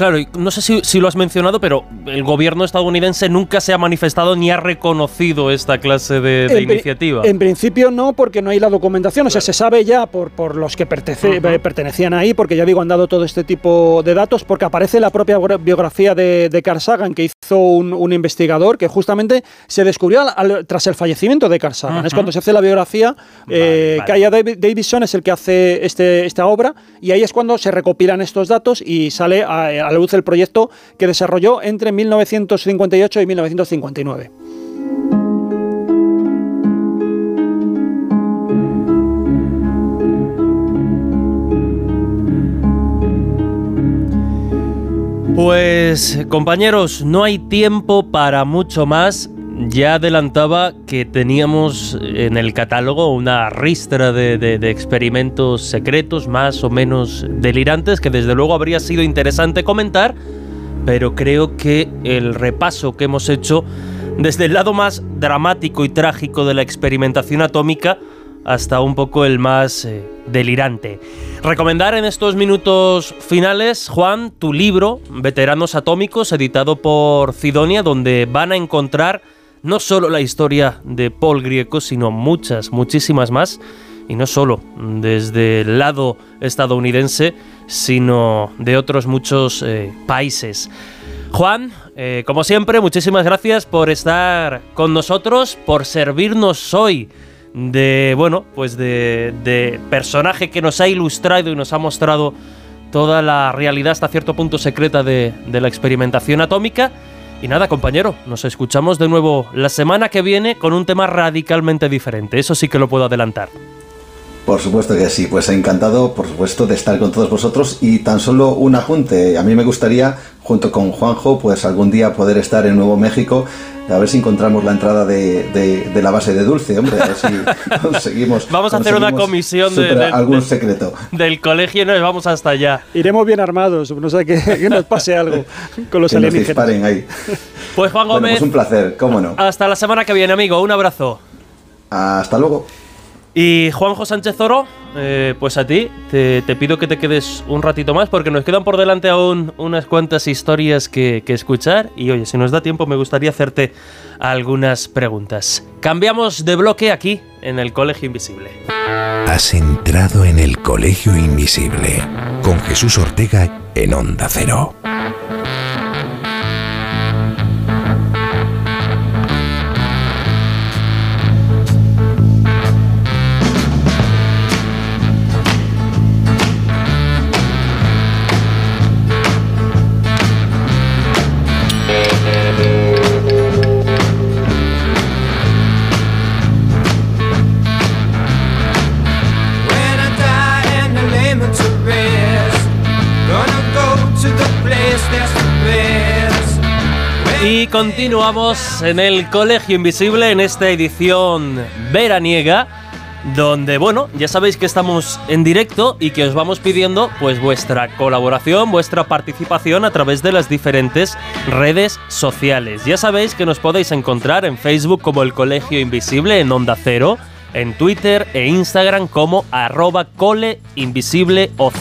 Claro, no sé si, lo has mencionado, pero el gobierno estadounidense nunca se ha manifestado ni ha reconocido esta clase de, iniciativa. En principio no, porque no hay la documentación. O sea, se sabe ya por, por los que pertenecían ahí, porque ya digo, han dado todo este tipo de datos, porque aparece la propia biografía de, de Carl Sagan, que hizo un, investigador que justamente se descubrió tras el fallecimiento de Carl Sagan. Es cuando se hace la biografía, eh, Kaya Davidson es el que hace este, esta obra, y ahí es cuando se recopilan estos datos y sale a a la luz del proyecto que desarrolló entre 1958 y 1959. Pues compañeros, no hay tiempo para mucho más ya adelantaba que teníamos en el catálogo una ristra de, experimentos secretos más o menos delirantes que desde luego habría sido interesante comentar, pero creo que el repaso que hemos hecho desde el lado más dramático y trágico de la experimentación atómica hasta un poco el más eh, delirante. Recomendar en estos minutos finales, Juan, tu libro, Veteranos Atómicos, editado por Cidonia, donde van a encontrar no solo la historia de Paul Grieco, sino muchas, muchísimas más, y no solo desde el lado estadounidense, sino de otros muchos eh, países. Juan, eh, como siempre, muchísimas gracias por estar con nosotros, por servirnos hoy de, bueno, pues de, de personaje que nos ha ilustrado y nos ha mostrado toda la realidad hasta cierto punto secreta de, de la experimentación atómica y nada, compañero, nos escuchamos de nuevo la semana que viene con un tema radicalmente diferente. Eso sí que lo puedo adelantar. Por supuesto que sí, pues encantado, por supuesto, de estar con todos vosotros y tan solo un apunte. A mí me gustaría, junto con Juanjo, pues algún día poder estar en Nuevo México a ver si encontramos la entrada de, la base de dulce, hombre, a ver si conseguimos. Vamos a hacer una comisión de, algún secreto. Del colegio y nos vamos hasta allá. Iremos bien armados, no sé que, nos pase algo con los que alienígenas. ahí. Pues Juan Gómez. Pues un placer, cómo no. Hasta la semana que viene, amigo. Un abrazo. Hasta luego. Y Juanjo Sánchez Oro, eh, pues a ti te, pido que te quedes un ratito más porque nos quedan por delante aún unas cuantas historias que, que, escuchar y oye, si nos da tiempo me gustaría hacerte algunas preguntas. Cambiamos de bloque aquí en el Colegio Invisible. Has entrado en el Colegio Invisible con Jesús Ortega en Onda Cero. Continuamos en el Colegio Invisible en esta edición veraniega, donde, bueno, ya sabéis que estamos en directo y que os vamos pidiendo pues vuestra colaboración, vuestra participación a través de las diferentes redes sociales. Ya sabéis que nos podéis encontrar en Facebook como el Colegio Invisible en Onda Cero, en Twitter e Instagram como arroba coleinvisibleoc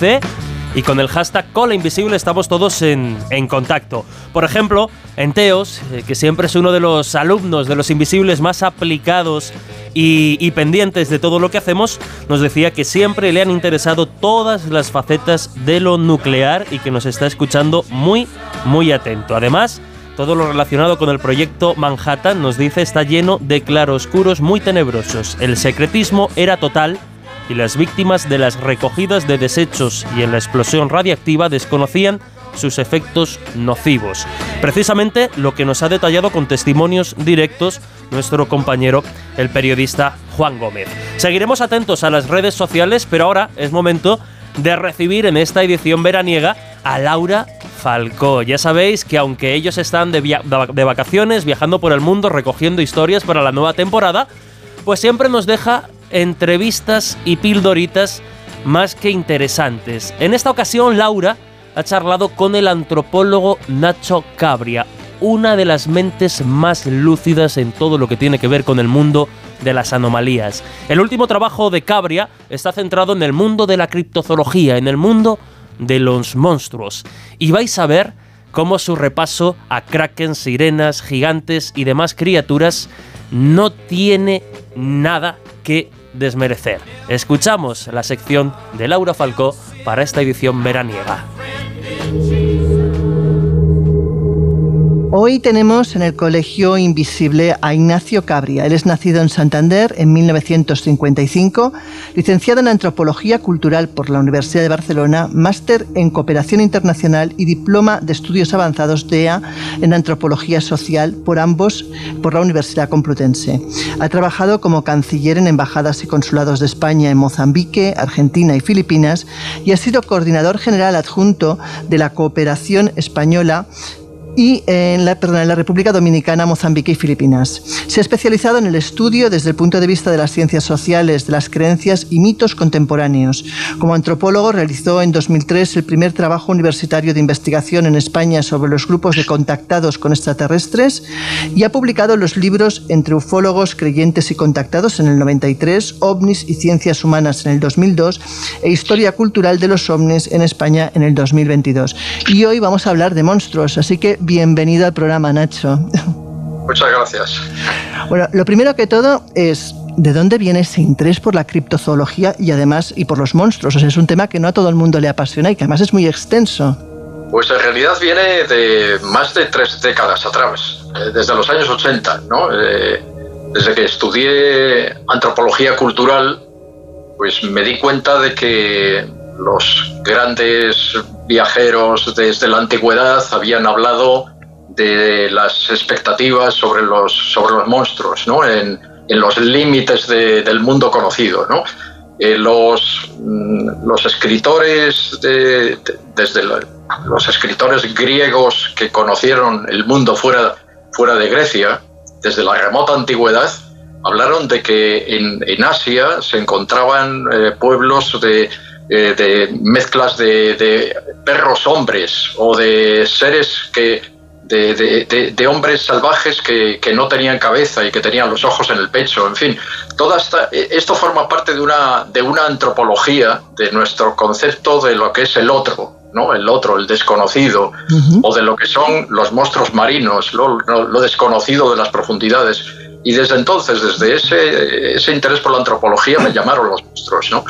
y con el hashtag Cola Invisible estamos todos en, contacto. Por ejemplo, en Teos, eh, que siempre es uno de los alumnos de los invisibles más aplicados y, y, pendientes de todo lo que hacemos, nos decía que siempre le han interesado todas las facetas de lo nuclear y que nos está escuchando muy, muy atento. Además, todo lo relacionado con el proyecto Manhattan, nos dice, está lleno de claroscuros muy tenebrosos. El secretismo era total y las víctimas de las recogidas de desechos y en la explosión radiactiva desconocían sus efectos nocivos. Precisamente lo que nos ha detallado con testimonios directos nuestro compañero, el periodista Juan Gómez. Seguiremos atentos a las redes sociales, pero ahora es momento de recibir en esta edición veraniega a Laura Falcó. Ya sabéis que aunque ellos están de, de vacaciones, viajando por el mundo, recogiendo historias para la nueva temporada, pues siempre nos deja entrevistas y pildoritas más que interesantes. En esta ocasión, Laura ha charlado con el antropólogo Nacho Cabria, una de las mentes más lúcidas en todo lo que tiene que ver con el mundo de las anomalías. El último trabajo de Cabria está centrado en el mundo de la criptozoología, en el mundo de los monstruos. Y vais a ver cómo su repaso a kraken, sirenas, gigantes y demás criaturas no tiene nada que desmerecer. Escuchamos la sección de Laura Falcó para esta edición veraniega. Hoy tenemos en el Colegio Invisible a Ignacio Cabria. Él es nacido en Santander en 1955, licenciado en Antropología Cultural por la Universidad de Barcelona, máster en Cooperación Internacional y diploma de Estudios Avanzados DEA en Antropología Social por ambos por la Universidad Complutense. Ha trabajado como canciller en embajadas y consulados de España en Mozambique, Argentina y Filipinas y ha sido coordinador general adjunto de la Cooperación Española y en la, perdón, en la República Dominicana, Mozambique y Filipinas. Se ha especializado en el estudio desde el punto de vista de las ciencias sociales, de las creencias y mitos contemporáneos. Como antropólogo realizó en 2003 el primer trabajo universitario de investigación en España sobre los grupos de contactados con extraterrestres y ha publicado los libros Entre ufólogos, creyentes y contactados en el 93, OVNIs y ciencias humanas en el 2002 e Historia cultural de los ovnis en España en el 2022. Y hoy vamos a hablar de monstruos, así que bienvenido al programa, Nacho. Muchas gracias. Bueno, lo primero que todo es, ¿de dónde viene ese interés por la criptozoología y además y por los monstruos? O sea, es un tema que no a todo el mundo le apasiona y que además es muy extenso. Pues en realidad viene de más de tres décadas atrás, eh, desde los años 80, ¿no? Eh, desde que estudié antropología cultural, pues me di cuenta de que los grandes viajeros desde la antigüedad habían hablado de las expectativas sobre los, sobre los monstruos, ¿no? en, en los límites del mundo conocido. ¿no? Eh, los, mm, los escritores, de, desde los escritores griegos que conocieron el mundo fuera, fuera de Grecia, desde la remota antigüedad, hablaron de que en, en Asia se encontraban eh, pueblos de, eh, de mezclas de, perros hombres o de seres que de, hombres salvajes que, no tenían cabeza y que tenían los ojos en el pecho, en fin, toda esta, eh, esto forma parte de una, de una antropología de nuestro concepto de lo que es el otro, ¿no? el otro, el desconocido, o de lo que son los monstruos marinos, lo, lo, desconocido de las profundidades. Y desde entonces, desde ese, ese interés por la antropología, me llamaron los monstruos. ¿no?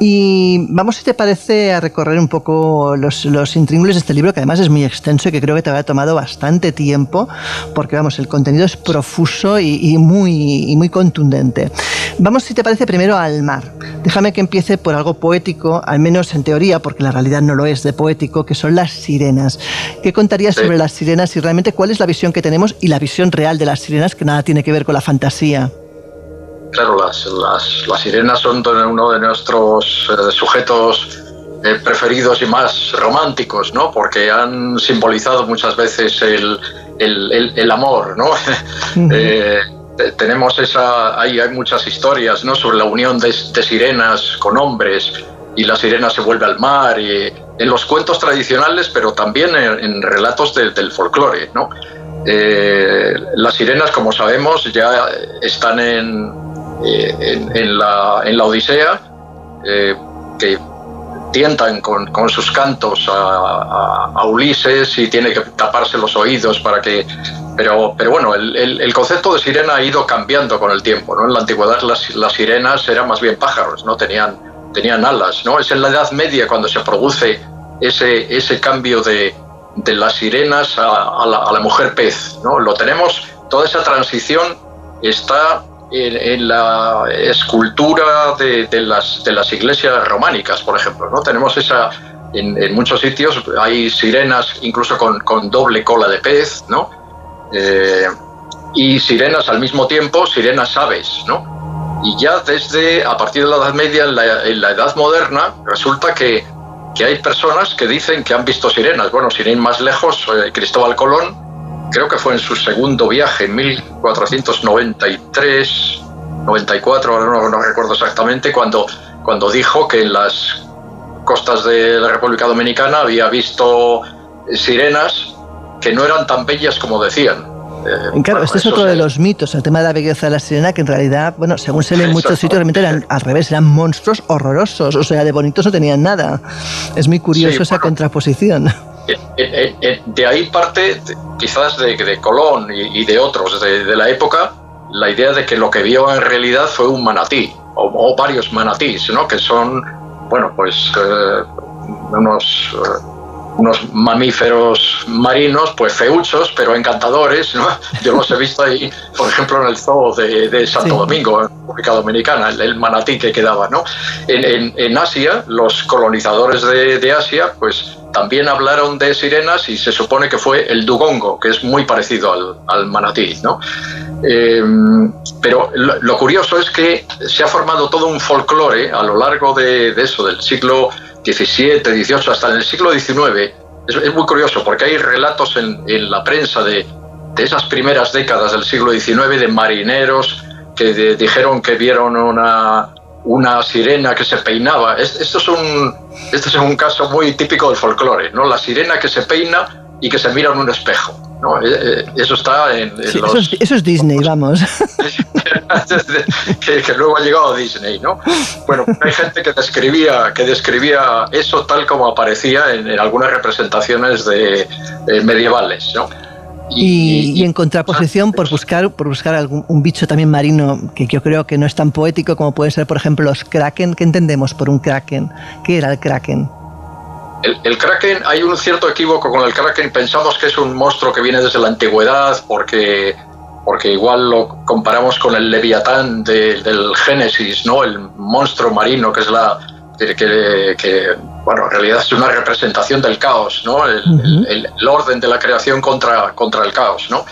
Y vamos, si te parece, a recorrer un poco los, los intríngulos de este libro, que además es muy extenso y que creo que te había tomado bastante tiempo, porque vamos, el contenido es profuso y, muy, y muy contundente. Vamos, si te parece, primero al mar. Déjame que empiece por algo poético, al menos en teoría, porque la realidad no lo es de poético, que son las sirenas. ¿Qué contarías sobre las sirenas y realmente cuál es la visión que tenemos y la visión real de las sirenas, que nada tiene que ver con la fantasía? Claro, las, las, sirenas son uno de nuestros eh, sujetos eh, preferidos y más románticos, ¿no? Porque han simbolizado muchas veces el, el, amor, ¿no? Eh, tenemos esa, hay, hay muchas historias, ¿no? Sobre la unión de, sirenas con hombres y la sirena se vuelve al mar y en los cuentos tradicionales, pero también en, relatos del folclore, ¿no? las sirenas, como sabemos, ya están en, eh, en, la, en, la, Odisea, eh, que tientan con, con sus cantos a, a, Ulises y tiene que taparse los oídos para que... Pero, pero bueno, el, el, concepto de sirena ha ido cambiando con el tiempo. ¿no? En la antigüedad las, las sirenas eran más bien pájaros, no tenían, tenían alas. ¿no? Es en la Edad Media cuando se produce ese, ese cambio de, de las sirenas a, a, la, a, la, mujer pez. ¿no? Lo tenemos, toda esa transición está en, la escultura de, las, de las iglesias románicas, por ejemplo. ¿no? Tenemos esa, en, muchos sitios hay sirenas incluso con, con doble cola de pez, ¿no? Eh, y sirenas al mismo tiempo, sirenas aves, ¿no? Y ya desde, a partir de la Edad Media, en la, Edad Moderna, resulta que, que hay personas que dicen que han visto sirenas. Bueno, sin ir más lejos, eh, Cristóbal Colón, creo que fue en su segundo viaje, en 1493, 94, ahora no, no recuerdo exactamente, cuando, cuando dijo que en las costas de la República Dominicana había visto sirenas que no eran tan bellas como decían. Eh, claro, este es otro de los mitos, el tema de la belleza de la sirena, que en realidad, bueno, según se lee en muchos sitios, realmente eran al revés, eran monstruos horrorosos, o sea, de bonitos no tenían nada. Es muy curioso esa contraposición. Eh, eh, de ahí parte, quizás de, Colón y, de otros de, la época, la idea de que lo que vio en realidad fue un manatí, o, varios manatís, ¿no? Que son, bueno, pues unos unos mamíferos marinos, pues feuchos, pero encantadores, ¿no? Yo los he visto ahí, por ejemplo, en el zoo de, Santo Domingo, en República Dominicana, el, manatí que quedaba, ¿no? En, Asia, los colonizadores de, Asia, pues también hablaron de sirenas y se supone que fue el dugongo, que es muy parecido al, manatí, ¿no? Em, pero lo, curioso es que se ha formado todo un folclore a lo largo de, de eso, del siglo 17, 18, hasta en el siglo XIX, es, muy curioso porque hay relatos en, la prensa de, esas primeras décadas del siglo XIX de marineros que dijeron que vieron una, una sirena que se peinaba. esto, es un, este es un caso muy típico del folclore, ¿no? La sirena que se peina y que se mira en un espejo. ¿no? Eh, eh, eso está en, los... eso, es, Disney, vamos. que, luego ha llegado a Disney, ¿no? Bueno, hay gente que describía, que describía eso tal como aparecía en, algunas representaciones de, medievales, ¿no? Y, en contraposición, por buscar, por buscar algún, un bicho también marino que yo creo que no es tan poético como pueden ser, por ejemplo, los kraken. ¿Qué entendemos por un kraken? ¿Qué era el kraken? El, kraken, hay un cierto equívoco con el kraken. Pensamos que es un monstruo que viene desde la antigüedad porque, porque igual lo comparamos con el leviatán del Génesis, ¿no? El monstruo marino que es la que, bueno, en realidad es una representación del caos, ¿no? El, orden de la creación contra, contra el caos, ¿no?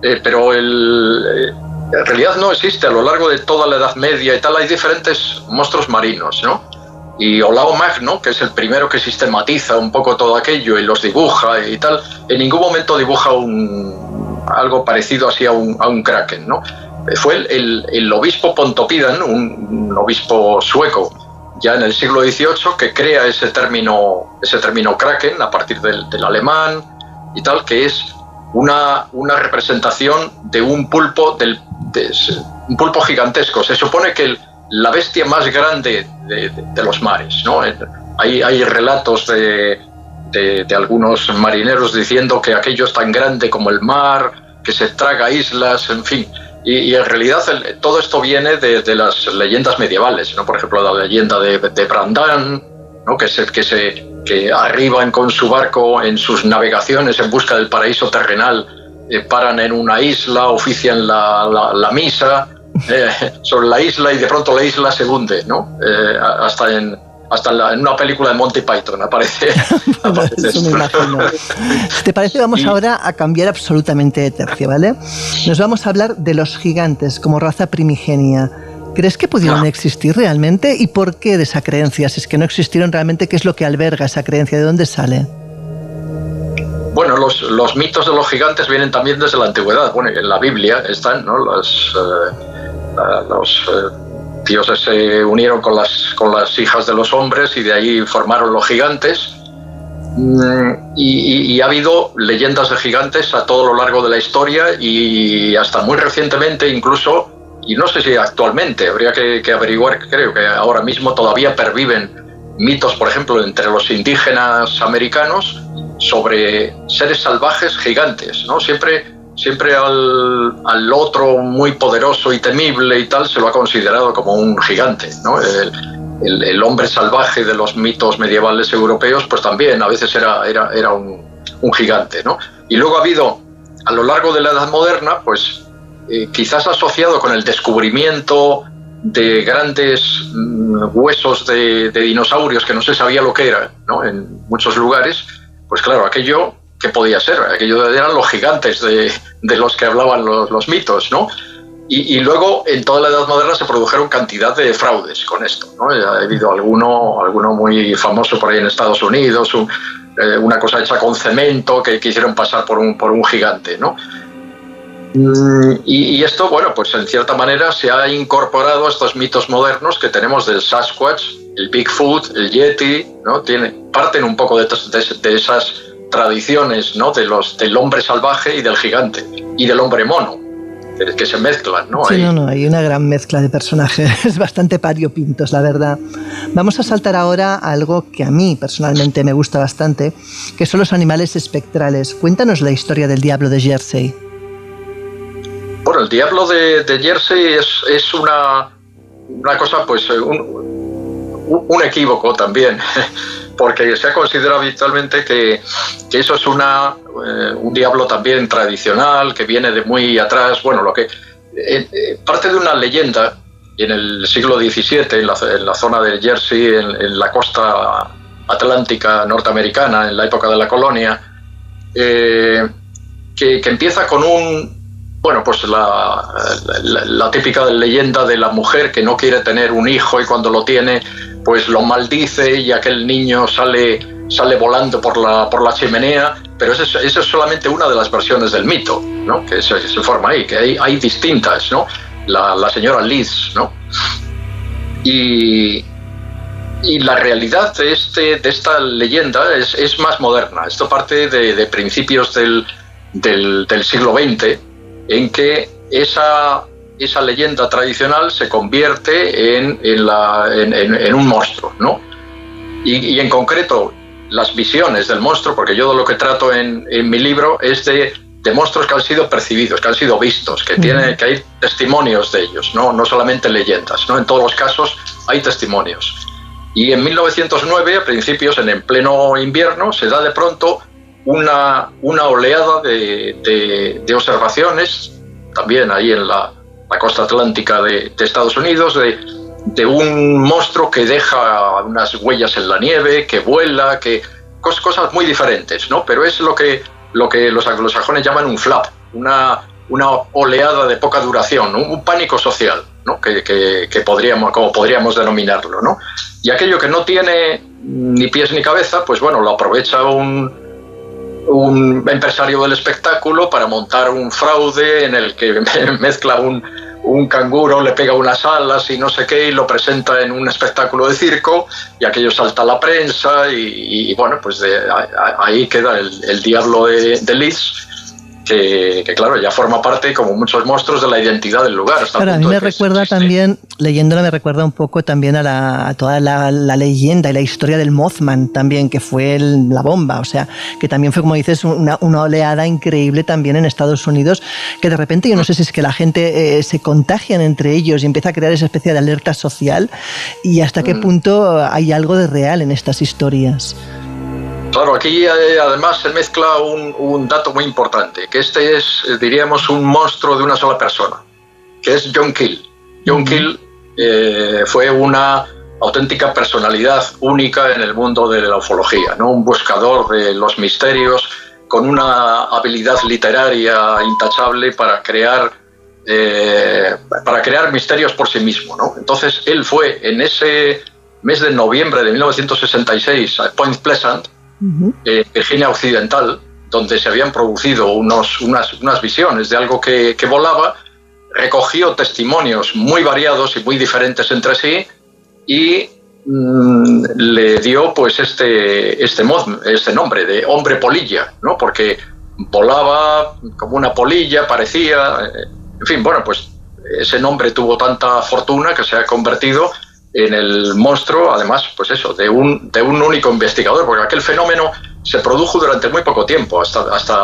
Eh, pero el, en realidad no existe a lo largo de toda la Edad Media y tal. Hay diferentes monstruos marinos, ¿no? Y Olao Magno, que es el primero que sistematiza un poco todo aquello y los dibuja y tal, en ningún momento dibuja un, algo parecido así a un, a un kraken, ¿no? Fue el, el, obispo Pontopidan, un, obispo sueco, ya en el siglo XVIII, que crea ese término, ese término kraken a partir del, alemán y tal, que es una, una representación de un pulpo, del, de, un pulpo gigantesco. Se supone que la bestia más grande de, los mares. ¿no? Hay, hay relatos de, de, algunos marineros diciendo que aquello es tan grande como el mar, que se traga islas, en fin. Y, en realidad todo esto viene de, las leyendas medievales, ¿no? por ejemplo la leyenda de, de Brandán, ¿no? que, se, que, se, que arriban con su barco en sus navegaciones en busca del paraíso terrenal, eh, paran en una isla, ofician la, la, la misa, eh, sobre la isla y de pronto la isla se hunde, ¿no? Eh, hasta en, hasta en, una película de Monty Python aparece. ¿Te parece? Vamos ahora a cambiar absolutamente de tercio, ¿vale? Nos vamos a hablar de los gigantes como raza primigenia. ¿Crees que pudieron ah. existir realmente? ¿Y por qué de esa creencia? Si es que no existieron realmente, ¿qué es lo que alberga esa creencia? ¿De dónde sale? Bueno, los, los mitos de los gigantes vienen también desde la antigüedad. Bueno, en la Biblia están, ¿no? Eh, los eh, dioses se unieron con las, con las hijas de los hombres y de ahí formaron los gigantes. Mm, y, ha habido leyendas de gigantes a todo lo largo de la historia y hasta muy recientemente incluso, y no sé si actualmente, habría que, averiguar, creo que ahora mismo todavía perviven mitos, por ejemplo, entre los indígenas americanos sobre seres salvajes gigantes, ¿no? Siempre siempre al, al, otro muy poderoso y temible y tal se lo ha considerado como un gigante. ¿no? El, el, hombre salvaje de los mitos medievales europeos, pues también a veces era, era, era un, un, gigante. ¿no? Y luego ha habido, a lo largo de la Edad Moderna, pues eh, quizás asociado con el descubrimiento de grandes mm, huesos de, de, dinosaurios que no se sabía lo que era ¿no? en muchos lugares, pues claro, aquello ¿qué podía ser? Aquello eran los gigantes de, los que hablaban los, mitos, ¿no? Y, luego en toda la Edad Moderna se produjeron cantidad de fraudes con esto. ¿no? Ha habido alguno, alguno muy famoso por ahí en Estados Unidos, eh, una cosa hecha con cemento que quisieron pasar por un, por un gigante. ¿no? Mm, y, esto, bueno, pues en cierta manera se ha incorporado a estos mitos modernos que tenemos del Sasquatch, el Bigfoot, el Yeti, ¿no? Tiene, parten un poco de, de, esas tradiciones, ¿no? De los, del hombre salvaje y del gigante, y del hombre mono, que se mezclan, ¿no? Sí, no, no, hay una gran mezcla de personajes, bastante pariopintos, la verdad. Vamos a saltar ahora a algo que a mí personalmente me gusta bastante, que son los animales espectrales. Cuéntanos la historia del diablo de Jersey. Bueno, el diablo de, Jersey es, es una, una, cosa, pues, un, un equívoco también. porque se ha considerado habitualmente que, que eso es una, eh, un diablo también tradicional, que viene de muy atrás, bueno, lo que eh, eh, parte de una leyenda en el siglo XVII, en la, zona de Jersey, en, la costa atlántica norteamericana, en la época de la colonia, que, que, empieza con un, bueno, pues la, típica leyenda de la mujer que no quiere tener un hijo y cuando lo tiene pues lo maldice y aquel niño sale, sale volando por la, por la chimenea, pero esa es, solamente una de las versiones del mito, ¿no? que se, forma ahí, que hay, distintas, ¿no? la, señora Liz, ¿no? Y, y la realidad de, este, de esta leyenda es, es más moderna. Esto parte de, principios del, del, siglo XX, en que esa, esa leyenda tradicional se convierte en, en, un monstruo, ¿no? Y, en concreto, las visiones del monstruo, porque yo lo que trato en, mi libro es de, de, monstruos que han sido percibidos, que han sido vistos, que, tiene, que hay testimonios de ellos, ¿no? no solamente leyendas, ¿no? En todos los casos hay testimonios. Y en 1909, a principios, en el pleno invierno, se da de pronto una, una oleada de, de observaciones, también ahí en la, la costa atlántica de, Estados Unidos, de, de, un monstruo que deja unas huellas en la nieve, que vuela, que cosas muy diferentes, ¿no? Pero es lo que, lo que los anglosajones llaman un flap, una, una oleada de poca duración, un, pánico social, ¿no? Que, que, podríamos, como podríamos denominarlo, ¿no? Y aquello que no tiene ni pies ni cabeza, pues bueno, lo aprovecha un, un empresario del espectáculo para montar un fraude en el que mezcla un, un canguro, le pega unas alas y no sé qué, y lo presenta en un espectáculo de circo, y aquello salta a la prensa, y, bueno, pues de, ahí queda el, diablo de, de que, claro, ya forma parte, como muchos monstruos, de la identidad del lugar. Hasta a mí me recuerda también, leyéndola, me recuerda un poco también a, la, toda la, leyenda y la historia del Mothman también, que fue la bomba, o sea, que también fue, como dices, una, oleada increíble también en Estados Unidos, que de repente yo no sé si es que la gente eh, se contagian entre ellos y empieza a crear esa especie de alerta social y hasta qué mm. punto hay algo de real en estas historias. Claro, aquí eh, además se mezcla un, dato muy importante, que este es, eh, diríamos, un monstruo de una sola persona, que es John Kill. John Kill eh, fue una auténtica personalidad única en el mundo de la ufología, ¿no? un buscador de los misterios con una habilidad literaria intachable para crear, para crear misterios por sí mismo. ¿no? Entonces él fue en ese mes de noviembre de 1966 a Point Pleasant, eh, Virginia Occidental, donde se habían producido unos, unas, unas, visiones de algo que, que, volaba, recogió testimonios muy variados y muy diferentes entre sí y mm, le dio pues este, este, mod, este nombre de hombre polilla, ¿no? porque volaba como una polilla, parecía, eh, en fin, bueno, pues ese nombre tuvo tanta fortuna que se ha convertido en el monstruo, además, pues eso, de un, de un único investigador, porque aquel fenómeno se produjo durante muy poco tiempo, hasta, hasta,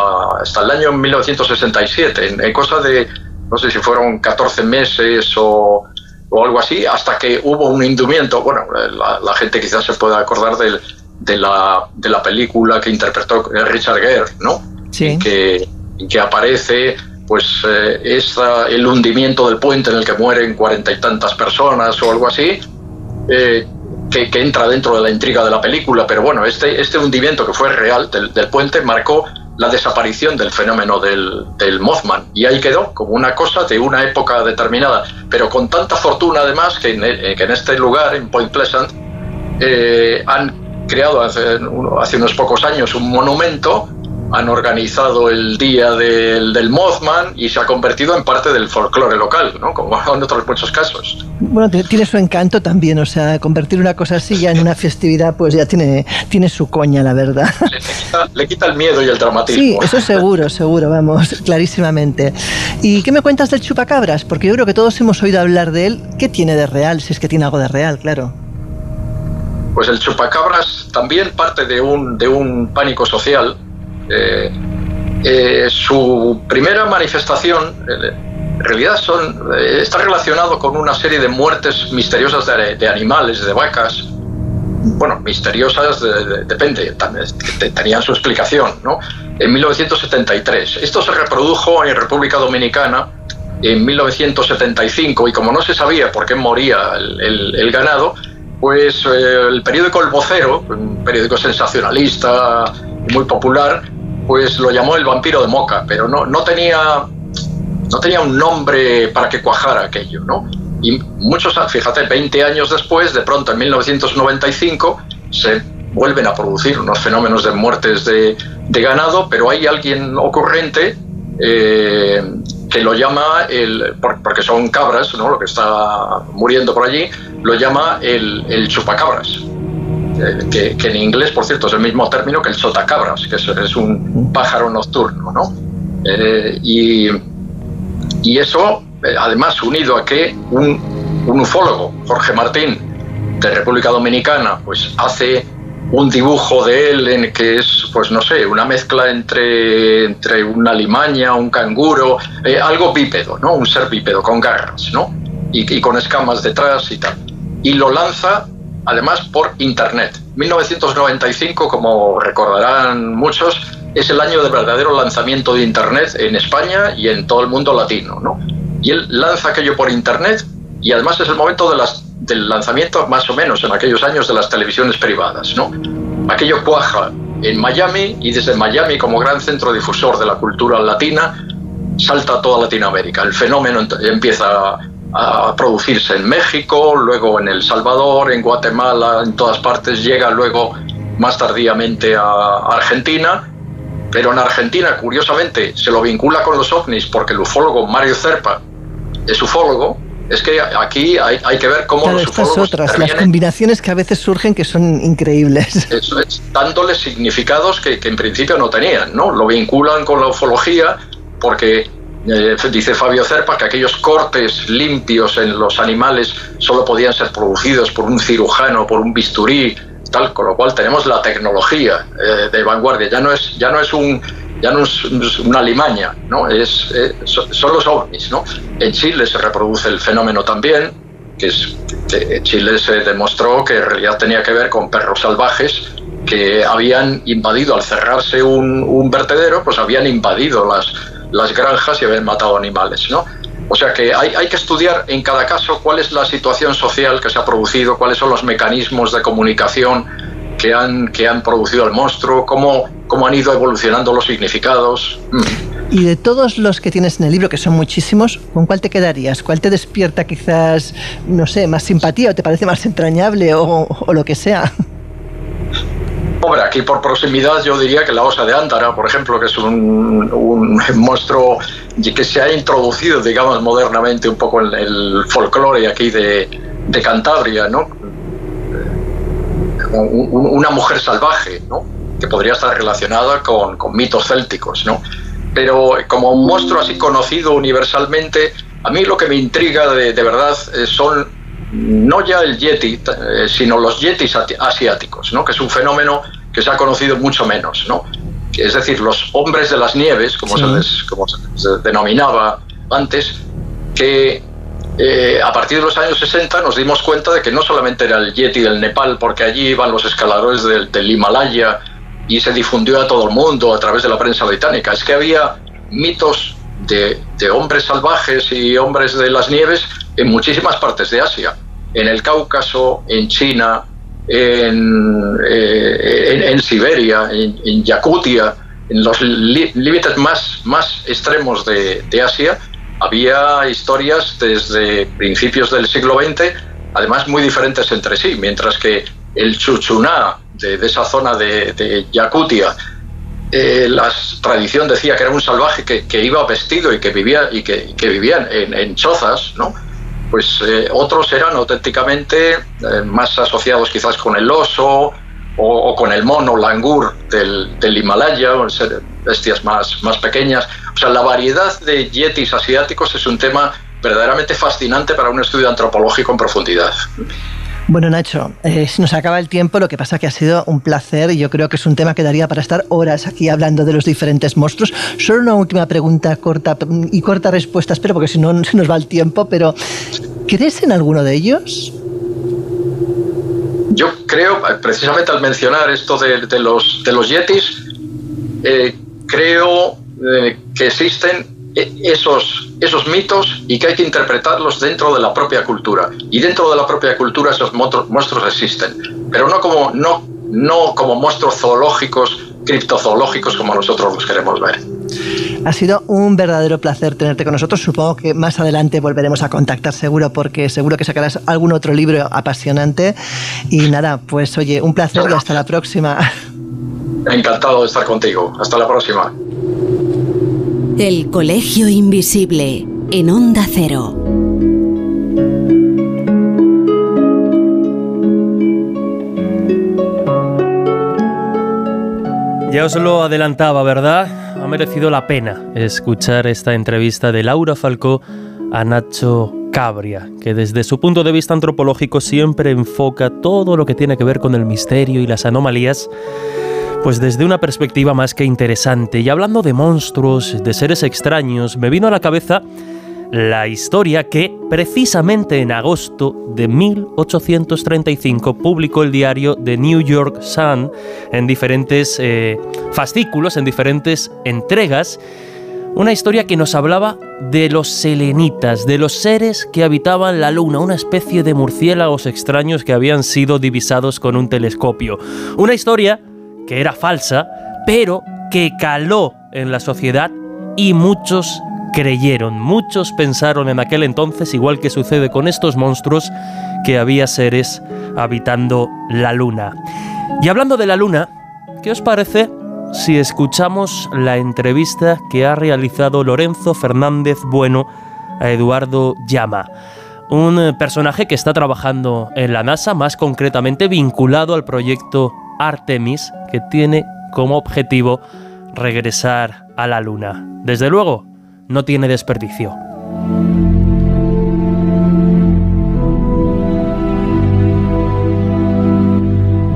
hasta el año 1967, en, en cosa de, no sé si fueron 14 meses o, o, algo así, hasta que hubo un indumento, bueno, la, gente quizás se pueda acordar de, de, la, de la película que interpretó Richard Gere, ¿no? Sí. Que, que aparece pues eh, el hundimiento del puente en el que mueren cuarenta y tantas personas o algo así, eh, que, entra dentro de la intriga de la película, pero bueno, este, este hundimiento que fue real del, puente marcó la desaparición del fenómeno del, del, Mothman. Y ahí quedó, como una cosa de una época determinada. Pero con tanta fortuna, además, que en, eh, que este lugar, en Point Pleasant, eh, han creado hace unos pocos años un monumento han organizado el día del, del, Mothman y se ha convertido en parte del folclore local, ¿no? como en otros muchos casos. Bueno, tiene su encanto también, o sea, convertir una cosa así ya en una festividad, pues ya tiene, tiene su coña, la verdad. Le quita, le quita el miedo y el dramatismo. Sí, eso seguro, seguro, vamos, clarísimamente. ¿Y qué me cuentas del chupacabras? Porque yo creo que todos hemos oído hablar de él. ¿Qué tiene de real? Si es que tiene algo de real, claro. Pues el chupacabras también parte de un, de un pánico social eh, eh, su primera manifestación, eh, en realidad, son, está relacionado con una serie de muertes misteriosas de, animales, de vacas. Bueno, misteriosas depende, tenían su explicación, ¿no? En 1973. Esto se reprodujo en República Dominicana en 1975 y como no se sabía por qué moría el, ganado, pues el periódico El Vocero, un periódico sensacionalista muy popular, pues lo llamó el vampiro de Moca, pero no, no, tenía, no tenía un nombre para que cuajara aquello, ¿no? Y muchos, fíjate, 20 años después, de pronto en 1995, se vuelven a producir unos fenómenos de muertes de, ganado, pero hay alguien ocurrente eh, que lo llama, el, porque son cabras, ¿no? lo que está muriendo por allí, lo llama el, el chupacabras. Eh, que, en inglés, por cierto, es el mismo término que el sotacabras, que es, un pájaro nocturno, ¿no? Eh, y, y, eso, eh, además, unido a que un, un, ufólogo, Jorge Martín, de República Dominicana, pues hace un dibujo de él en que es, pues no sé, una mezcla entre, entre una limaña, un canguro, algo bípedo, ¿no? Un ser bípedo con garras, ¿no? Y, y con escamas detrás y tal. Y lo lanza además por Internet. 1995, como recordarán muchos, es el año del verdadero lanzamiento de Internet en España y en todo el mundo latino. ¿no? Y él lanza aquello por Internet y además es el momento del lanzamiento, más o menos, en aquellos años de las televisiones privadas. ¿no? Aquello cuaja en Miami y desde Miami, como gran centro difusor de la cultura latina, salta toda Latinoamérica. El fenómeno empieza a producirse en México, luego en El Salvador, en Guatemala, en todas partes, llega luego más tardíamente a Argentina, pero en Argentina, curiosamente, se lo vincula con los ovnis porque el ufólogo Mario Cerpa es ufólogo. Es que aquí hay, hay que ver cómo los estas otras, las combinaciones que a veces surgen que son increíbles. Eso es, dándoles significados que, que en principio no tenían, ¿no? Lo vinculan con la ufología porque eh, dice Fabio Cerpa que aquellos cortes limpios en los animales solo podían ser producidos por un cirujano, por un bisturí, tal, con lo cual tenemos la tecnología eh, de vanguardia. Ya no es, ya no es un ya no es una limaña, ¿no? Es, eh, son los ovnis, ¿no? En Chile se reproduce el fenómeno también, que es Chile se demostró que en realidad tenía que ver con perros salvajes que habían invadido al cerrarse un, un vertedero, pues habían invadido las las granjas y haber matado animales, ¿no? O sea que hay, hay, que estudiar en cada caso cuál es la situación social que se ha producido, cuáles son los mecanismos de comunicación que han, que han producido el monstruo, cómo, cómo han ido evolucionando los significados. Mm. Y de todos los que tienes en el libro, que son muchísimos, ¿con cuál te quedarías? ¿Cuál te despierta quizás, no sé, más simpatía o te parece más entrañable o, o lo que sea? Hombre, aquí por proximidad yo diría que la osa de Ántara, por ejemplo, que es un, un monstruo que se ha introducido, digamos, modernamente un poco en el folclore aquí de, de Cantabria, ¿no? una mujer salvaje, ¿no? Que podría estar relacionada con, con mitos célticos, ¿no? Pero como un monstruo así conocido universalmente, a mí lo que me intriga de, de verdad eh, son no ya el yeti, eh, sino los yetis asiáticos, ¿no? que es un fenómeno que se ha conocido mucho menos. ¿no? Es decir, los hombres de las nieves, como, se, les, como se, denominaba antes, que eh, a partir de los años 60 nos dimos cuenta de que no solamente era el yeti del Nepal, porque allí iban los escaladores del, del Himalaya y se difundió a todo el mundo a través de la prensa británica, es que había mitos de, de, hombres salvajes y hombres de las nieves en muchísimas partes de Asia, en el Cáucaso, en China, en, eh, en, Siberia, en, Yakutia, en los límites más, más extremos de, de Asia había historias desde principios del siglo XX, además muy diferentes entre sí, mientras que el chuchuná de, esa zona de, de Yakutia, eh, la tradición decía que era un salvaje que, iba vestido y que vivía y que, vivían en, chozas, ¿no? Pues eh, otros eran auténticamente eh, más asociados quizás con el oso o, con el mono langur del, Himalaya, bestias más, más pequeñas. O sea, la variedad de yetis asiáticos es un tema verdaderamente fascinante para un estudio antropológico en profundidad. Bueno, Nacho, eh, nos acaba el tiempo, lo que pasa que ha sido un placer y yo creo que es un tema que daría para estar horas aquí hablando de los diferentes monstruos. Solo una última pregunta corta y corta respuesta, espero, porque si no se nos va el tiempo, pero ¿crees en alguno de ellos? Yo creo, precisamente al mencionar esto de, los, de los yetis, eh, creo eh, que existen e, esos, esos mitos y que hay que interpretarlos dentro de la propia cultura. Y dentro de la propia cultura esos monstruos existen, pero no como, no, no como monstruos zoológicos, criptozoológicos como nosotros los queremos ver. Ha sido un verdadero placer tenerte con nosotros. Supongo que más adelante volveremos a contactar seguro porque seguro que sacarás algún otro libro apasionante. Y nada, pues oye, un placer y hasta la próxima. Encantado de estar contigo. Hasta la próxima. El Colegio Invisible en Onda Cero. Ya os lo adelantaba, ¿verdad? Ha merecido la pena escuchar esta entrevista de Laura Falcó a Nacho Cabria, que desde su punto de vista antropológico siempre enfoca todo lo que tiene que ver con el misterio y las anomalías pues desde una perspectiva más que interesante. Y hablando de monstruos, de seres extraños, me vino a la cabeza la historia que precisamente en agosto de 1835 publicó el diario The New York Sun en diferentes eh, fascículos, en diferentes entregas, una historia que nos hablaba de los selenitas, de los seres que habitaban la luna, una especie de murciélagos extraños que habían sido divisados con un telescopio. Una historia que era falsa, pero que caló en la sociedad y muchos creyeron, muchos pensaron en aquel entonces, igual que sucede con estos monstruos, que había seres habitando la luna. Y hablando de la luna, ¿qué os parece si escuchamos la entrevista que ha realizado Lorenzo Fernández Bueno a Eduardo Llama? Un personaje que está trabajando en la NASA, más concretamente vinculado al proyecto Artemis, que tiene como objetivo regresar a la Luna. Desde luego, no tiene desperdicio.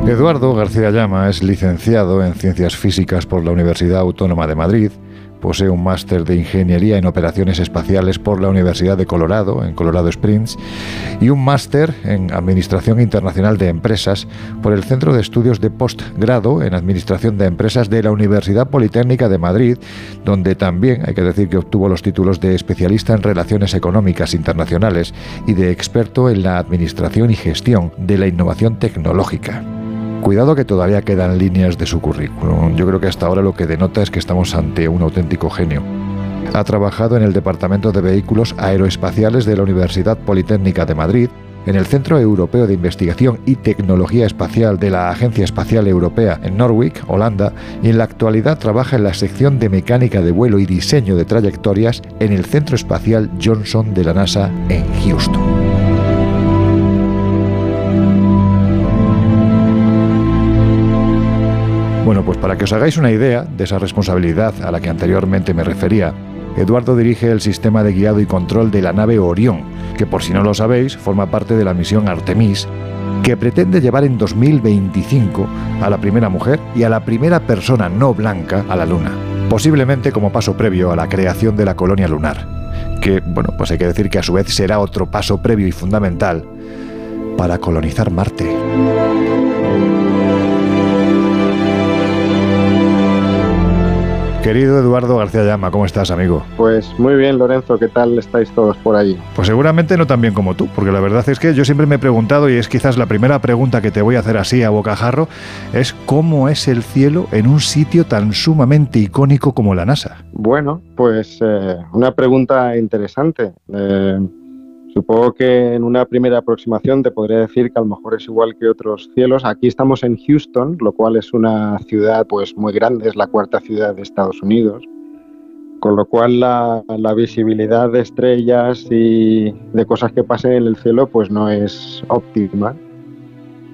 Eduardo García Llama es licenciado en Ciencias Físicas por la Universidad Autónoma de Madrid Posee un máster de Ingeniería en Operaciones Espaciales por la Universidad de Colorado, en Colorado Springs, y un máster en Administración Internacional de Empresas por el Centro de Estudios de Postgrado en Administración de Empresas de la Universidad Politécnica de Madrid, donde también hay que decir que obtuvo los títulos de especialista en Relaciones Económicas Internacionales y de experto en la Administración y Gestión de la Innovación Tecnológica. Cuidado que todavía quedan líneas de su currículum. Yo creo que hasta ahora lo que denota es que estamos ante un auténtico genio. Ha trabajado en el Departamento de Vehículos Aeroespaciales de la Universidad Politécnica de Madrid, en el Centro Europeo de Investigación y Tecnología Espacial de la Agencia Espacial Europea en Norwich, Holanda, y en la actualidad trabaja en la sección de mecánica de vuelo y diseño de trayectorias en el Centro Espacial Johnson de la NASA en Houston. Bueno, pues para que os hagáis una idea de esa responsabilidad a la que anteriormente me refería, Eduardo dirige el sistema de guiado y control de la nave Orión, que por si no lo sabéis, forma parte de la misión Artemis, que pretende llevar en 2025 a la primera mujer y a la primera persona no blanca a la Luna, posiblemente como paso previo a la creación de la colonia lunar, que, bueno, pues hay que decir que a su vez será otro paso previo y fundamental para colonizar Marte. Querido Eduardo García Llama, ¿cómo estás, amigo? Pues muy bien, Lorenzo, ¿qué tal estáis todos por allí? Pues seguramente no tan bien como tú, porque la verdad es que yo siempre me he preguntado, y es quizás la primera pregunta que te voy a hacer así a bocajarro, es cómo es el cielo en un sitio tan sumamente icónico como la NASA. Bueno, pues eh, una pregunta interesante. Eh, Supongo que en una primera aproximación te podría decir que a lo mejor es igual que otros cielos. Aquí estamos en Houston, lo cual es una ciudad pues muy grande, es la cuarta ciudad de Estados Unidos, con lo cual la, visibilidad de estrellas y de cosas que pasen en el cielo pues no es óptima.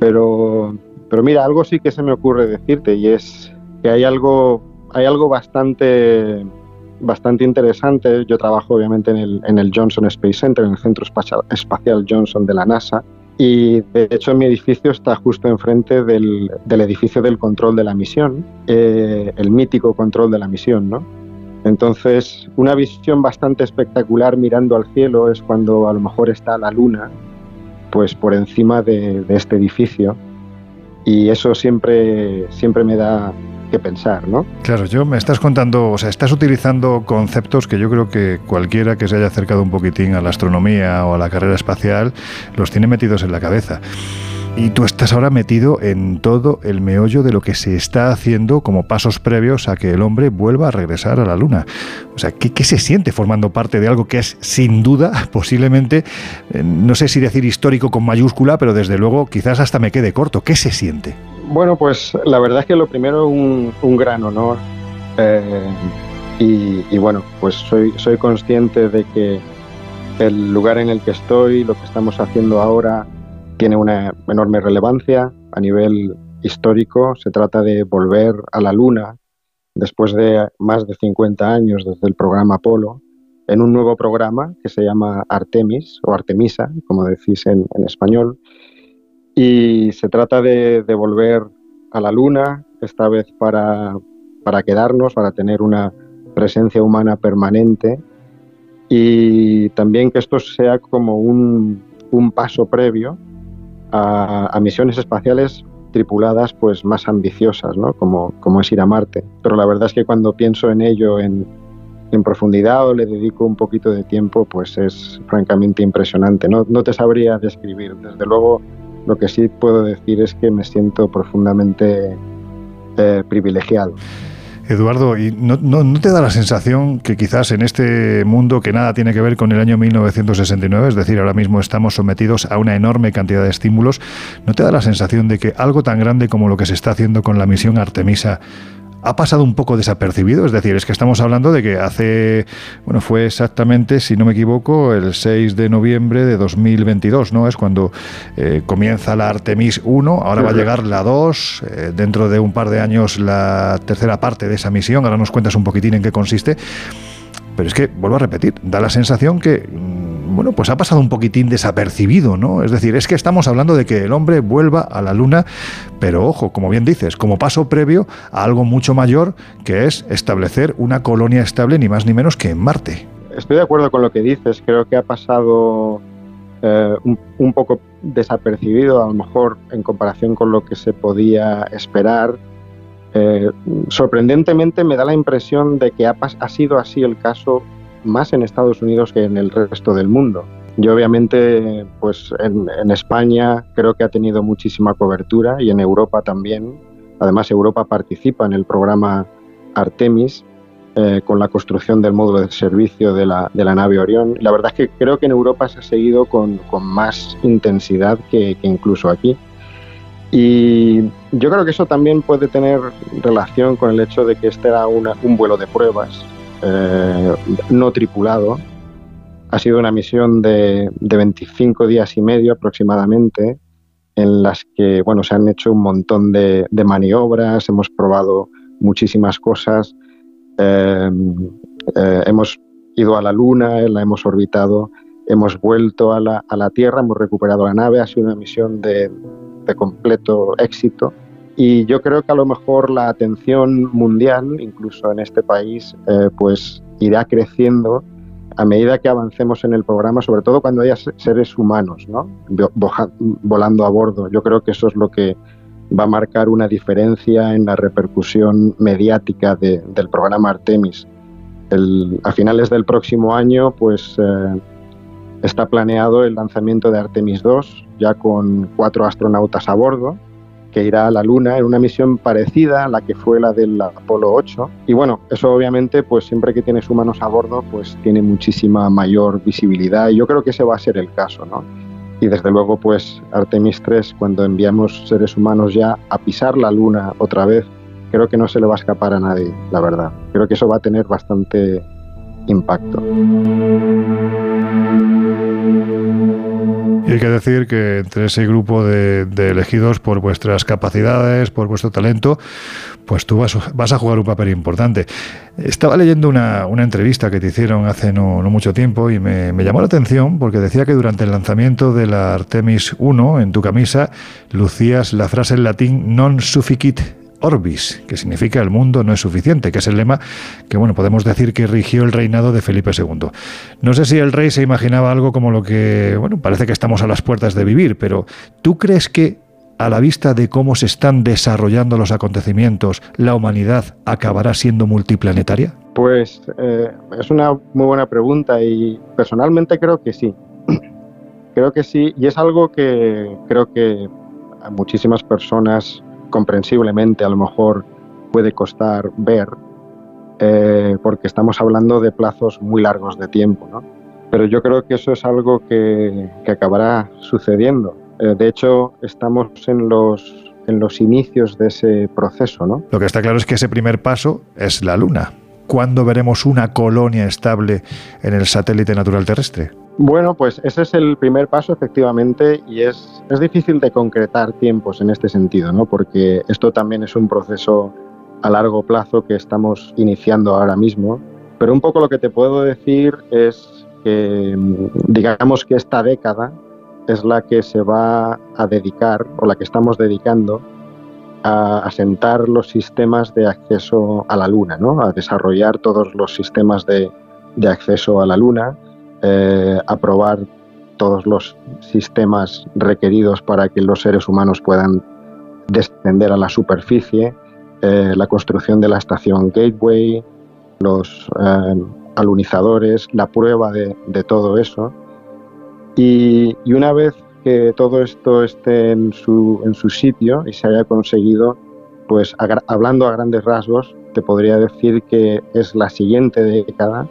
Pero, pero mira, algo sí que se me ocurre decirte y es que hay algo, hay algo bastante bastante interesante. Yo trabajo obviamente en el, en el Johnson Space Center, en el Centro Espacial, Johnson de la NASA. Y de hecho mi edificio está justo enfrente del, del edificio del control de la misión, eh, el mítico control de la misión, ¿no? Entonces, una visión bastante espectacular mirando al cielo es cuando a lo mejor está la luna, pues por encima de, de este edificio. Y eso siempre, siempre me da pensar, ¿no? Claro, yo me estás contando, o sea, estás utilizando conceptos que yo creo que cualquiera que se haya acercado un poquitín a la astronomía o a la carrera espacial los tiene metidos en la cabeza. Y tú estás ahora metido en todo el meollo de lo que se está haciendo como pasos previos a que el hombre vuelva a regresar a la Luna. O sea, ¿qué, qué se siente formando parte de algo que es sin duda, posiblemente, eh, no sé si decir histórico con mayúscula, pero desde luego quizás hasta me quede corto? ¿Qué se siente? Bueno, pues la verdad es que lo primero un, un gran honor eh, y, bueno, pues soy, soy consciente de que el lugar en el que estoy, lo que estamos haciendo ahora, tiene una enorme relevancia a nivel histórico. Se trata de volver a la Luna después de más de 50 años desde el programa Apolo, en un nuevo programa que se llama Artemis o Artemisa, como decís en, en español, y se trata de, volver a la Luna, esta vez para, para quedarnos, para tener una presencia humana permanente y también que esto sea como un, un paso previo a, misiones espaciales tripuladas pues más ambiciosas, ¿no? como, como es ir a Marte. Pero la verdad es que cuando pienso en ello en, en profundidad o le dedico un poquito de tiempo, pues es francamente impresionante. No, no te sabría describir. Desde luego, lo que sí puedo decir es que me siento profundamente eh, privilegiado. Eduardo, ¿y no, no, te da la sensación que quizás en este mundo que nada tiene que ver con el año 1969, es decir, ahora mismo estamos sometidos a una enorme cantidad de estímulos, ¿no te da la sensación de que algo tan grande como lo que se está haciendo con la misión Artemisa ha pasado un poco desapercibido. Es decir, es que estamos hablando de que hace, bueno, fue exactamente, si no me equivoco, el 6 de noviembre de 2022, ¿no? Es cuando eh, comienza la Artemis 1, ahora va a llegar la 2, eh, dentro de un par de años la tercera parte de esa misión, ahora nos cuentas un poquitín en qué consiste. Pero es que, vuelvo a repetir, da la sensación que bueno, pues ha pasado un poquitín desapercibido, ¿no? Es decir, es que estamos hablando de que el hombre vuelva a la Luna, pero ojo, como bien dices, como paso previo a algo mucho mayor, que es establecer una colonia estable ni más ni menos que en Marte. Estoy de acuerdo con lo que dices, creo que ha pasado eh, un, poco desapercibido, a lo mejor en comparación con lo que se podía esperar. Eh, sorprendentemente me da la impresión de que ha, ha sido así el caso más en Estados Unidos que en el resto del mundo. Yo obviamente, pues en, España creo que ha tenido muchísima cobertura y en Europa también. Además, Europa participa en el programa Artemis eh, con la construcción del módulo de servicio de la, de la, nave Orión. La verdad es que creo que en Europa se ha seguido con, con más intensidad que, que, incluso aquí. Y yo creo que eso también puede tener relación con el hecho de que este era una, un vuelo de pruebas eh, no tripulado. Ha sido una misión de, 25 días y medio aproximadamente, en las que bueno, se han hecho un montón de, maniobras, hemos probado muchísimas cosas, eh, eh, hemos ido a la Luna, la hemos orbitado, hemos vuelto a la, a la, Tierra, hemos recuperado la nave, ha sido una misión de, de completo éxito y yo creo que a lo mejor la atención mundial, incluso en este país, eh, pues irá creciendo a medida que avancemos en el programa, sobre todo cuando haya seres humanos, ¿no? volando a bordo. Yo creo que eso es lo que va a marcar una diferencia en la repercusión mediática del programa Artemis. a finales del próximo año, pues eh, está planeado el lanzamiento de Artemis 2, ya con cuatro astronautas a bordo, que irá a la Luna en una misión parecida a la que fue la del Apolo 8. Y bueno, eso obviamente, pues siempre que tienes humanos a bordo, pues tiene muchísima mayor visibilidad y yo creo que ese va a ser el caso, ¿no? Y desde luego, pues Artemis 3, cuando enviamos seres humanos ya a pisar la Luna otra vez, creo que no se le va a escapar a nadie, la verdad. Creo que eso va a tener bastante impacto. Y hay que decir que entre ese grupo de, elegidos por vuestras capacidades, por vuestro talento, pues tú vas, a jugar un papel importante. Estaba leyendo una, entrevista que te hicieron hace no, mucho tiempo y me, me, llamó la atención porque decía que durante el lanzamiento de la Artemis 1 en tu camisa lucías la frase en latín non sufficit orbis, que significa el mundo no es suficiente, que es el lema que bueno, podemos decir que rigió el reinado de Felipe II. No sé si el rey se imaginaba algo como lo que, bueno, parece que estamos a las puertas de vivir, pero ¿tú crees que a la vista de cómo se están desarrollando los acontecimientos, la humanidad acabará siendo multiplanetaria? Pues eh, es una muy buena pregunta y personalmente creo que sí. creo que sí y es algo que creo que a muchísimas personas comprensiblemente a lo mejor puede costar ver, eh, porque estamos hablando de plazos muy largos de tiempo, ¿no? Pero yo creo que eso es algo que, acabará sucediendo. Eh, de hecho, estamos en los, en los inicios de ese proceso, ¿no? Lo que está claro es que ese primer paso es la Luna. ¿Cuándo veremos una colonia estable en el satélite natural terrestre? Bueno, pues ese es el primer paso, efectivamente, y es, es difícil de concretar tiempos en este sentido, ¿no? Porque esto también es un proceso a largo plazo que estamos iniciando ahora mismo. Pero un poco lo que te puedo decir es que, digamos que esta década es la que se va a dedicar, o la que estamos dedicando, a asentar los sistemas de acceso a la Luna, ¿no? A desarrollar todos los sistemas de, de acceso a la Luna eh, aprobar todos los sistemas requeridos para que los seres humanos puedan descender a la superficie, eh, la construcción de la estación Gateway, los eh, alunizadores, la prueba de, todo eso. Y, una vez que todo esto esté en su, en su sitio y se haya conseguido, pues hablando a grandes rasgos, te podría decir que es la siguiente década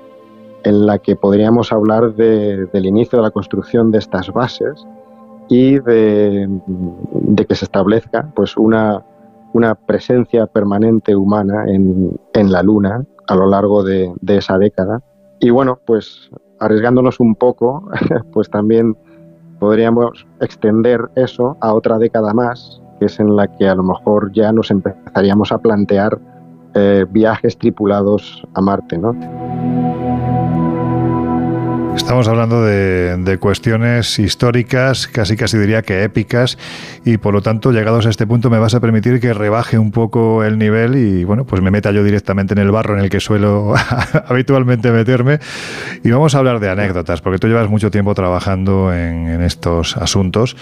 en la que podríamos hablar del inicio de la construcción de estas bases y de, que se establezca pues una, una presencia permanente humana en, la Luna a lo largo de, esa década. Y bueno, pues arriesgándonos un poco, pues también podríamos extender eso a otra década más, que es en la que a lo mejor ya nos empezaríamos a plantear eh, viajes tripulados a Marte, ¿no? Estamos hablando de, cuestiones históricas, casi casi diría que épicas, y por lo tanto, llegados a este punto, me vas a permitir que rebaje un poco el nivel y, bueno, pues me meta yo directamente en el barro en el que suelo habitualmente meterme. Y vamos a hablar de anécdotas, porque tú llevas mucho tiempo trabajando en, en estos asuntos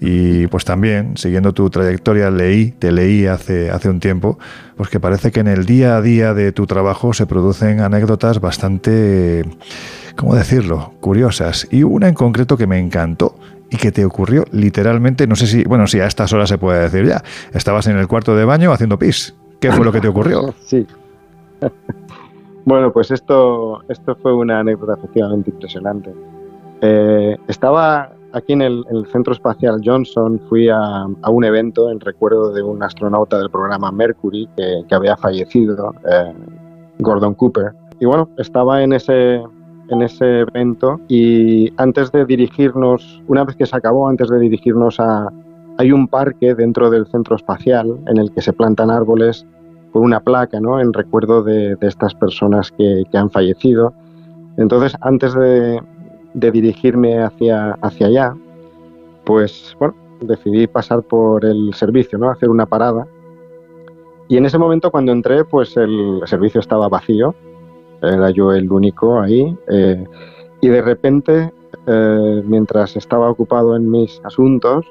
y pues también, siguiendo tu trayectoria, leí, te leí hace, hace un tiempo, pues que parece que en el día a día de tu trabajo se producen anécdotas bastante ¿cómo decirlo?, curiosas. Y una en concreto que me encantó y que te ocurrió literalmente, no sé si, bueno, si a estas horas se puede decir ya, estabas en el cuarto de baño haciendo pis. ¿Qué fue lo que te ocurrió? Sí. bueno, pues esto, esto fue una anécdota efectivamente impresionante. Eh, estaba aquí en el, Centro Espacial Johnson, fui a, un evento en recuerdo de un astronauta del programa Mercury que, había fallecido, eh, Gordon Cooper. Y bueno, estaba en ese, en ese evento y antes de dirigirnos, una vez que se acabó, antes de dirigirnos a... Hay un parque dentro del centro espacial en el que se plantan árboles con una placa, ¿no? En recuerdo de, estas personas que, han fallecido. Entonces, antes de, dirigirme hacia, hacia allá, pues, bueno, decidí pasar por el servicio, ¿no? Hacer una parada. Y en ese momento, cuando entré, pues el servicio estaba vacío era yo el único ahí. Eh, y de repente, eh, mientras estaba ocupado en mis asuntos,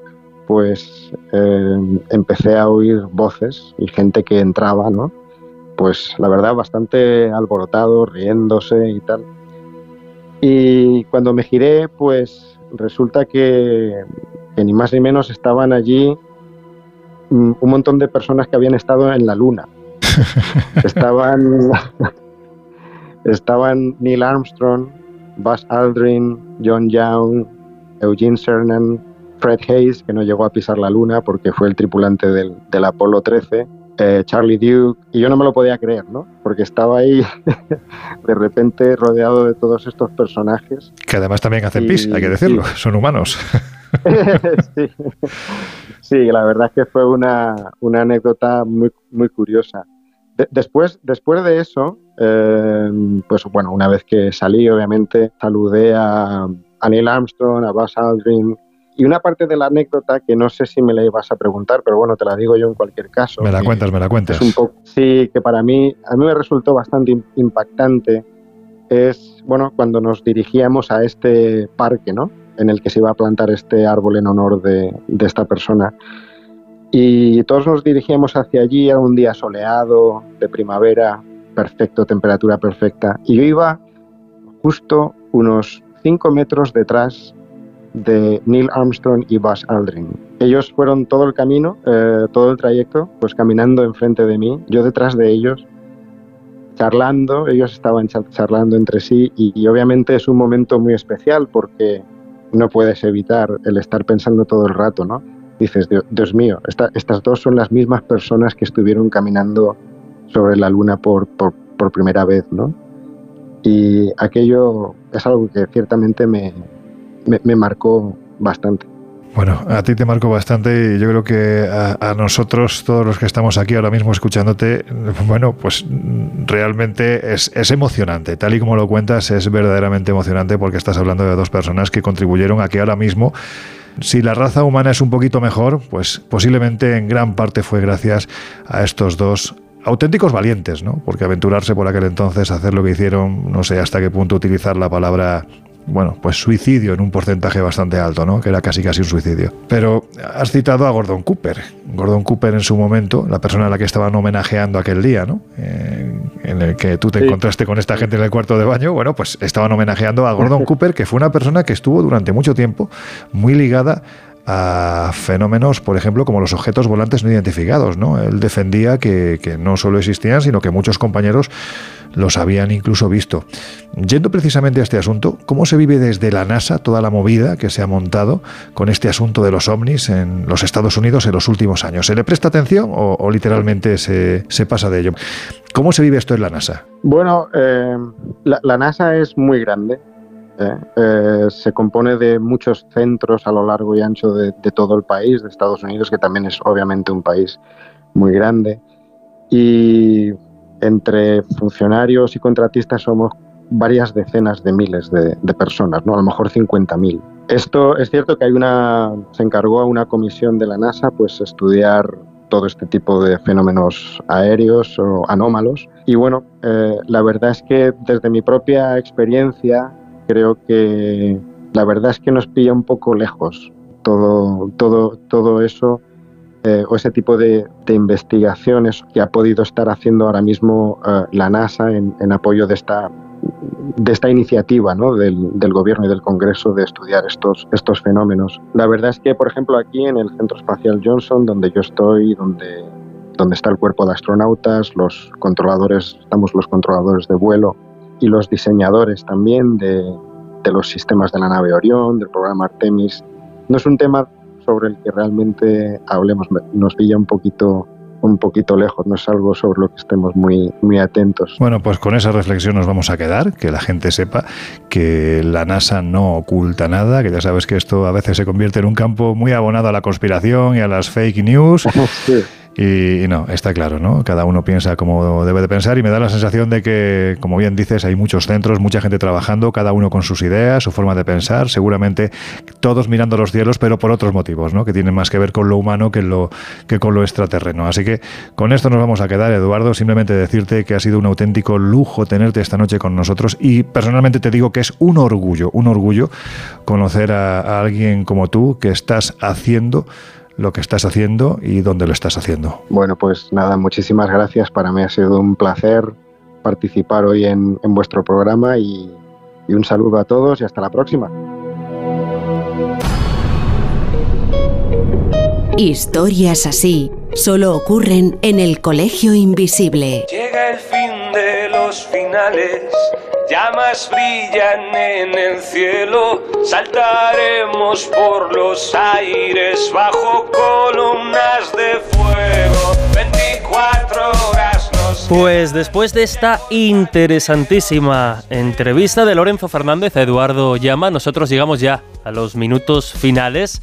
pues eh, empecé a oír voces y gente que entraba, ¿no? Pues la verdad bastante alborotado, riéndose y tal. Y cuando me giré, pues resulta que, que ni más ni menos estaban allí mm, un montón de personas que habían estado en la luna. estaban, estaban Neil Armstrong, Buzz Aldrin, John Young, Eugene Cernan, Fred Hayes, que no llegó a pisar la luna porque fue el tripulante del, del Apolo 13, eh, Charlie Duke, y yo no me lo podía creer, ¿no? Porque estaba ahí de repente rodeado de todos estos personajes. Que además también hacen pis, hay que decirlo, son humanos. sí. sí, la verdad es que fue una, una anécdota muy, muy curiosa. Después, después de eso, eh, pues bueno, una vez que salí, obviamente, saludé a, a Neil Armstrong, a Buzz Aldrin, y una parte de la anécdota que no sé si me la ibas a preguntar, pero bueno, te la digo yo en cualquier caso. Me la cuentas, me la cuentas. un poco, sí, que para mí, a mí me resultó bastante impactante, es, bueno, cuando nos dirigíamos a este parque, ¿no? En el que se iba a plantar este árbol en honor de, de esta persona. Y todos nos dirigíamos hacia allí, era un día soleado, de primavera, perfecto, temperatura perfecta. Y yo iba justo unos 5 metros detrás de Neil Armstrong y Buzz Aldrin. Ellos fueron todo el camino, eh, todo el trayecto, pues caminando enfrente de mí, yo detrás de ellos, charlando, ellos estaban charlando entre sí y, obviamente es un momento muy especial porque no puedes evitar el estar pensando todo el rato, ¿no? Dices, Dios, mío, estas dos son las mismas personas que estuvieron caminando sobre la luna por, por, primera vez, ¿no? Y aquello es algo que ciertamente me, me, marcó bastante. Bueno, a ti te marcó bastante y yo creo que a, nosotros, todos los que estamos aquí ahora mismo escuchándote, bueno, pues realmente es, emocionante. Tal y como lo cuentas, es verdaderamente emocionante porque estás hablando de dos personas que contribuyeron a que ahora mismo, si la raza humana es un poquito mejor, pues posiblemente en gran parte fue gracias a estos dos auténticos valientes, ¿no? Porque aventurarse por aquel entonces, hacer lo que hicieron, no sé hasta qué punto utilizar la palabra bueno, pues suicidio en un porcentaje bastante alto, ¿no? Que era casi casi un suicidio. Pero has citado a Gordon Cooper. Gordon Cooper en su momento, la persona a la que estaban homenajeando aquel día, ¿no? Eh, en el que tú te encontraste con esta gente en el cuarto de baño, bueno, pues estaban homenajeando a Gordon Cooper, que fue una persona que estuvo durante mucho tiempo muy ligada a fenómenos, por ejemplo, como los objetos volantes no identificados. ¿no? Él defendía que, que no solo existían, sino que muchos compañeros los habían incluso visto. Yendo precisamente a este asunto, ¿cómo se vive desde la NASA toda la movida que se ha montado con este asunto de los ovnis en los Estados Unidos en los últimos años? ¿Se le presta atención o, literalmente se, pasa de ello? ¿Cómo se vive esto en la NASA? Bueno, eh, la, NASA es muy grande. ¿eh? Eh, se compone de muchos centros a lo largo y ancho de, de todo el país, de Estados Unidos, que también es obviamente un país muy grande. Y entre funcionarios y contratistas somos varias decenas de miles de, personas, ¿no? a lo mejor 50.000. Esto es cierto que hay una, se encargó a una comisión de la NASA pues estudiar todo este tipo de fenómenos aéreos o anómalos. Y bueno, eh, la verdad es que desde mi propia experiencia creo que la verdad es que nos pilla un poco lejos todo, todo, todo eso eh, o ese tipo de, investigaciones que ha podido estar haciendo ahora mismo eh, la NASA en, apoyo de esta, de esta iniciativa ¿no? del, gobierno y del Congreso de estudiar estos, estos fenómenos. La verdad es que, por ejemplo, aquí en el Centro Espacial Johnson, donde yo estoy, donde, donde está el cuerpo de astronautas, los controladores, estamos los controladores de vuelo y los diseñadores también de, de los sistemas de la nave Orión, del programa Artemis, no es un tema sobre el que realmente hablemos. Nos pilla un poquito un poquito lejos, no es algo sobre lo que estemos muy, muy atentos. Bueno, pues con esa reflexión nos vamos a quedar, que la gente sepa que la NASA no oculta nada, que ya sabes que esto a veces se convierte en un campo muy abonado a la conspiración y a las fake news. Sí. Y, no, está claro, ¿no? Cada uno piensa como debe de pensar y me da la sensación de que, como bien dices, hay muchos centros, mucha gente trabajando, cada uno con sus ideas, su forma de pensar, seguramente todos mirando los cielos, pero por otros motivos, ¿no? Que tienen más que ver con lo humano que, lo, que con lo extraterreno. Así que con esto nos vamos a quedar, Eduardo. Simplemente decirte que ha sido un auténtico lujo tenerte esta noche con nosotros y personalmente te digo que es un orgullo, un orgullo conocer a alguien como tú que estás haciendo lo que estás haciendo y dónde lo estás haciendo. Bueno, pues nada, muchísimas gracias. Para mí ha sido un placer participar hoy en, vuestro programa y un saludo a todos y hasta la próxima. Historias así solo ocurren en el Colegio Invisible. Llega el fin los finales, brillan en el cielo, saltaremos por los aires bajo columnas de fuego. 24 horas nos... Pues después de esta interesantísima entrevista de Lorenzo Fernández a Eduardo Llama, nosotros llegamos ya a los minutos finales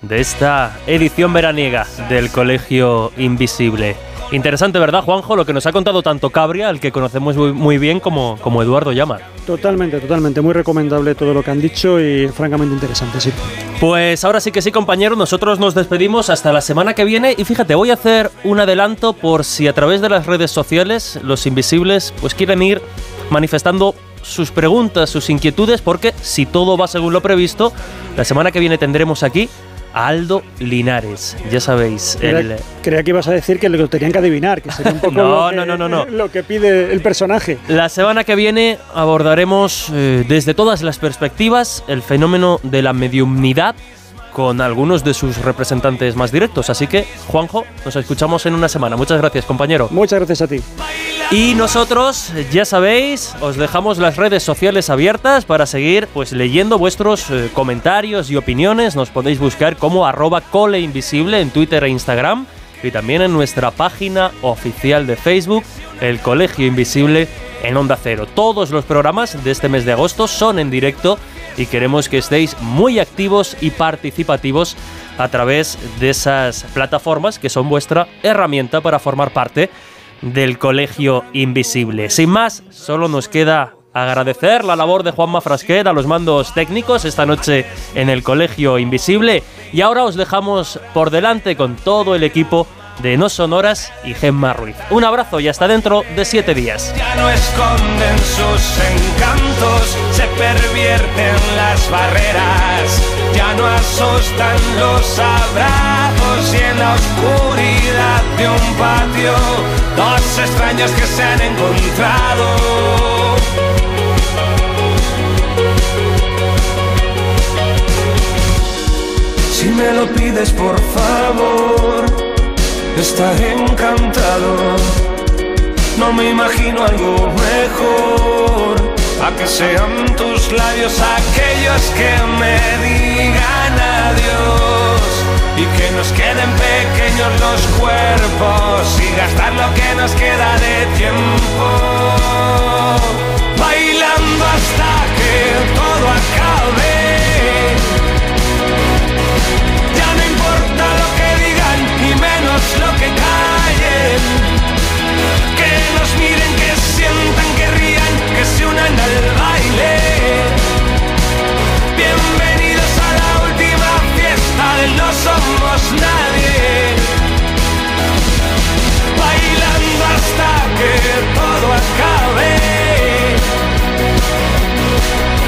de esta edición veraniega del Colegio Invisible. Interesante, ¿verdad, Juanjo? Lo que nos ha contado tanto Cabria, el que conocemos muy, bien, como, como Eduardo Llama. Totalmente, totalmente. Muy recomendable todo lo que han dicho y francamente interesante, sí. Pues ahora sí que sí, compañeros. Nosotros nos despedimos hasta la semana que viene. Y fíjate, voy a hacer un adelanto por si a través de las redes sociales los invisibles pues quieren ir manifestando sus preguntas, sus inquietudes, porque si todo va según lo previsto, la semana que viene tendremos aquí Aldo Linares. Ya sabéis. Creía, que ibas a decir que lo tenían que adivinar, que sería un poco no, lo, que, no, no, no, lo que pide el personaje. La semana que viene abordaremos eh, desde todas las perspectivas el fenómeno de la mediumnidad con algunos de sus representantes más directos. Así que, Juanjo, nos escuchamos en una semana. Muchas gracias, compañero. Muchas gracias a ti. Y nosotros, ya sabéis, os dejamos las redes sociales abiertas para seguir pues leyendo vuestros eh, comentarios y opiniones. Nos podéis buscar como arroba coleinvisible en Twitter e Instagram y también en nuestra página oficial de Facebook, el Colegio Invisible en Onda Cero. Todos los programas de este mes de agosto son en directo y queremos que estéis muy activos y participativos a través de esas plataformas que son vuestra herramienta para formar parte del Colegio Invisible. Sin más, solo nos queda agradecer la labor de Juanma Frasquet a los mandos técnicos esta noche en el Colegio Invisible y ahora os dejamos por delante con todo el equipo de No Sonoras y Gemma Ruiz. Un abrazo y hasta dentro de siete días. Ya no esconden sus encantos, se pervierten las barreras, ya no asustan los abrazos y en la oscuridad de un patio, dos extraños que se han encontrado. Si me lo pides por favor estaré encantado. No me imagino algo mejor. A que sean tus labios aquellos que me digan adiós. Y que nos queden pequeños los cuerpos y gastar lo que nos queda de tiempo. Bailando hasta que todo acabe lo que callen, que nos miren, que sientan, que rían, que se unan al baile. Bienvenidos a la última fiesta del No Somos Nadie. Bailando hasta que todo acabe.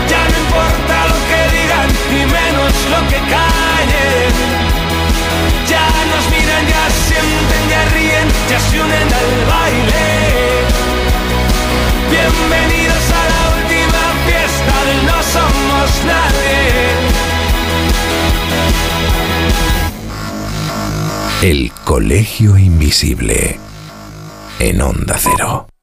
Ya no importa lo que digan, ni menos lo que callen sienten, ya ríen, ya se unen al baile. Bienvenidos a la última fiesta del No Somos Nadie. El Colegio Invisible en Onda Cero.